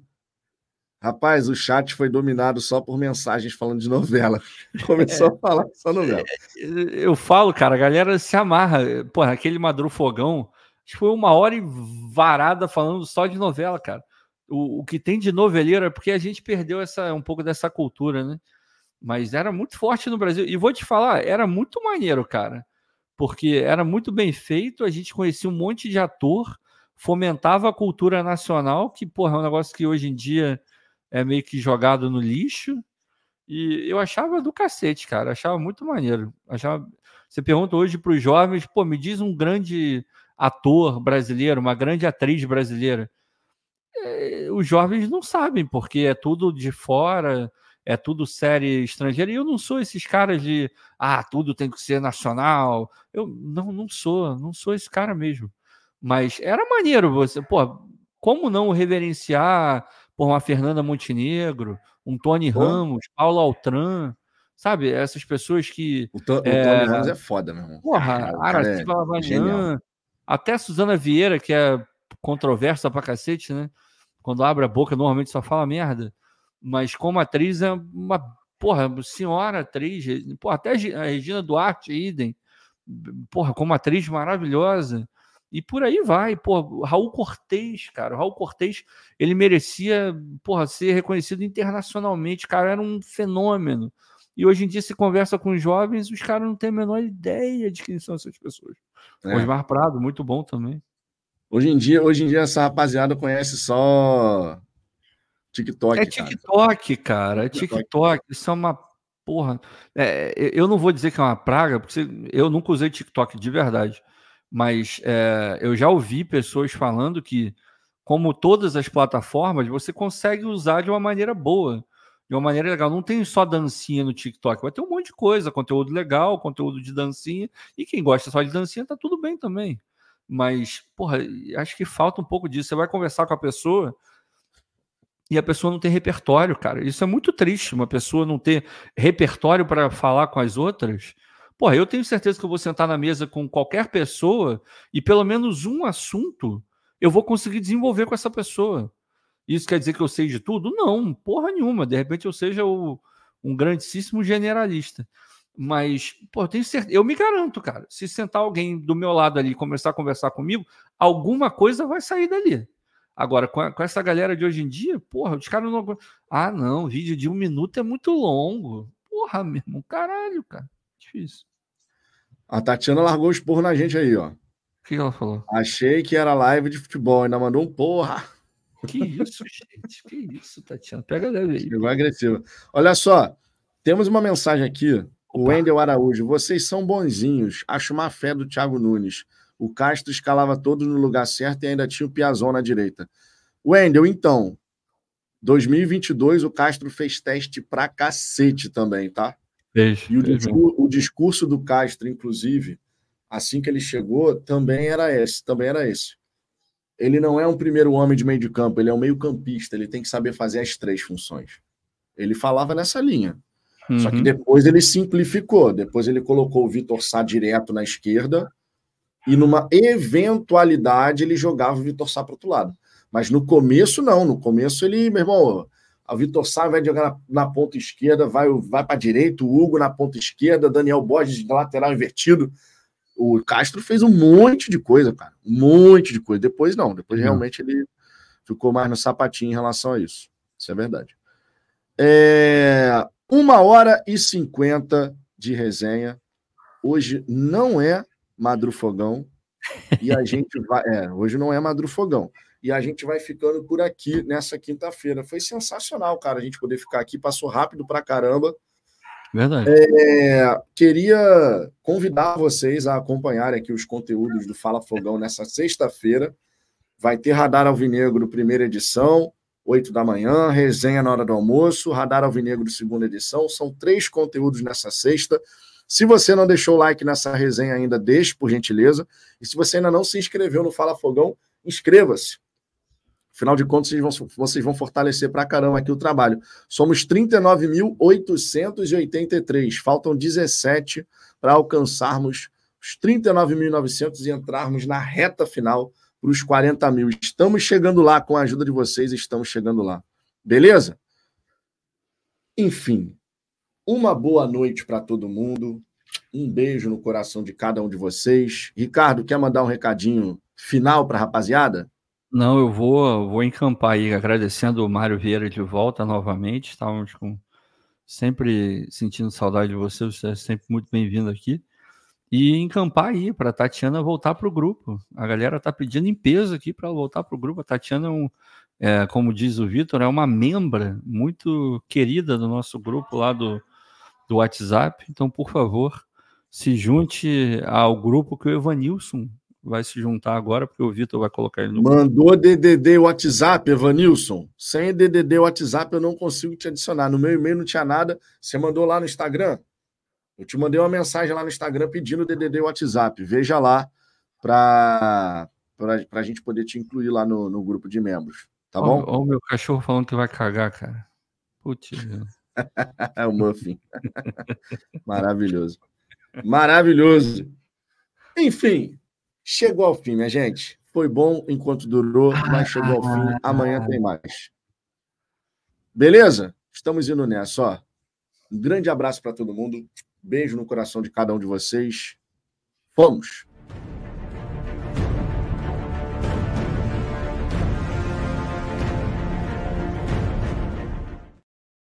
Rapaz, o chat foi dominado só por mensagens falando de novela. Começou é, a falar só novela. Eu falo, cara, a galera se amarra. Porra, aquele Madru Fogão, acho que foi uma hora e varada falando só de novela, cara. O, o que tem de noveleira é porque a gente perdeu essa, um pouco dessa cultura, né? Mas era muito forte no Brasil. E vou te falar, era muito maneiro, cara. Porque era muito bem feito, a gente conhecia um monte de ator, fomentava a cultura nacional, que, porra, é um negócio que hoje em dia é meio que jogado no lixo. E eu achava do cacete, cara. Achava muito maneiro. Achava... Você pergunta hoje para os jovens, pô, me diz um grande ator brasileiro, uma grande atriz brasileira. É, os jovens não sabem, porque é tudo de fora, é tudo série estrangeira. E eu não sou esses caras de, ah, tudo tem que ser nacional. Eu não, não sou, não sou esse cara mesmo. Mas era maneiro você, pô, como não reverenciar por uma Fernanda Montenegro, um Tony Ramos, Paulo Altran, sabe? Essas pessoas que. O, to, é, o Tony Ramos é foda, meu irmão. Porra, Araciba é até Suzana Vieira, que é controversa pra cacete, né? Quando abre a boca, normalmente só fala merda. Mas como atriz é uma porra, senhora atriz, porra, até a Regina Duarte, idem, porra, como atriz maravilhosa. E por aí vai, pô, Raul Cortez, cara, Raul Cortez, ele merecia, porra, ser reconhecido internacionalmente, cara, era um fenômeno. E hoje em dia se conversa com os jovens, os caras não têm a menor ideia de quem são essas pessoas. É. Osmar Prado, muito bom também. Hoje em dia, hoje em dia essa rapaziada conhece só TikTok. É TikTok, cara, cara. é TikTok. Isso é uma porra. É, eu não vou dizer que é uma praga, porque eu nunca usei TikTok de verdade mas é, eu já ouvi pessoas falando que, como todas as plataformas, você consegue usar de uma maneira boa, de uma maneira legal. Não tem só dancinha no TikTok, vai ter um monte de coisa, conteúdo legal, conteúdo de dancinha, e quem gosta só de dancinha tá tudo bem também. Mas, porra, acho que falta um pouco disso. Você vai conversar com a pessoa e a pessoa não tem repertório, cara. Isso é muito triste, uma pessoa não ter repertório para falar com as outras Porra, eu tenho certeza que eu vou sentar na mesa com qualquer pessoa e pelo menos um assunto eu vou conseguir desenvolver com essa pessoa. Isso quer dizer que eu sei de tudo? Não, porra nenhuma. De repente eu seja o, um grandíssimo generalista. Mas, pô, tenho certeza, eu me garanto, cara. Se sentar alguém do meu lado ali e começar a conversar comigo, alguma coisa vai sair dali. Agora, com, a, com essa galera de hoje em dia, porra, os caras não. Ah, não, vídeo de um minuto é muito longo. Porra, meu irmão, caralho, cara. Difícil. A Tatiana largou o esporro na gente aí, ó. O que ela falou? Achei que era live de futebol, ainda mandou um porra. Que isso, gente? Que isso, Tatiana? Pega leve aí. Chegou agressiva. Olha só, temos uma mensagem aqui. O Wendel Araújo, vocês são bonzinhos. Acho uma fé do Thiago Nunes. O Castro escalava todos no lugar certo e ainda tinha o Piazon na direita. Wendel, então, 2022 o Castro fez teste pra cacete também, tá? E o discurso, o discurso, do Castro, inclusive, assim que ele chegou, também era esse, também era esse. Ele não é um primeiro homem de meio de campo, ele é um meio-campista, ele tem que saber fazer as três funções. Ele falava nessa linha. Uhum. Só que uhum. depois ele simplificou, depois ele colocou o Vitor Sá direto na esquerda e numa eventualidade ele jogava o Vitor Sá para outro lado. Mas no começo não, no começo ele, meu irmão, o Vitor Sá vai jogar na, na, ponta esquerda, vai, vai para a direita, o Hugo na ponta esquerda, Daniel Borges de lateral invertido. O Castro fez um monte de coisa, cara. Um monte de coisa. Depois não, depois realmente ele ficou mais no sapatinho em relação a isso. Isso é verdade. É, uma hora e cinquenta de resenha. Hoje não é Madrufogão. E a gente vai. É, hoje não é Madrufogão. E a gente vai ficando por aqui nessa quinta-feira. Foi sensacional, cara, a gente poder ficar aqui. Passou rápido pra caramba. Verdade. É, queria convidar vocês a acompanharem aqui os conteúdos do Fala Fogão nessa sexta-feira. Vai ter Radar Alvinegro, primeira edição. 8 da manhã, resenha na hora do almoço, Radar Alvinegro segunda edição. São três conteúdos nessa sexta. Se você não deixou o like nessa resenha ainda, deixe, por gentileza. E se você ainda não se inscreveu no Fala Fogão, inscreva-se. Afinal de contas, vocês vão, vocês vão fortalecer para caramba aqui o trabalho. Somos 39.883. Faltam 17 para alcançarmos os 39.900 e entrarmos na reta final para os 40 mil. Estamos chegando lá, com a ajuda de vocês, estamos chegando lá. Beleza? Enfim, uma boa noite para todo mundo. Um beijo no coração de cada um de vocês. Ricardo, quer mandar um recadinho final para a rapaziada? Não, eu vou, vou encampar aí, agradecendo o Mário Vieira de volta novamente. Estávamos com sempre sentindo saudade de você, você é sempre muito bem-vindo aqui e encampar aí para a Tatiana voltar para o grupo. A galera está pedindo em peso aqui para voltar para o grupo. A Tatiana, é um, é, como diz o Vitor, é uma membra muito querida do nosso grupo lá do, do WhatsApp. Então, por favor, se junte ao grupo que o Evanilson vai se juntar agora, porque o Vitor vai colocar ele no Mandou DDD WhatsApp, Evanilson. Sem DDD WhatsApp eu não consigo te adicionar. No meu e-mail não tinha nada. Você mandou lá no Instagram? Eu te mandei uma mensagem lá no Instagram pedindo DDD WhatsApp. Veja lá para a gente poder te incluir lá no, no grupo de membros. Tá bom? Olha o meu cachorro falando que vai cagar, cara. Putz. é o Muffin. Maravilhoso. Maravilhoso. Enfim, chegou ao fim, minha gente. Foi bom enquanto durou, mas chegou ao fim. Amanhã tem mais. Beleza? Estamos indo nessa, ó. Um grande abraço para todo mundo. Beijo no coração de cada um de vocês. Fomos!